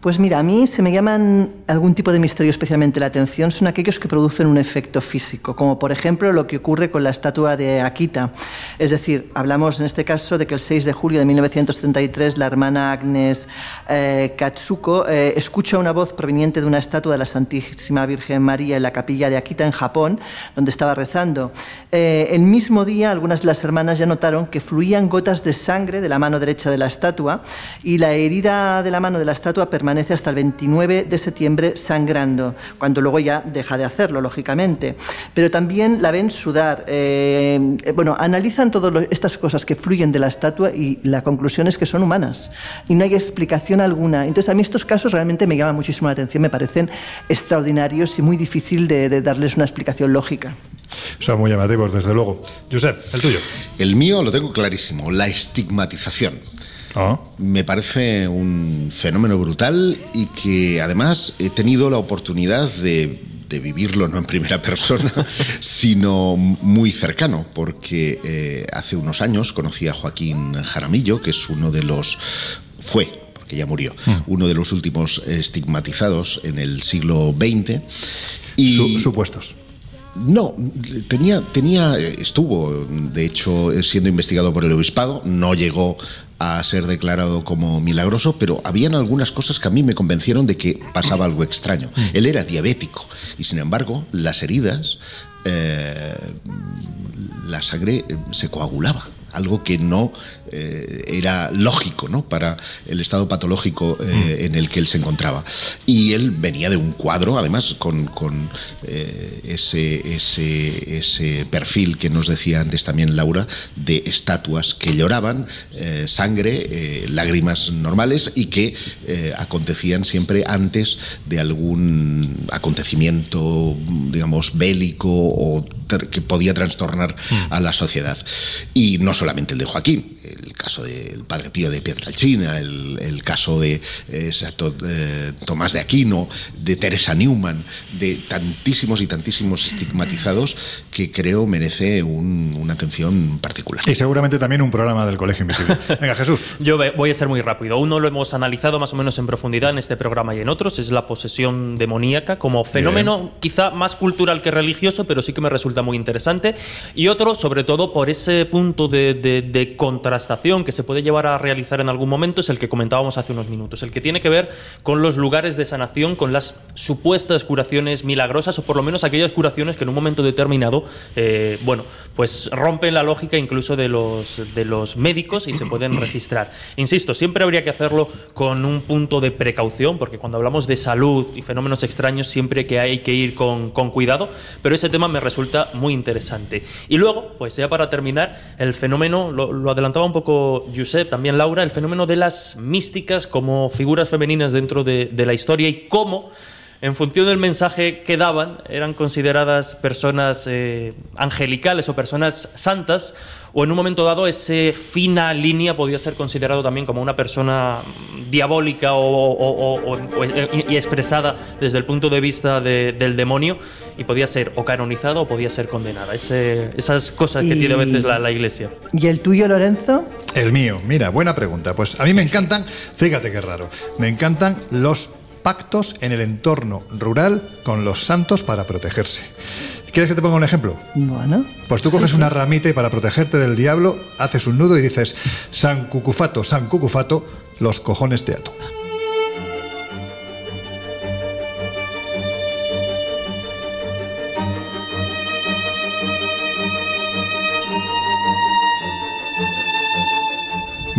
Pues mira, a mí se me llaman algún tipo de misterio especialmente la atención, son aquellos que producen un efecto físico, como por ejemplo lo que ocurre con la estatua de Akita. Es decir, hablamos en este caso de que el 6 de julio de 1933 la hermana Agnes eh, Katsuko eh, escucha una voz proveniente de una estatua de la Santísima Virgen María en la capilla de Akita en Japón, donde estaba rezando. Eh, el mismo día algunas de las hermanas ya notaron que fluían gotas de sangre de la mano derecha de la estatua y la herida de la mano de la estatua permanecía permanece hasta el 29 de septiembre sangrando, cuando luego ya deja de hacerlo, lógicamente. Pero también la ven sudar. Eh, bueno, analizan todas estas cosas que fluyen de la estatua y la conclusión es que son humanas. Y no hay explicación alguna. Entonces, a mí estos casos realmente me llaman muchísimo la atención, me parecen extraordinarios y muy difícil de, de darles una explicación lógica. Son muy llamativos, desde luego. Josep, el tuyo. El mío lo tengo clarísimo, la estigmatización. Ah. Me parece un fenómeno brutal y que además he tenido la oportunidad de, de vivirlo no en primera persona, sino muy cercano, porque eh, hace unos años conocí a Joaquín Jaramillo, que es uno de los... fue porque ya murió, Mm. uno de los últimos estigmatizados en el siglo XX. Y supuestos. No, tenía, tenía, estuvo, de hecho, siendo investigado por el obispado, no llegó a ser declarado como milagroso, pero habían algunas cosas que a mí me convencieron de que pasaba algo extraño. Él era diabético y, sin embargo, las heridas, eh, la sangre eh, se coagulaba algo que no eh, era lógico ¿no? para el estado patológico eh, en el que él se encontraba. Y él venía de un cuadro, además, con, eh, ese, perfil que nos decía antes también Laura, de estatuas que lloraban, sangre, lágrimas normales y que acontecían siempre antes de algún acontecimiento, digamos, bélico o que podía trastornar a la sociedad. Y no solamente el de Joaquín, el caso del Padre Pío de Pietralcina, el, el caso de eh, eh, Tomás de Aquino, de Teresa Newman, de tantísimos y tantísimos estigmatizados que creo merece un- una atención particular. Y seguramente también un programa del Colegio Invisible. Venga, Jesús. Yo voy a ser muy rápido. Uno lo hemos analizado más o menos en profundidad en este programa y en otros, es la posesión demoníaca como fenómeno quizá más cultural que religioso, pero sí que me resulta muy interesante. Y otro, sobre todo por ese punto de, de- de contrastación que se puede llevar a realizar en algún momento, es el que comentábamos hace unos minutos, el que tiene que ver con los lugares de sanación, con las supuestas curaciones milagrosas o por lo menos aquellas curaciones que en un momento determinado, eh, bueno, pues rompen la lógica incluso de los, de los médicos y se pueden registrar. Insisto, siempre habría que hacerlo con un punto de precaución, porque cuando hablamos de salud y fenómenos extraños siempre que hay que ir con, con cuidado, pero ese tema me resulta muy interesante. Y luego, pues ya para terminar, el fenómeno, lo, lo adelantaba un poco Josep, también Laura, el fenómeno de las místicas como figuras femeninas dentro de, la historia y cómo en función del mensaje que daban, eran consideradas personas eh, angelicales o personas santas, o en un momento dado ese fina línea podía ser considerado también como una persona diabólica o, y expresada desde el punto de vista de- del demonio, y podía ser o canonizada o podía ser condenada. Ese- esas cosas que tiene a veces la, la iglesia. ¿Y el tuyo, Lorenzo? El mío, mira, buena pregunta. Pues a mí me encantan, fíjate qué raro, me encantan los pactos en el entorno rural con los santos para protegerse. ¿Quieres que te ponga un ejemplo? Bueno. Pues tú coges una ramita y para protegerte del diablo haces un nudo y dices, San Cucufato, San Cucufato, los cojones te ato.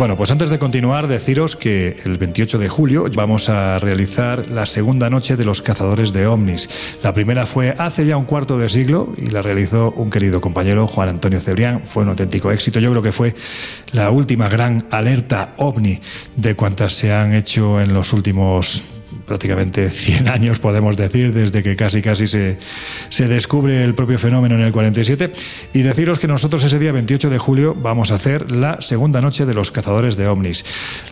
Bueno, pues antes de continuar, deciros que el 28 de julio vamos a realizar la segunda noche de los cazadores de ovnis. La primera fue hace ya un cuarto de siglo y la realizó un querido compañero, Juan Antonio Cebrián. Fue un auténtico éxito. Yo creo que fue la última gran alerta ovni de cuantas se han hecho en los últimos prácticamente 100 años, podemos decir, desde que casi casi se, se descubre el propio fenómeno en el 47. Y deciros que nosotros ese día 28 de julio vamos a hacer la segunda noche de los cazadores de ovnis.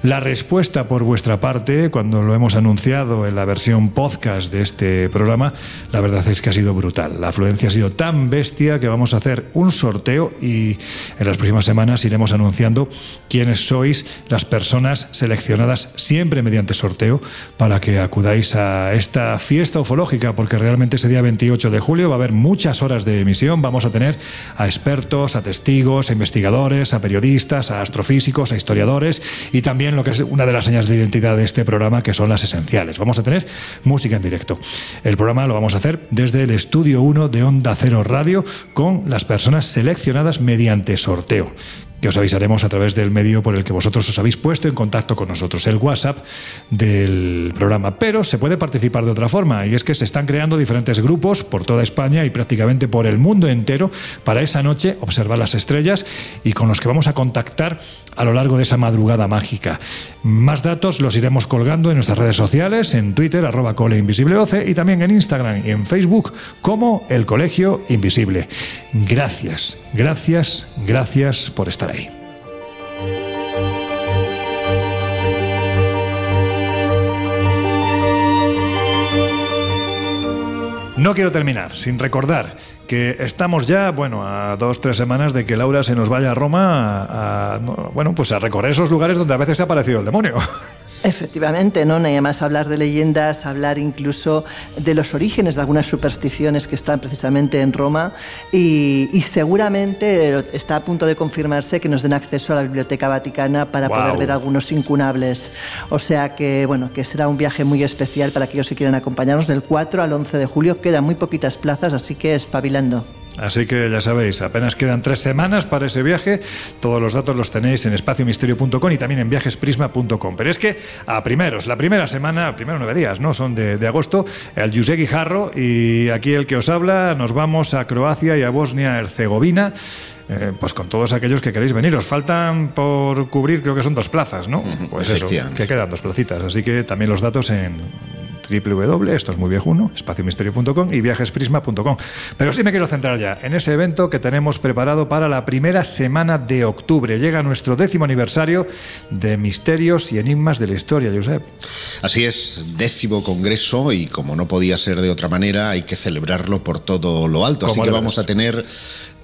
La respuesta por vuestra parte, cuando lo hemos anunciado en la versión podcast de este programa, la verdad es que ha sido brutal. La afluencia ha sido tan bestia que vamos a hacer un sorteo y en las próximas semanas iremos anunciando quiénes sois las personas seleccionadas siempre mediante sorteo para que acudáis a esta fiesta ufológica, porque realmente ese día 28 de julio va a haber muchas horas de emisión. Vamos a tener a expertos, a testigos, a investigadores, a periodistas, a astrofísicos, a historiadores y también lo que es una de las señas de identidad de este programa, que son las esenciales. Vamos a tener música en directo. El programa lo vamos a hacer desde el estudio 1 de Onda Cero Radio con las personas seleccionadas mediante sorteo que os avisaremos a través del medio por el que vosotros os habéis puesto en contacto con nosotros, el WhatsApp del programa. Pero se puede participar de otra forma, y es que se están creando diferentes grupos por toda España y prácticamente por el mundo entero para esa noche observar las estrellas y con los que vamos a contactar a lo largo de esa madrugada mágica. Más datos los iremos colgando en nuestras redes sociales, en Twitter, arroba coleinvisibleoce, y también en Instagram y en Facebook como El Colegio Invisible. Gracias, gracias, gracias por estar No quiero terminar sin recordar que estamos ya, bueno, a dos, tres semanas de que Laura se nos vaya a Roma a, a, no, bueno, pues a recorrer esos lugares donde a veces se ha aparecido el demonio. Efectivamente, ¿no? Nada más hablar de leyendas, hablar incluso de los orígenes de algunas supersticiones que están precisamente en Roma y, y seguramente está a punto de confirmarse que nos den acceso a la Biblioteca Vaticana para poder ver algunos incunables. O sea que, bueno, que será un viaje muy especial para aquellos que quieran acompañarnos del 4 al 11 de julio. Quedan muy poquitas plazas, así que espabilando. Así que ya sabéis, apenas quedan tres semanas para ese viaje. Todos los datos los tenéis en espaciomisterio.com y también en viajesprisma.com. Pero es que a primeros, la primera semana, primero nueve días, ¿no? Son de, de agosto, el José Guijarro y aquí el que os habla, nos vamos a Croacia y a Bosnia-Herzegovina. eh, pues con todos aquellos que queréis venir. Os faltan por cubrir, creo que son dos plazas, ¿no? Pues eso, que quedan dos placitas. Así que también los datos en www, esto es muy viejuno, espaciomisterio.com y viajesprisma.com. Pero sí me quiero centrar ya en ese evento que tenemos preparado para la primera semana de octubre. Llega nuestro décimo aniversario de Misterios y Enigmas de la Historia, Josep. Así es, décimo congreso y como no podía ser de otra manera, hay que celebrarlo por todo lo alto. Así que vamos a tener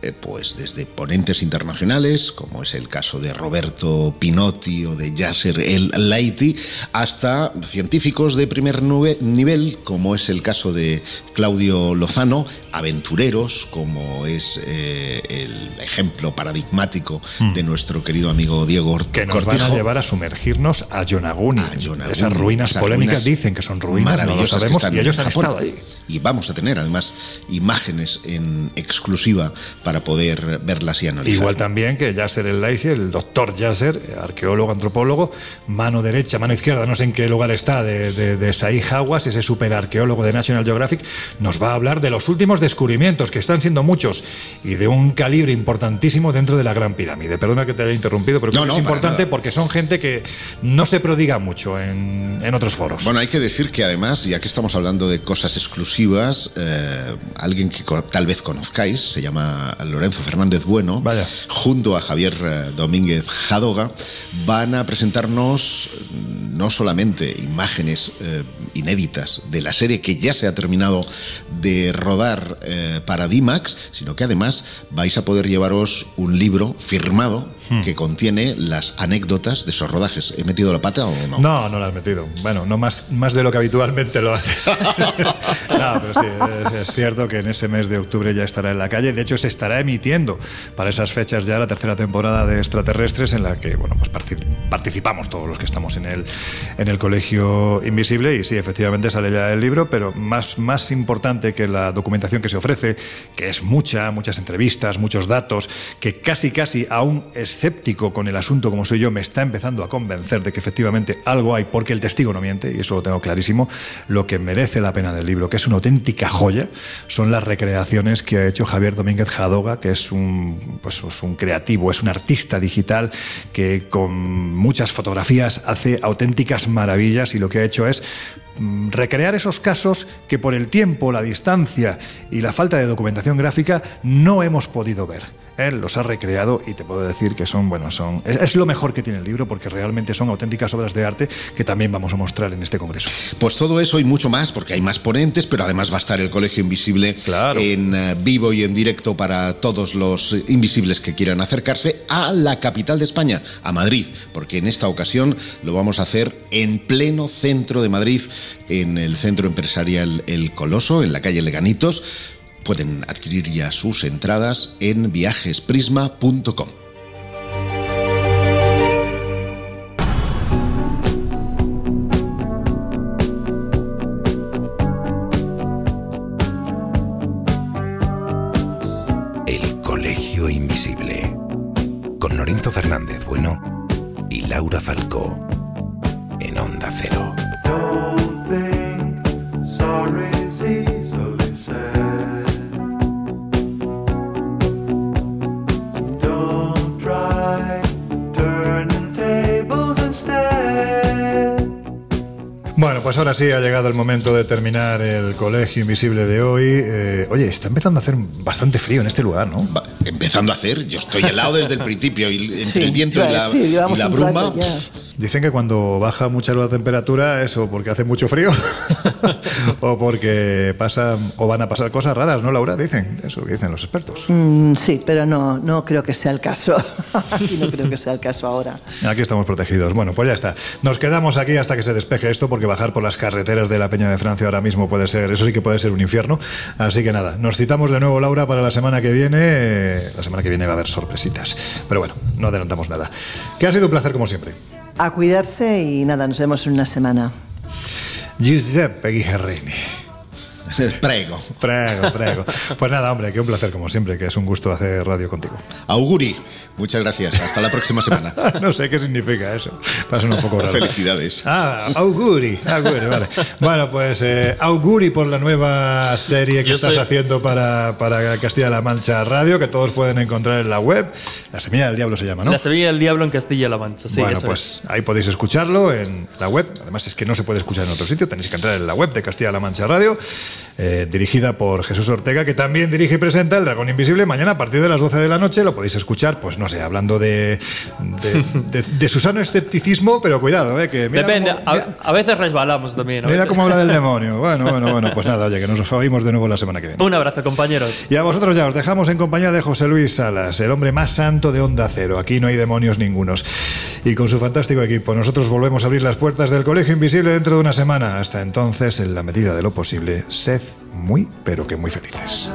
eh, pues desde ponentes internacionales, como es el caso de Roberto Pinotti o de Yasser El Laiti, hasta científicos de primer nivel, como es el caso de Claudio Lozano, aventureros, como es eh, el ejemplo paradigmático de nuestro querido amigo Diego Hmm. Que nos van a Cortijo. llevar a sumergirnos a Yonaguni. Yonaguni, Esas ruinas esas polémicas ruinas dicen que son ruinas, no lo sabemos, y ellos han estado ahí. Y vamos a tener además imágenes en exclusiva para poder verlas y analizar. Igual también que Yasser El Laisi, el doctor Yasser, arqueólogo, antropólogo, mano derecha, mano izquierda, no sé en qué lugar está, de, de, de Hawass, ese superarqueólogo de National Geographic, nos va a hablar de los últimos descubrimientos, que están siendo muchos, y de un calibre importantísimo dentro de la Gran Pirámide. Perdona que te haya interrumpido, pero creo No, que no, es para importante nada. porque son gente que no se prodiga mucho en, en otros foros. Bueno, hay que decir que además, ya que estamos hablando de cosas exclusivas, eh, alguien que tal vez conozcáis, se llama Lorenzo Fernández Bueno, junto a Javier eh, Domínguez Jadoga, van a presentarnos mm, no solamente imágenes eh, inéditas de la serie que ya se ha terminado de rodar eh, para DIMAX, sino que además vais a poder llevaros un libro firmado Hmm. que contiene las anécdotas de esos rodajes. ¿He metido la pata o no? No, no lo has metido. Bueno, no más, más de lo que habitualmente lo haces. no, pero sí, es, es cierto que en ese mes de octubre ya estará en la calle. De hecho, se estará emitiendo para esas fechas ya la tercera temporada de Extraterrestres, en la que bueno, pues partic- participamos todos los que estamos en el, en el Colegio Invisible. Y sí, efectivamente sale ya el libro, pero más, más importante que la documentación que se ofrece, que es mucha, muchas entrevistas, muchos datos, que casi, casi a un escéptico con el asunto como soy yo me está empezando a convencer de que efectivamente algo hay, porque el testigo no miente, y eso lo tengo clarísimo. Lo que merece la pena del libro, que es una auténtica joya, son las recreaciones que ha hecho Javier Domínguez Que es un, pues, es un creativo, es un artista digital que con muchas fotografías hace auténticas maravillas y lo que ha hecho es mm, recrear esos casos que por el tiempo, la distancia y la falta de documentación gráfica no hemos podido ver. Él los ha recreado y te puedo decir que son, bueno, son es, es lo mejor que tiene el libro porque realmente son auténticas obras de arte que también vamos a mostrar en este congreso. Pues todo eso y mucho más, porque hay más ponentes, pero además va a estar el Colegio Invisible en eh, vivo y en directo para todos los invisibles que quieran acercarse a la capital de España, a Madrid, porque en esta ocasión lo vamos a hacer en pleno centro de Madrid, en el centro empresarial El Coloso, en la calle Leganitos. Pueden adquirir ya sus entradas en viajesprisma.com. El Colegio Invisible. Con Lorenzo Fernández Bueno y Laura Falcó. Pues ahora sí ha llegado el momento de terminar el Colegio Invisible de hoy. Eh, oye, está empezando a hacer bastante frío en este lugar, ¿no? Empezando a hacer, yo estoy helado desde el principio y entre el viento y la, decir, y la bruma. rato. Dicen que cuando baja mucho la temperatura, eso porque hace mucho frío o porque pasan o van a pasar cosas raras, ¿no, Laura? Dicen, eso que dicen los expertos. Mm, sí, pero no, no creo que sea el caso. Aquí no creo que sea el caso ahora. Aquí estamos protegidos. Bueno, pues ya está. Nos quedamos aquí hasta que se despeje esto, porque bajar por las carreteras de la Peña de Francia ahora mismo puede ser, eso sí que puede ser un infierno. Así que nada, nos citamos de nuevo, Laura, para la semana que viene. La semana que viene va a haber sorpresitas. Pero bueno, no adelantamos nada. Que ha sido un placer como siempre. A cuidarse y nada, nos vemos en una semana. Giuseppe Guerrini. Prego. Prego, prego. Pues nada, hombre, que un placer como siempre, que es un gusto hacer radio contigo. Auguri, muchas gracias. Hasta la próxima semana. no sé qué significa eso. Pasa un poco raro. Felicidades. Ah, auguri, auguri, vale. Bueno, pues eh, auguri por la nueva serie que Yo estás soy- haciendo para, para Castilla-La Mancha Radio, que todos pueden encontrar en la web. La Semilla del Diablo se llama, ¿no? La Sevilla del Diablo en Castilla-La Mancha, sí, bueno, eso pues ahí podéis escucharlo en la web. Además es que no se puede escuchar en otro sitio, tenéis que entrar en la web de Castilla-La Mancha Radio, eh, dirigida por Jesús Ortega, que también dirige y presenta El Dragón Invisible. Mañana a partir de las 12 de la noche lo podéis escuchar, pues no sé, hablando de, de, de- de su sano escepticismo, pero cuidado, eh, que mira Depende, cómo- a, a veces resbalamos también. a Mira cómo habla del demonio. Bueno, bueno, bueno, pues nada, oye, que nos oímos de nuevo la semana que viene. Un abrazo, compañeros. Y a vosotros ya os dejamos en compañía de José Luis Salas, el hombre más santo de Onda Cero. Aquí no hay demonios ningunos. Y con su fantástico equipo, nosotros volvemos a abrir las puertas del Colegio Invisible dentro de una semana. Hasta entonces, en la medida de lo posible, sed muy, pero que muy felices.